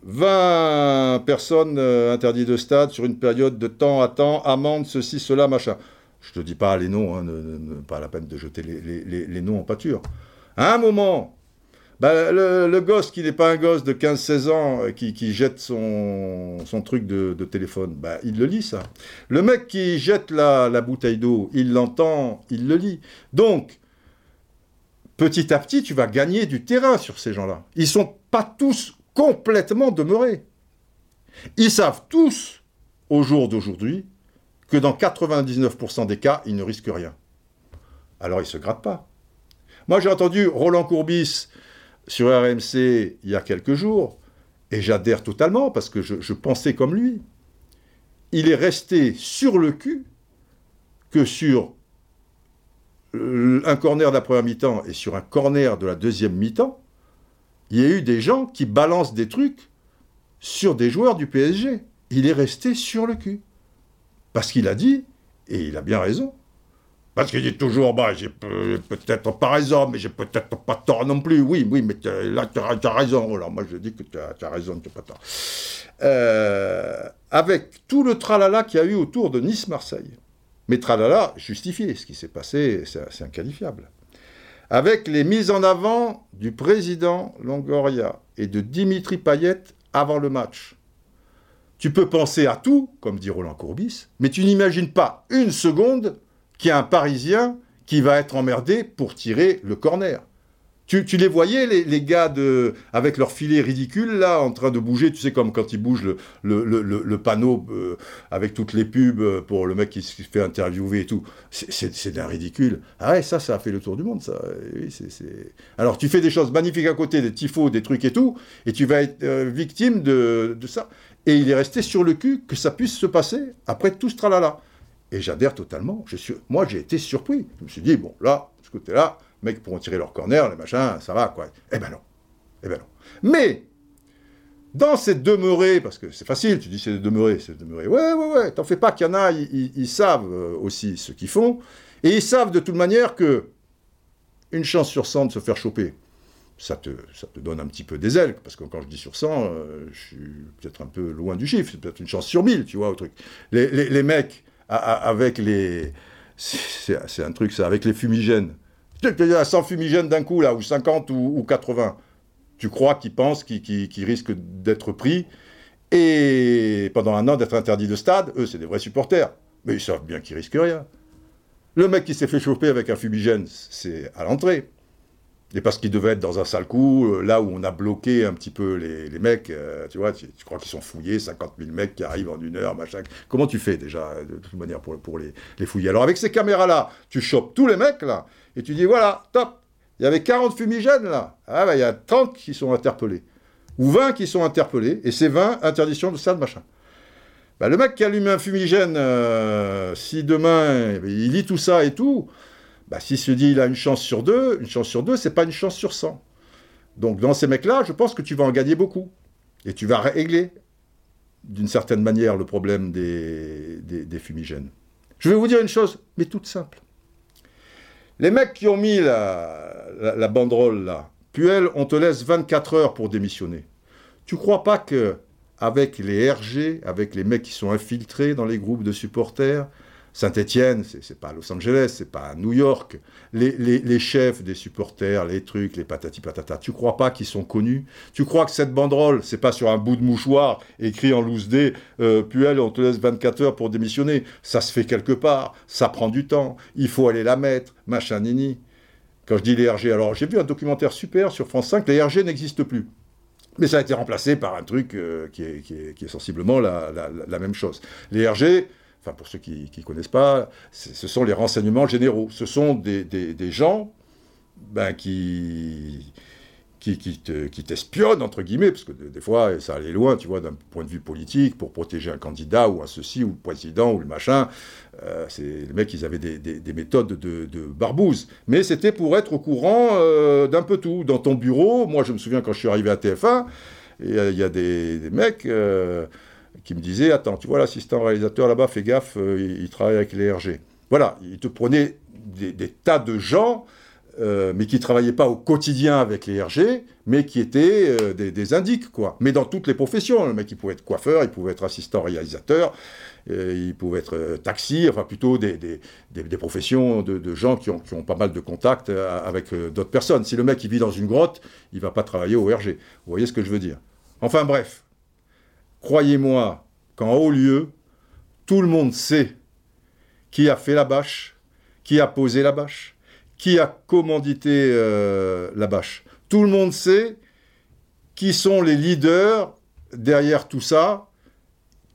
20 personnes euh, interdites de stade sur une période de temps à temps, amende, ceci, cela, machin. Je te dis pas les noms, hein, pas la peine de jeter les, noms en pâture. Un moment, bah, le, gosse qui n'est pas un gosse de 15-16 ans euh, qui, jette son, truc de, téléphone, bah, il le lit ça. Le mec qui jette la, la bouteille d'eau, il l'entend, il le lit. Donc, petit à petit, tu vas gagner du terrain sur ces gens-là. Ils sont pas tous complètement demeurés. Ils savent tous, au jour d'aujourd'hui, que dans 99% des cas, ils ne risquent rien. Alors ils se grattent pas. Moi, j'ai entendu Roland Courbis sur RMC il y a quelques jours, et j'adhère totalement parce que je, pensais comme lui. Il est resté sur le cul que sur un corner de la première mi-temps et sur un corner de la deuxième mi-temps, il y a eu des gens qui balancent des trucs sur des joueurs du PSG. Il est resté sur le cul. Parce qu'il a dit, et il a bien raison, parce qu'il dit toujours, bah, j'ai peut-être pas raison, mais j'ai peut-être pas tort non plus. Oui, oui, mais là, tu as, raison. Alors moi, je dis que tu as, raison, tu n'as pas tort. Euh, avec tout le tralala qu'il y a eu autour de Nice-Marseille. Mais tralala justifié, ce qui s'est passé, c'est inqualifiable. Avec les mises en avant du président Longoria et de Dimitri Payet avant le match. Tu peux penser à tout, comme dit Roland Courbis, mais tu n'imagines pas une seconde qu'il y a un Parisien qui va être emmerdé pour tirer le corner. Tu, les voyais, les, gars de, avec leur filet ridicule, là, en train de bouger, tu sais, comme quand ils bougent le, panneau euh, avec toutes les pubs pour le mec qui se fait interviewer et tout. C'est d'un ridicule. Ah ouais, ça, ça a fait le tour du monde, ça. Oui, Alors, tu fais des choses magnifiques à côté, des tifos, des trucs et tout, et tu vas être euh, victime de, de, ça. Et il est resté sur le cul que ça puisse se passer après tout ce tralala. Et j'adhère totalement. Moi, j'ai été surpris. Je me suis dit, bon, là, ce côté-là, les mecs pourront tirer leur corner, les machins, ça va, quoi. Eh ben non. Eh ben non. Mais, dans cette demeurée, parce que c'est facile, tu dis c'est demeuré, c'est demeuré. Ouais, ouais, ouais, t'en fais pas qu'il y en a, ils, savent euh, aussi ce qu'ils font. Et ils savent de toute manière que une chance sur 100 de se faire choper, ça te, ça te donne un petit peu des ailes, parce que quand je dis sur 100, euh, je suis peut-être un peu loin du chiffre, c'est peut-être une chance sur 1000, tu vois, au truc. Les, les mecs avec les. C'est un truc, ça, avec les fumigènes. Il y a 100 fumigènes d'un coup, là, ou 50 ou, 80. Tu crois qu'ils pensent qu'ils risquent d'être pris et pendant un an d'être interdits de stade. Eux, c'est des vrais supporters. Mais ils savent bien qu'ils risquent rien. Le mec qui s'est fait choper avec un fumigène, c'est à l'entrée. Et parce qu'ils devaient être dans un sale coup, euh, là où on a bloqué un petit peu les, mecs, euh, tu vois, tu, crois qu'ils sont fouillés, 50 000 mecs qui arrivent en une heure, machin. Comment tu fais déjà, de toute manière, pour, les, les fouiller? Alors avec ces caméras-là, tu chopes tous les mecs, là, et tu dis, voilà, top, il y avait 40 fumigènes, là. Ah, bah, il y a 30 qui sont interpellés. Ou 20 qui sont interpellés, et c'est 20 interdiction de ça, machin. Bah, le mec qui allume un fumigène, euh, si demain il lit tout ça et tout, bah, s'il se dit il a une chance sur deux, une chance sur deux, c'est pas une chance sur 100. Donc dans ces mecs-là, je pense que tu vas en gagner beaucoup. Et tu vas régler, d'une certaine manière, le problème des, fumigènes. Je vais vous dire une chose, mais toute simple. Les mecs qui ont mis la, la, banderole là, Puel, on te laisse 24 heures pour démissionner. Tu crois pas que avec les RG, avec les mecs qui sont infiltrés dans les groupes de supporters, Saint-Étienne, c'est pas Los Angeles, c'est pas New York. Les, chefs des supporters, les trucs, les patati patata, tu crois pas qu'ils sont connus? Tu crois que cette banderole, c'est pas sur un bout de mouchoir écrit en loose day, euh, Puel, on te laisse 24 heures pour démissionner. Ça se fait quelque part, ça prend du temps, il faut aller la mettre, machin nini. Quand je dis les RG, alors j'ai vu un documentaire super sur France 5, les RG n'existent plus. Mais ça a été remplacé par un truc euh, qui, est, sensiblement la, la, même chose. Les RG, enfin pour ceux qui ne connaissent pas, ce sont les renseignements généraux. Ce sont des, gens ben, qui, qui, t'espionnent, entre guillemets, parce que des fois, ça allait loin, tu vois, d'un point de vue politique, pour protéger un candidat, ou un ceci, ou le président, ou le machin. Euh, les mecs, ils avaient des, méthodes de, de, barbouze. Mais c'était pour être au courant euh, d'un peu tout. Dans ton bureau, moi, je me souviens quand je suis arrivé à TF1, il y, a des, mecs... Euh, qui me disait Attends, tu vois l'assistant réalisateur là-bas, fais gaffe, euh, il, travaille avec les RG. Voilà, il te prenait des, tas de gens, euh, mais qui ne travaillaient pas au quotidien avec les RG, mais qui étaient euh, des, des indiques, quoi. Mais dans toutes les professions. Le mec, il pouvait être coiffeur, il pouvait être assistant réalisateur, il pouvait être taxi, enfin plutôt des, des professions de, gens qui ont, qui ont, pas mal de contacts avec d'autres personnes. Si le mec, il vit dans une grotte, il va pas travailler au RG. Vous voyez ce que je veux dire? Enfin bref, Croyez-moi qu'en haut lieu, tout le monde sait qui a fait la bâche, qui a posé la bâche, qui a commandité euh, la bâche. Tout le monde sait qui sont les leaders derrière tout ça,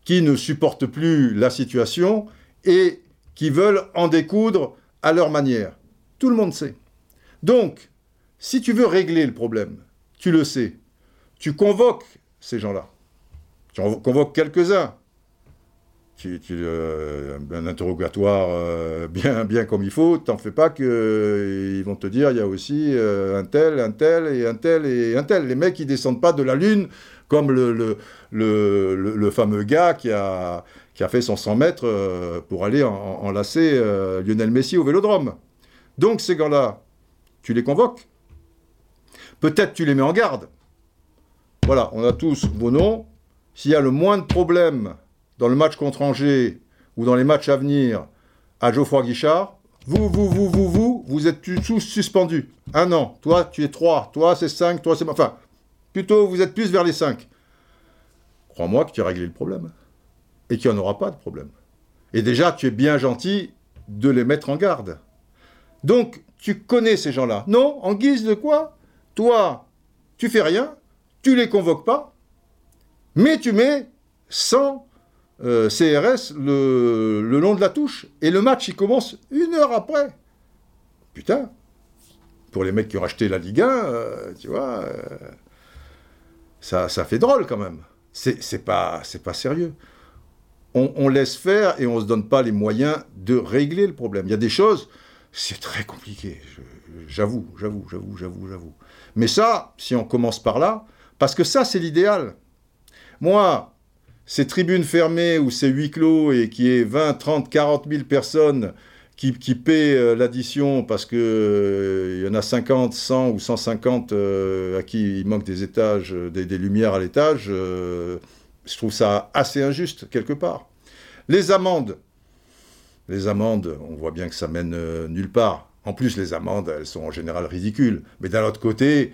qui ne supportent plus la situation et qui veulent en découdre à leur manière. Tout le monde sait. Donc, si tu veux régler le problème, tu le sais, tu convoques ces gens-là. Tu en convoques quelques-uns. Euh, un interrogatoire euh, bien, bien comme il faut, t'en fais pas qu'ils euh, vont te dire il y a aussi un tel, un tel et un tel et un tel. Les mecs ils descendent pas de la lune comme le, le, le, fameux gars qui a, qui a fait son 100 mètres pour aller enlacer Lionel Messi au vélodrome. Donc ces gars-là, tu les convoques? Peut-être tu les mets en garde. Voilà, on a tous vos noms, s'il y a le moins de problèmes dans le match contre Angers ou dans les matchs à venir à Geoffroy Guichard, vous, vous, vous, vous, vous, vous êtes tous suspendus. Un an. Toi, tu es trois. Toi, c'est cinq. Toi, c'est... Enfin, plutôt, vous êtes plus vers les cinq. Crois-moi que tu as réglé le problème. Et qu'il n'y en aura pas de problème. Et déjà, tu es bien gentil de les mettre en garde. Donc, tu connais ces gens-là. Non, en guise de quoi? Toi, tu fais rien, tu les convoques pas, mais tu mets 100 euh, CRS le, long de la touche. Et le match, il commence une heure après. Putain, pour les mecs qui ont acheté la Ligue 1, euh, tu vois, euh, ça, fait drôle quand même. C'est pas, pas sérieux. On, laisse faire et on ne se donne pas les moyens de régler le problème. Il y a des choses, c'est très compliqué. J'avoue, j'avoue, j'avoue, j'avoue, j'avoue. Mais ça, si on commence par là, parce que ça, c'est l'idéal. Moi, ces tribunes fermées ou ces huis clos et qui est 20, 30, 40 000 personnes qui, qui paient euh, l'addition parce qu'il euh, y en a 50, 100 ou 150 euh, à qui il manque des étages, des, lumières à l'étage, je trouve ça assez injuste quelque part. Les amendes, les amendes, on voit bien que ça mène nulle part. En plus, les amendes, elles sont en général ridicules. Mais d'un autre côté,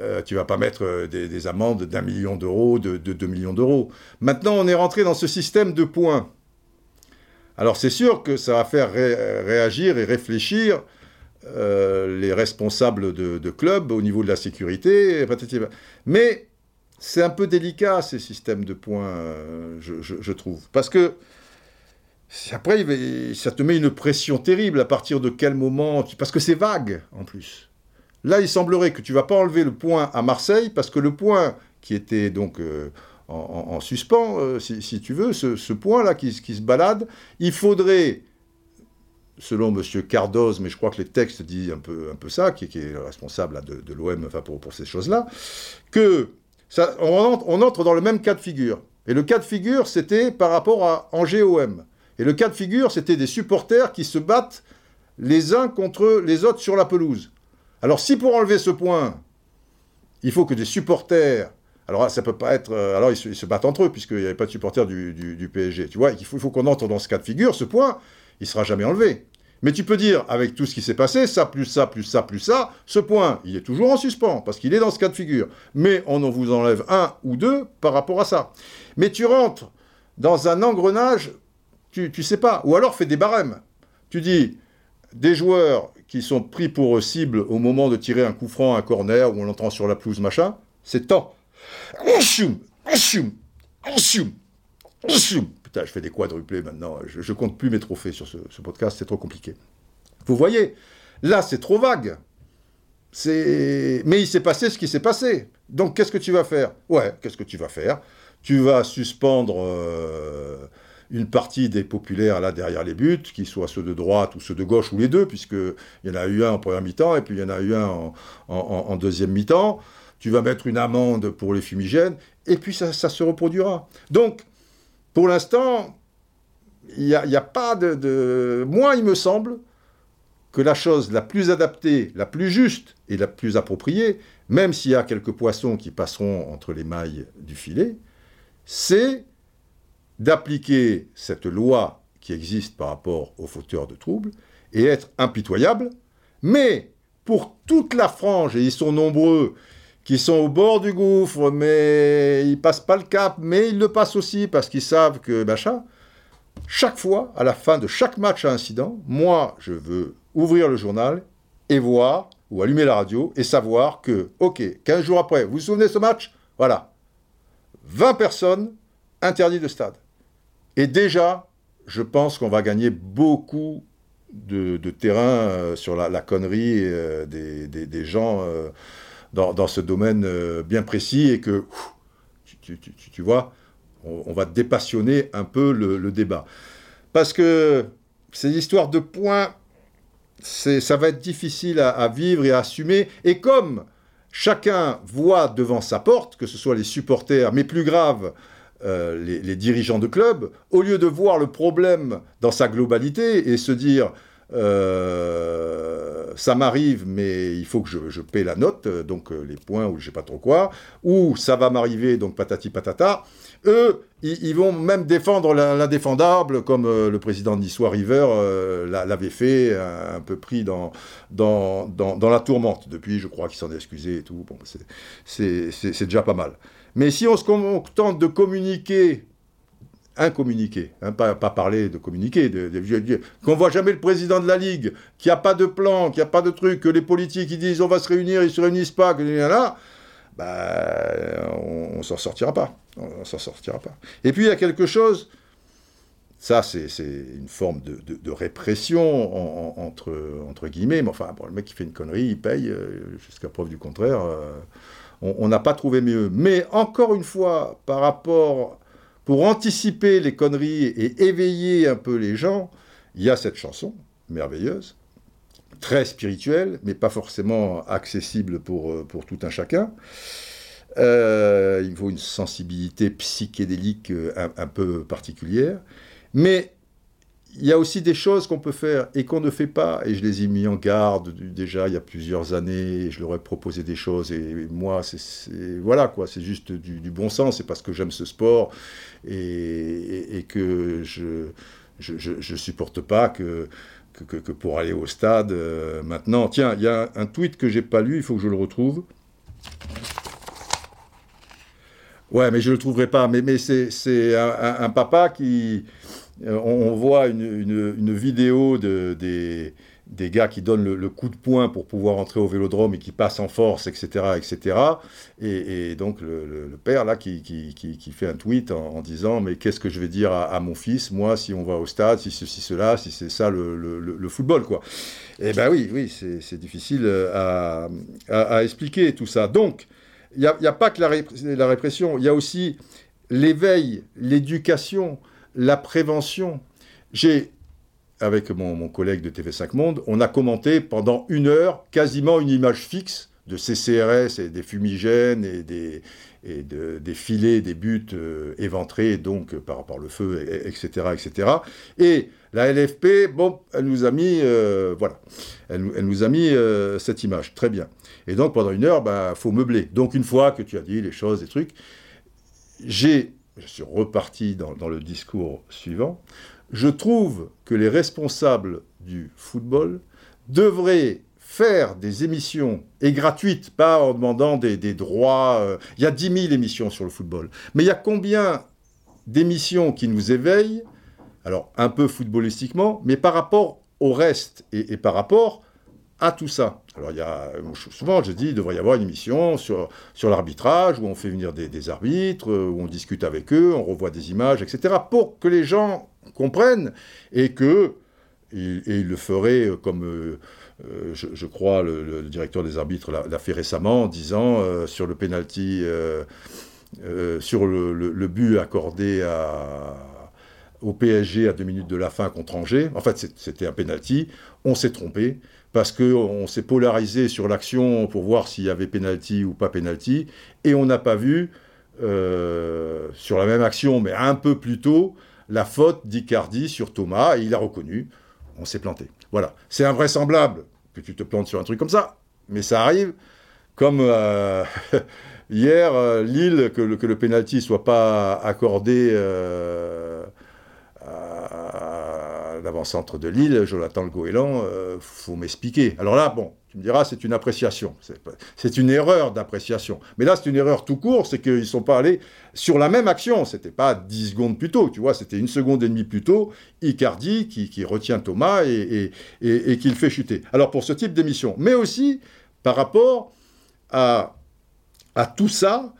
euh, tu vas pas mettre euh, des, amendes d'un million d'euros, de, deux millions d'euros. Maintenant, on est rentré dans ce système de points. Alors c'est sûr que ça va faire réagir et réfléchir les responsables de, de clubs au niveau de la sécurité. Mais c'est un peu délicat ces systèmes de points, je, trouve. Parce que après, ça te met une pression terrible à partir de quel moment. Parce que c'est vague en plus. Là, il semblerait que tu vas pas enlever le point à Marseille parce que le point qui était donc euh, en, suspens, euh, si, tu veux, ce, point-là qui, se balade, il faudrait, selon M. Cardoz, mais je crois que les textes disent un peu, ça, qui, est responsable de, l'OM enfin, pour, ces choses-là, que ça, on, entre, dans le même cas de figure. Et le cas de figure, c'était par rapport à Angers-OM. Et le cas de figure, c'était des supporters qui se battent les uns contre les autres sur la pelouse. Alors si pour enlever ce point, il faut que des supporters... Alors ça peut pas être... Euh, alors ils se, battent entre eux, puisqu'il n'y avait pas de supporters du, PSG. Tu vois, il faut, qu'on entre dans ce cas de figure, ce point, il sera jamais enlevé. Mais tu peux dire, avec tout ce qui s'est passé, ça, plus ça, plus ça, plus ça, ce point, il est toujours en suspens, parce qu'il est dans ce cas de figure. Mais on en vous enlève un ou deux par rapport à ça. Mais tu rentres dans un engrenage, tu, tu sais pas. Ou alors fais des barèmes. Tu dis, des joueurs qui sont pris pour cible au moment de tirer un coup franc, un corner, ou on l'entend sur la pelouse, machin, c'est temps. Putain, je fais des quadruplés maintenant. Je, compte plus mes trophées sur ce, podcast, c'est trop compliqué. Vous voyez, là, c'est trop vague. Mais il s'est passé ce qui s'est passé. Donc, qu'est-ce que tu vas faire? Ouais, qu'est-ce que tu vas faire? Tu vas suspendre... Euh, une partie des populaires là derrière les buts, qu'ils soient ceux de droite ou ceux de gauche ou les deux, puisqu'il y en a eu un en première mi-temps et puis il y en a eu un en, deuxième mi-temps. Tu vas mettre une amende pour les fumigènes et puis ça, se reproduira. Donc, pour l'instant, il n'y a, pas de, de... Moi, il me semble que la chose la plus adaptée, la plus juste et la plus appropriée, même s'il y a quelques poissons qui passeront entre les mailles du filet, c'est d'appliquer cette loi qui existe par rapport aux fauteurs de troubles et être impitoyable, mais pour toute la frange, et ils sont nombreux, qui sont au bord du gouffre, mais ils passent pas le cap, mais ils le passent aussi parce qu'ils savent que machin. Chaque fois, à la fin de chaque match à incident, moi, je veux ouvrir le journal et voir, ou allumer la radio, et savoir que, ok, 15 jours après, vous vous souvenez de ce match? Voilà. 20 personnes interdites de stade. Et déjà, je pense qu'on va gagner beaucoup de, terrain euh, sur la, connerie euh, des, gens euh, dans, ce domaine bien précis et que, tu, vois, on, va dépassionner un peu le, débat. Parce que ces histoires de points, ça va être difficile à, à vivre et à assumer. Et comme chacun voit devant sa porte, que ce soit les supporters, mais plus grave, euh, les, dirigeants de club, au lieu de voir le problème dans sa globalité et se dire euh, ça m'arrive, mais il faut que je, paie la note, donc euh, les points ou je sais pas trop quoi, ou ça va m'arriver, donc patati patata. Eux, ils, vont même défendre l'indéfendable, comme le président d'Histoire River l'avait fait, un, peu pris dans, dans, dans, la tourmente. Depuis, je crois qu'il s'en est excusé et tout. Bon, c'est déjà pas mal. Mais si on se contente de communiquer, un communiqué, hein, pas, parler de communiquer, de, de, qu'on voit jamais le président de la Ligue, qu'il n'y a pas de plan, qu'il n'y a pas de truc, que les politiques ils disent on va se réunir, ils se réunissent pas, que là, bah, on, ne s'en sortira pas. On, s'en sortira pas. Et puis il y a quelque chose, ça c'est une forme de, répression entre, guillemets, mais enfin, le mec qui fait une connerie, il paye, euh, jusqu'à preuve du contraire. Euh, on n'a pas trouvé mieux. Mais encore une fois, par rapport, pour anticiper les conneries et éveiller un peu les gens, il y a cette chanson merveilleuse, très spirituelle, mais pas forcément accessible pour, euh, pour tout un chacun. Euh, il faut une sensibilité psychédélique euh, un peu particulière. Mais il y a aussi des choses qu'on peut faire et qu'on ne fait pas, et je les ai mis en garde déjà il y a plusieurs années, je leur ai proposé des choses, et moi, c'est voilà quoi, c'est juste du, bon sens, c'est parce que j'aime ce sport, et, que je, je, supporte pas que, que, pour aller au stade, euh, maintenant, tiens, il y a un tweet que j'ai pas lu, il faut que je le retrouve. Ouais, mais je le trouverai pas, mais, mais c'est un papa qui euh, on, voit une, vidéo de, des, des gars qui donnent le, coup de poing pour pouvoir entrer au vélodrome et qui passent en force, etc. etc. Et, donc le, père, là, qui, qui, fait un tweet en, disant, mais qu'est-ce que je vais dire à, mon fils, moi, si on va au stade, si ceci, cela, si c'est ça le, football, quoi. Eh ben oui, oui, c'est difficile à, à, expliquer tout ça. Donc, il n'y a, a, pas que la, la répression, il y a aussi l'éveil, l'éducation, la prévention. J'ai avec mon, collègue de TV5 Monde, on a commenté pendant une heure quasiment une image fixe de CCRS et des fumigènes et des, et des filets, des buts euh, éventrés, donc par, rapport le feu, etc., etc. Et la LFP, bon, elle nous a mis, euh, voilà, elle, nous a mis euh, cette image, très bien. Et donc pendant une heure, il bah, faut meubler. Donc une fois que tu as dit les choses, les trucs, j'ai, je suis reparti dans, le discours suivant je trouve que les responsables du football devraient faire des émissions, et gratuites, pas en demandant des, droits. Euh, il y a 10 000 émissions sur le football. Mais il y a combien d'émissions qui nous éveillent, alors un peu footballistiquement, mais par rapport au reste et, par rapport à tout ça? Alors il y a, souvent je dis, il devrait y avoir une émission sur, sur l'arbitrage, où on fait venir des, arbitres, où on discute avec eux, on revoit des images, etc., pour que les gens comprennent et que le ferait euh, comme euh, euh, je, crois le, directeur des arbitres l'a fait récemment en disant sur le penalty sur le, but accordé à, au PSG à deux minutes de la fin contre Angers. En fait, c'était un penalty. On s'est trompé parce qu'on s'est polarisé sur l'action pour voir s'il y avait penalty ou pas penalty, et on n'a pas vu sur la même action, mais un peu plus tôt, la faute d'Icardi sur Thomas, et il a reconnu, on s'est planté. Voilà. C'est invraisemblable que tu te plantes sur un truc comme ça, mais ça arrive. Comme euh, hier, euh, Lille, que le, que le penalty soit pas accordé euh, l'avant-centre de Lille, Jonathan Le Goéland, faut m'expliquer. Alors là, bon, tu me diras, c'est une appréciation. C'est une erreur d'appréciation. Mais là, c'est une erreur tout court, c'est qu'ils ne sont pas allés sur la même action. C'était pas 10 secondes plus tôt, tu vois, c'était une seconde et demie plus tôt. Icardi qui, retient Thomas et, qui le fait chuter. Alors, pour ce type d'émission, mais aussi par rapport à tout ça,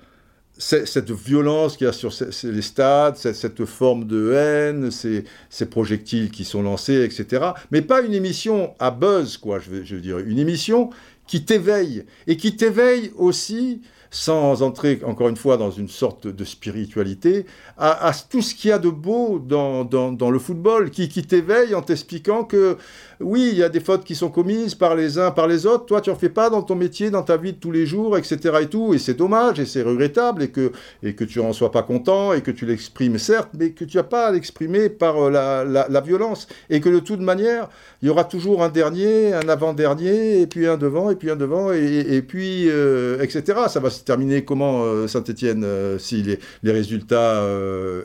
cette violence qu'il y a sur les stades, cette, forme de haine, ces, projectiles qui sont lancés, etc. Mais pas une émission à buzz, quoi, je veux, je veux dire. Une émission qui t'éveille, et qui t'éveille aussi sans entrer encore une fois dans une sorte de spiritualité, à, tout ce qu'il y a de beau dans, le football, qui, t'éveille en t'expliquant que oui, il y a des fautes qui sont commises par les uns, par les autres, toi tu en fais pas dans ton métier, dans ta vie de tous les jours, etc. et et c'est dommage, et c'est regrettable, et que, et que tu en sois pas content, et que tu l'exprimes certes, mais que tu n'as pas à l'exprimer par euh, la, la, violence, et que de toute manière, il y aura toujours un dernier, un avant-dernier, et puis un devant, et puis un devant, et, puis, euh, etc. Ça va se terminer comment, euh, Saint-Étienne, si les, résultats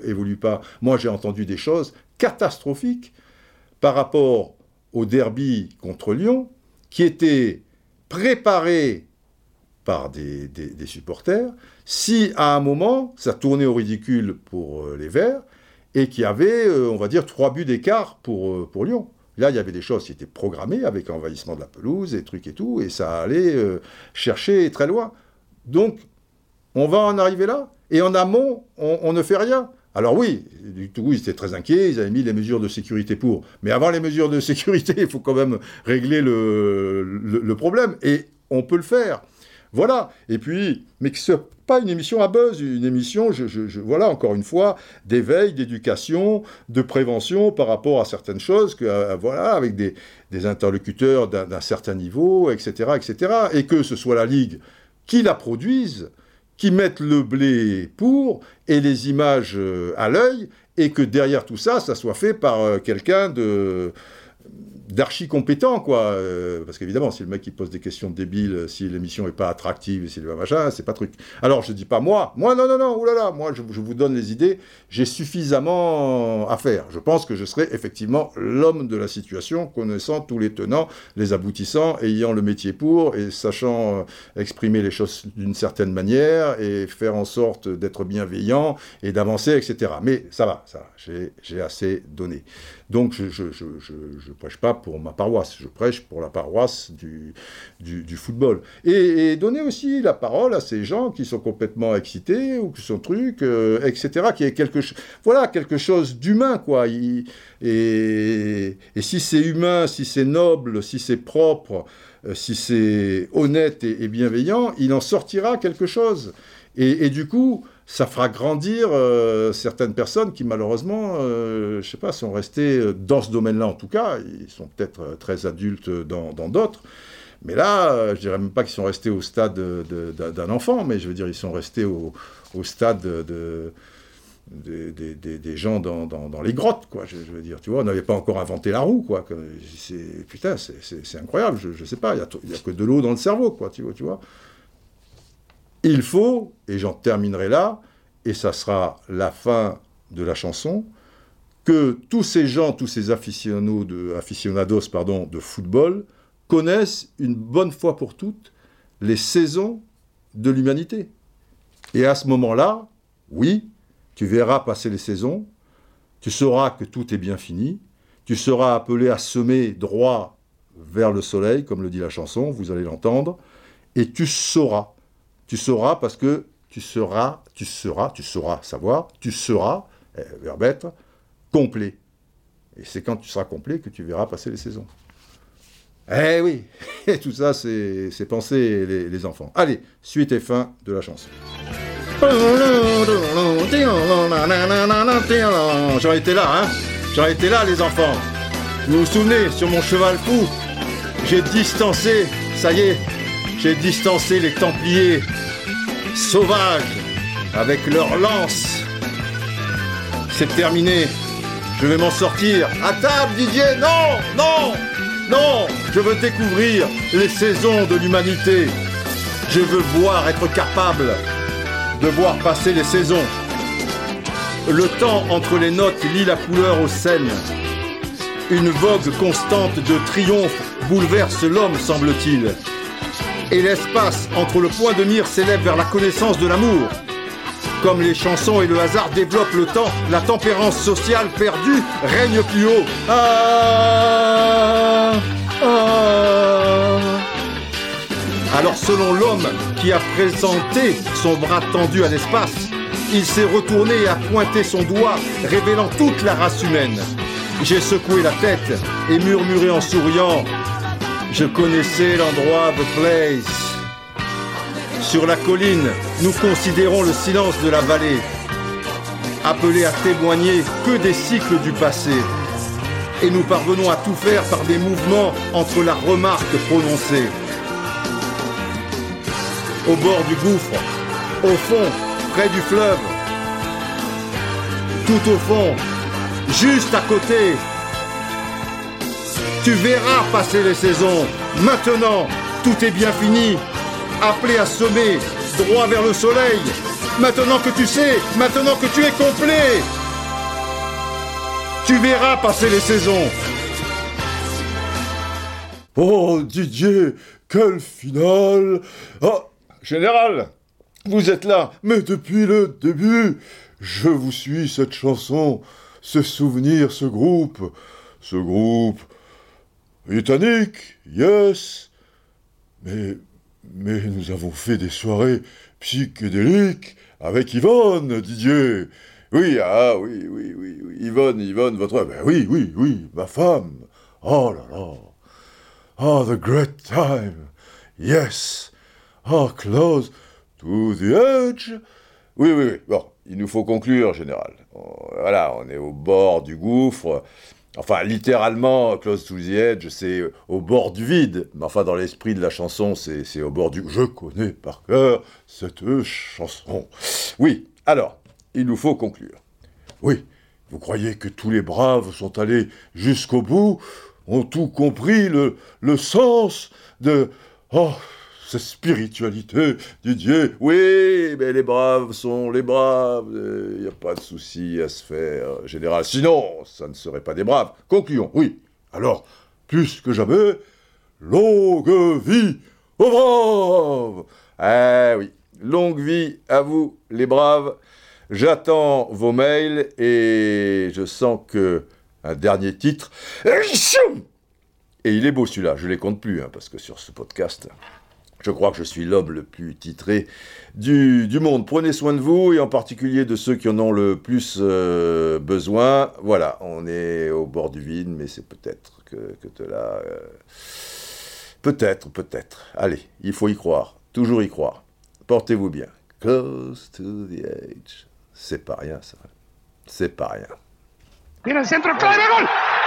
évoluent pas? Moi, j'ai entendu des choses catastrophiques par rapport au derby contre Lyon, qui était préparé par des, supporters, si à un moment ça tournait au ridicule pour euh, les Verts, et qui avait, euh, on va dire, trois buts d'écart pour, euh, pour Lyon. Là, il y avait des choses qui étaient programmées avec envahissement de la pelouse et trucs et tout, et ça allait chercher très loin. Donc, on va en arriver là, et en amont, on ne fait rien. Alors oui, du tout, ils étaient très inquiets, ils avaient mis les mesures de sécurité pour. Mais avant les mesures de sécurité, il faut quand même régler le, problème. Et on peut le faire. Voilà. Et puis, mais que ce pas une émission à buzz, une émission, voilà, encore une fois, d'éveil, d'éducation, de prévention par rapport à certaines choses, euh, voilà, avec des, des interlocuteurs d'un certain niveau, etc., etc. Et que ce soit la Ligue qui la produise, qui mettent le blé pour et les images euh, à l'œil, et que derrière tout ça, ça soit fait par euh, quelqu'un de d'archi compétent, quoi. Euh, parce qu'évidemment, si le mec qui pose des questions débiles, euh, si l'émission est pas attractive, si le machin, c'est pas truc. Alors, je dis pas moi, moi, non, non, non, oulala, moi, je, je vous donne les idées, j'ai suffisamment à faire. Je pense que je serai effectivement l'homme de la situation, connaissant tous les tenants, les aboutissants, ayant le métier pour, et sachant euh, exprimer les choses d'une certaine manière, et faire en sorte d'être bienveillant, et d'avancer, etc. Mais ça va, ça j'ai assez donné. Donc, je ne prêche pas pour ma paroisse, je prêche pour la paroisse du, du, football. Et, donner aussi la parole à ces gens qui sont complètement excités ou qui sont trucs, euh, etc., qui est quelque, voilà, quelque chose d'humain, quoi. et, et, si c'est humain, si c'est noble, si c'est propre, euh, si c'est honnête et, bienveillant, il en sortira quelque chose. Et, du coup, ça fera grandir euh, certaines personnes qui malheureusement, euh, je sais pas, sont restées dans ce domaine-là en tout cas. Ils sont peut-être très adultes dans d'autres. mais là, je dirais même pas qu'ils sont restés au stade d'un enfant, mais je veux dire, ils sont restés au, stade de, des, gens dans, les grottes, quoi. Je, veux dire, tu vois, on n'avait pas encore inventé la roue, quoi. Putain, c'est incroyable, je, ne sais pas, il n'y a, a, que de l'eau dans le cerveau, quoi, tu vois, tu vois. Il faut, et j'en terminerai là, et ça sera la fin de la chanson, que tous ces gens, tous ces aficionados de, de football connaissent une bonne fois pour toutes les saisons de l'humanité. Et à ce moment-là, oui, tu verras passer les saisons, tu sauras que tout est bien fini, tu seras appelé à semer droit vers le soleil, comme le dit la chanson, vous allez l'entendre, et tu sauras, tu sauras parce que tu seras, tu seras, tu sauras savoir, tu seras, eh, verbe être, complet. Et c'est quand tu seras complet que tu verras passer les saisons. Eh oui, tout ça, c'est penser les, les enfants. Allez, suite et fin de la chanson. J'en étais là, hein J'en étais là, les enfants. Vous vous souvenez, sur mon cheval fou, j'ai distancé, ça y est, j'ai distancé les Templiers sauvages avec leurs lances. C'est terminé. Je vais m'en sortir. À table, Didier Non Non Non Je veux découvrir les saisons de l'humanité. Je veux voir être capable de voir passer les saisons. Le temps entre les notes lit la couleur aux scènes. Une vogue constante de triomphe bouleverse l'homme, semble-t-il. Et l'espace entre le point de mire s'élève vers la connaissance de l'amour. Comme les chansons et le hasard développent le temps, la tempérance sociale perdue règne plus haut. Ah, ah. Alors selon l'homme qui a présenté son bras tendu à l'espace, il s'est retourné et a pointé son doigt, révélant toute la race humaine. J'ai secoué la tête et murmuré en souriant, je connaissais l'endroit, the place. Sur la colline, nous considérons le silence de la vallée, appelé à témoigner que des cycles du passé. Et nous parvenons à tout faire par des mouvements entre la remarque prononcée au bord du gouffre, au fond, près du fleuve, tout au fond, juste à côté. Tu verras passer les saisons. Maintenant, tout est bien fini. Appelé à semer, droit vers le soleil. Maintenant que tu sais, maintenant que tu es complet. Tu verras passer les saisons. Oh Didier, quel final oh, Général, vous êtes là. Mais depuis le début, je vous suis cette chanson, ce souvenir, ce groupe, ce groupe britannique, yes. Mais, mais nous avons fait des soirées psychédéliques avec Yvonne, Didier. Oui, ah oui, oui, oui, oui. Yvonne, Yvonne, votre... Ben oui, oui, oui, ma femme. Oh là là. Oh, the great time. Yes. Oh, close to the edge. Oui, oui, oui. Bon, il nous faut conclure, général. Voilà, on est au bord du gouffre. Enfin, littéralement, close to the edge, c'est au bord du vide. Mais enfin, dans l'esprit de la chanson, c'est au bord du... Je connais par cœur cette chanson. Oui, alors, il nous faut conclure. Oui, vous croyez que tous les braves sont allés jusqu'au bout, ont tout compris, le, le sens de... Oh, cette spiritualité, Didier. Oui, mais les braves sont les braves. Il n'y a pas de souci à se faire, général. Sinon, ça ne serait pas des braves. Concluons, oui. Alors, plus que jamais, longue vie aux braves Ah oui, longue vie à vous, les braves. J'attends vos mails et je sens que un dernier titre Et il est beau celui-là, je les compte plus, hein, parce que sur ce podcast, je crois que je suis l'homme le plus titré du, du, monde. Prenez soin de vous, et en particulier de ceux qui en ont le plus euh, besoin. Voilà, on est au bord du vide, mais c'est peut-être que, que de là... Euh, peut-être, peut-être. Allez, il faut y croire, toujours y croire. Portez-vous bien. Close to the edge. C'est pas rien, ça. C'est pas rien. Tira el centro, clave.